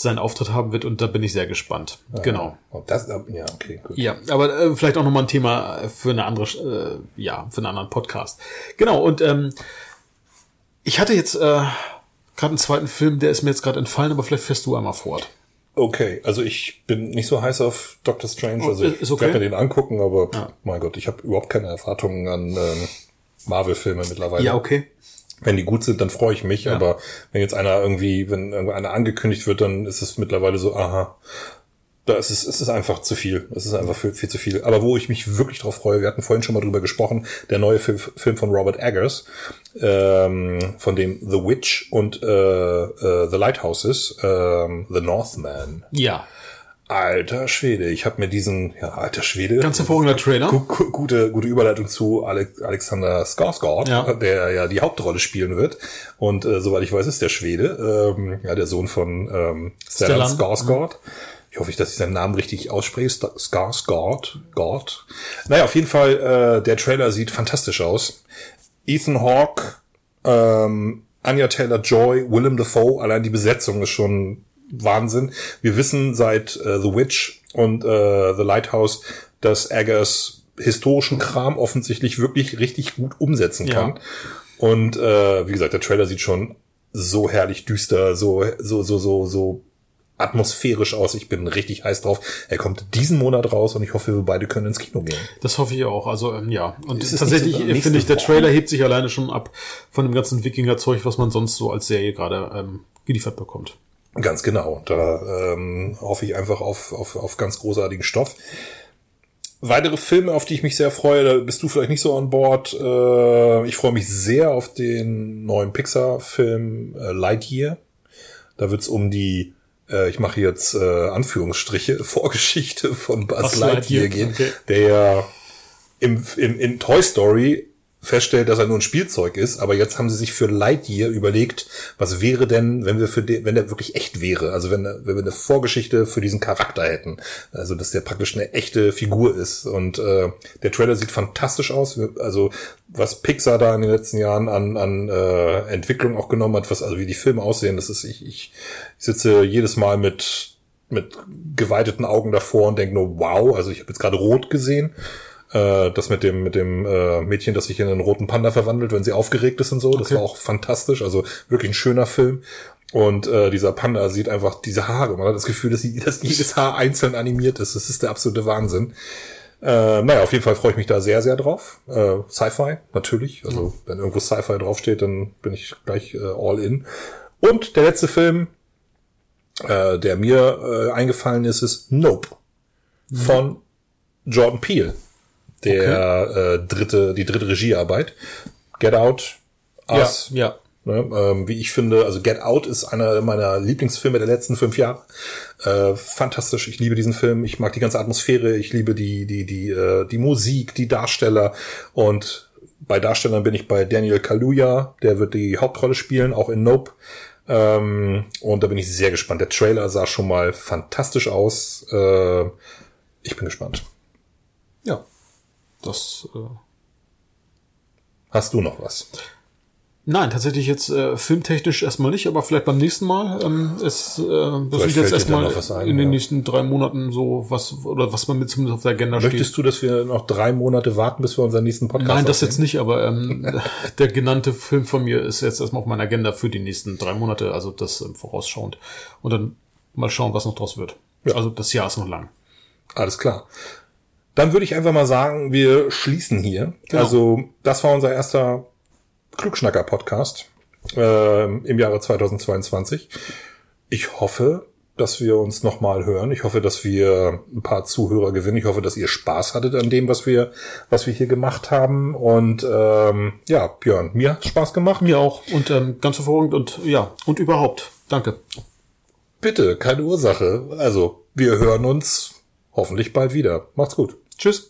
seinen Auftritt haben wird und da bin ich sehr gespannt. Genau. Oh, das, ja, okay, gut. Ja, aber äh, vielleicht auch nochmal ein Thema für eine andere, äh, ja, für einen anderen Podcast. Genau, und ähm, ich hatte jetzt äh, gerade einen zweiten Film, der ist mir jetzt gerade entfallen, aber vielleicht fährst du einmal fort. Okay, also ich bin nicht so heiß auf Doctor Strange, also ich ist okay. werde mir den angucken, aber mein Gott, ich habe überhaupt keine Erwartungen an ähm, Marvel-Filme mittlerweile. Ja, okay. Wenn die gut sind, dann freue ich mich, aber wenn jetzt einer irgendwie, wenn irgendeiner angekündigt wird, dann ist es mittlerweile so, aha, da ist es, es ist einfach zu viel. Es ist einfach viel, viel zu viel. Aber wo ich mich wirklich drauf freue, wir hatten vorhin schon mal drüber gesprochen, der neue Film, Film von Robert Eggers, ähm, von dem The Witch und äh, äh, The Lighthouses, ähm, The Northman. Ja. Alter Schwede, ich habe mir diesen, ja, alter Schwede. Ganz hervorragender Trailer. Gu gu gute, gute Überleitung zu Alex Alexander Skarsgård, Ja. der ja die Hauptrolle spielen wird. Und äh, soweit ich weiß, ist der Schwede, ähm, ja, der Sohn von ähm, Stellan Stellan. Skarsgård. Ich hoffe, dass ich seinen Namen richtig ausspreche. Skarsgård. Gord. Naja, auf jeden Fall, äh, der Trailer sieht fantastisch aus. Ethan Hawke, ähm, Anya Taylor-Joy, Willem Dafoe, allein die Besetzung ist schon Wahnsinn. Wir wissen seit äh, The Witch und äh, The Lighthouse, dass Eggers historischen Kram offensichtlich wirklich richtig gut umsetzen Ja. kann. Und äh, wie gesagt, der Trailer sieht schon so herrlich düster, so so so so so atmosphärisch aus. Ich bin richtig heiß drauf. Er kommt diesen Monat raus und ich hoffe, wir beide können ins Kino gehen. Das hoffe ich auch. Also ähm, ja. Und Ist tatsächlich sogar äh, finde ich, der? Trailer hebt sich alleine schon ab von dem ganzen Wikinger-Zeug, was man sonst so als Serie gerade ähm, geliefert bekommt. Ganz genau. Da ähm, hoffe ich einfach auf, auf, auf ganz großartigen Stoff. Weitere Filme, auf die ich mich sehr freue, da bist du vielleicht nicht so an Bord. Äh, ich freue mich sehr auf den neuen Pixar-Film äh, Lightyear. Da wird's um die, äh, ich mache jetzt äh, Anführungsstriche, (laughs) Vorgeschichte von Buzz Lightyear Lightyear, gehen, okay. der ja im, im, in Toy Story feststellt, dass er nur ein Spielzeug ist, aber jetzt haben sie sich für Lightyear überlegt, was wäre denn, wenn wir für den, wenn der wirklich echt wäre, also wenn, wenn wir eine Vorgeschichte für diesen Charakter hätten, also dass der praktisch eine echte Figur ist und äh, der Trailer sieht fantastisch aus, also was Pixar da in den letzten Jahren an, an äh, Entwicklung auch genommen hat, was also wie die Filme aussehen, das ist ich, ich sitze jedes Mal mit mit geweiteten Augen davor und denke nur wow, also ich habe jetzt gerade rot gesehen äh, das mit dem, mit dem äh, Mädchen, das sich in einen roten Panda verwandelt, wenn sie aufgeregt ist und so. Das Okay. war auch fantastisch. Also wirklich ein schöner Film. Und äh, dieser Panda sieht einfach diese Haare. Man hat das Gefühl, dass, sie, dass jedes Haar einzeln animiert ist. Das ist der absolute Wahnsinn. Äh, naja, auf jeden Fall freue ich mich da sehr, sehr drauf. Äh, Sci-Fi, natürlich. Also wenn irgendwo Sci-Fi draufsteht, dann bin ich gleich äh, all in. Und der letzte Film, äh, der mir äh, eingefallen ist, ist Nope von Jordan Peele. Der äh, dritte, die dritte Regiearbeit. Get Out, Us, ja. Ne, ähm, wie ich finde, also Get Out ist einer meiner Lieblingsfilme der letzten fünf Jahre. Äh, fantastisch, ich liebe diesen Film, ich mag die ganze Atmosphäre, ich liebe die, die, die, äh, die Musik, die Darsteller und bei Darstellern bin ich bei Daniel Kaluuya, der wird die Hauptrolle spielen, auch in Nope. Ähm, und da bin ich sehr gespannt. Der Trailer sah schon mal fantastisch aus. Äh, ich bin gespannt. Das, äh, Hast du noch was? Nein, tatsächlich jetzt äh, filmtechnisch erstmal nicht, aber vielleicht beim nächsten Mal. Ähm, es, äh, das sind fällt jetzt erstmal ein, in den ja. nächsten drei Monaten so was oder was man mit zumindest auf der Agenda Möchtest steht. du, dass wir noch drei Monate warten, bis wir unseren nächsten Podcast Nein, das aufnehmen? jetzt nicht, aber ähm, (laughs) der genannte Film von mir ist jetzt erstmal auf meiner Agenda für die nächsten drei Monate, also das ähm, vorausschauend. Und dann mal schauen, was noch draus wird. Ja. Also das Jahr ist noch lang. Alles klar. Dann würde ich einfach mal sagen, wir schließen hier. Genau. Also, das war unser erster Klugschnacker-Podcast ähm, im Jahre 2022. Ich hoffe, dass wir uns nochmal hören. Ich hoffe, dass wir ein paar Zuhörer gewinnen. Ich hoffe, dass ihr Spaß hattet an dem, was wir, was wir hier gemacht haben. Und ähm, ja, Björn, mir hat Spaß gemacht. Mir auch. Und ähm, ganz hervorragend und ja, und überhaupt. Danke. Bitte, keine Ursache. Also, wir hören uns hoffentlich bald wieder. Macht's gut. Tschüss.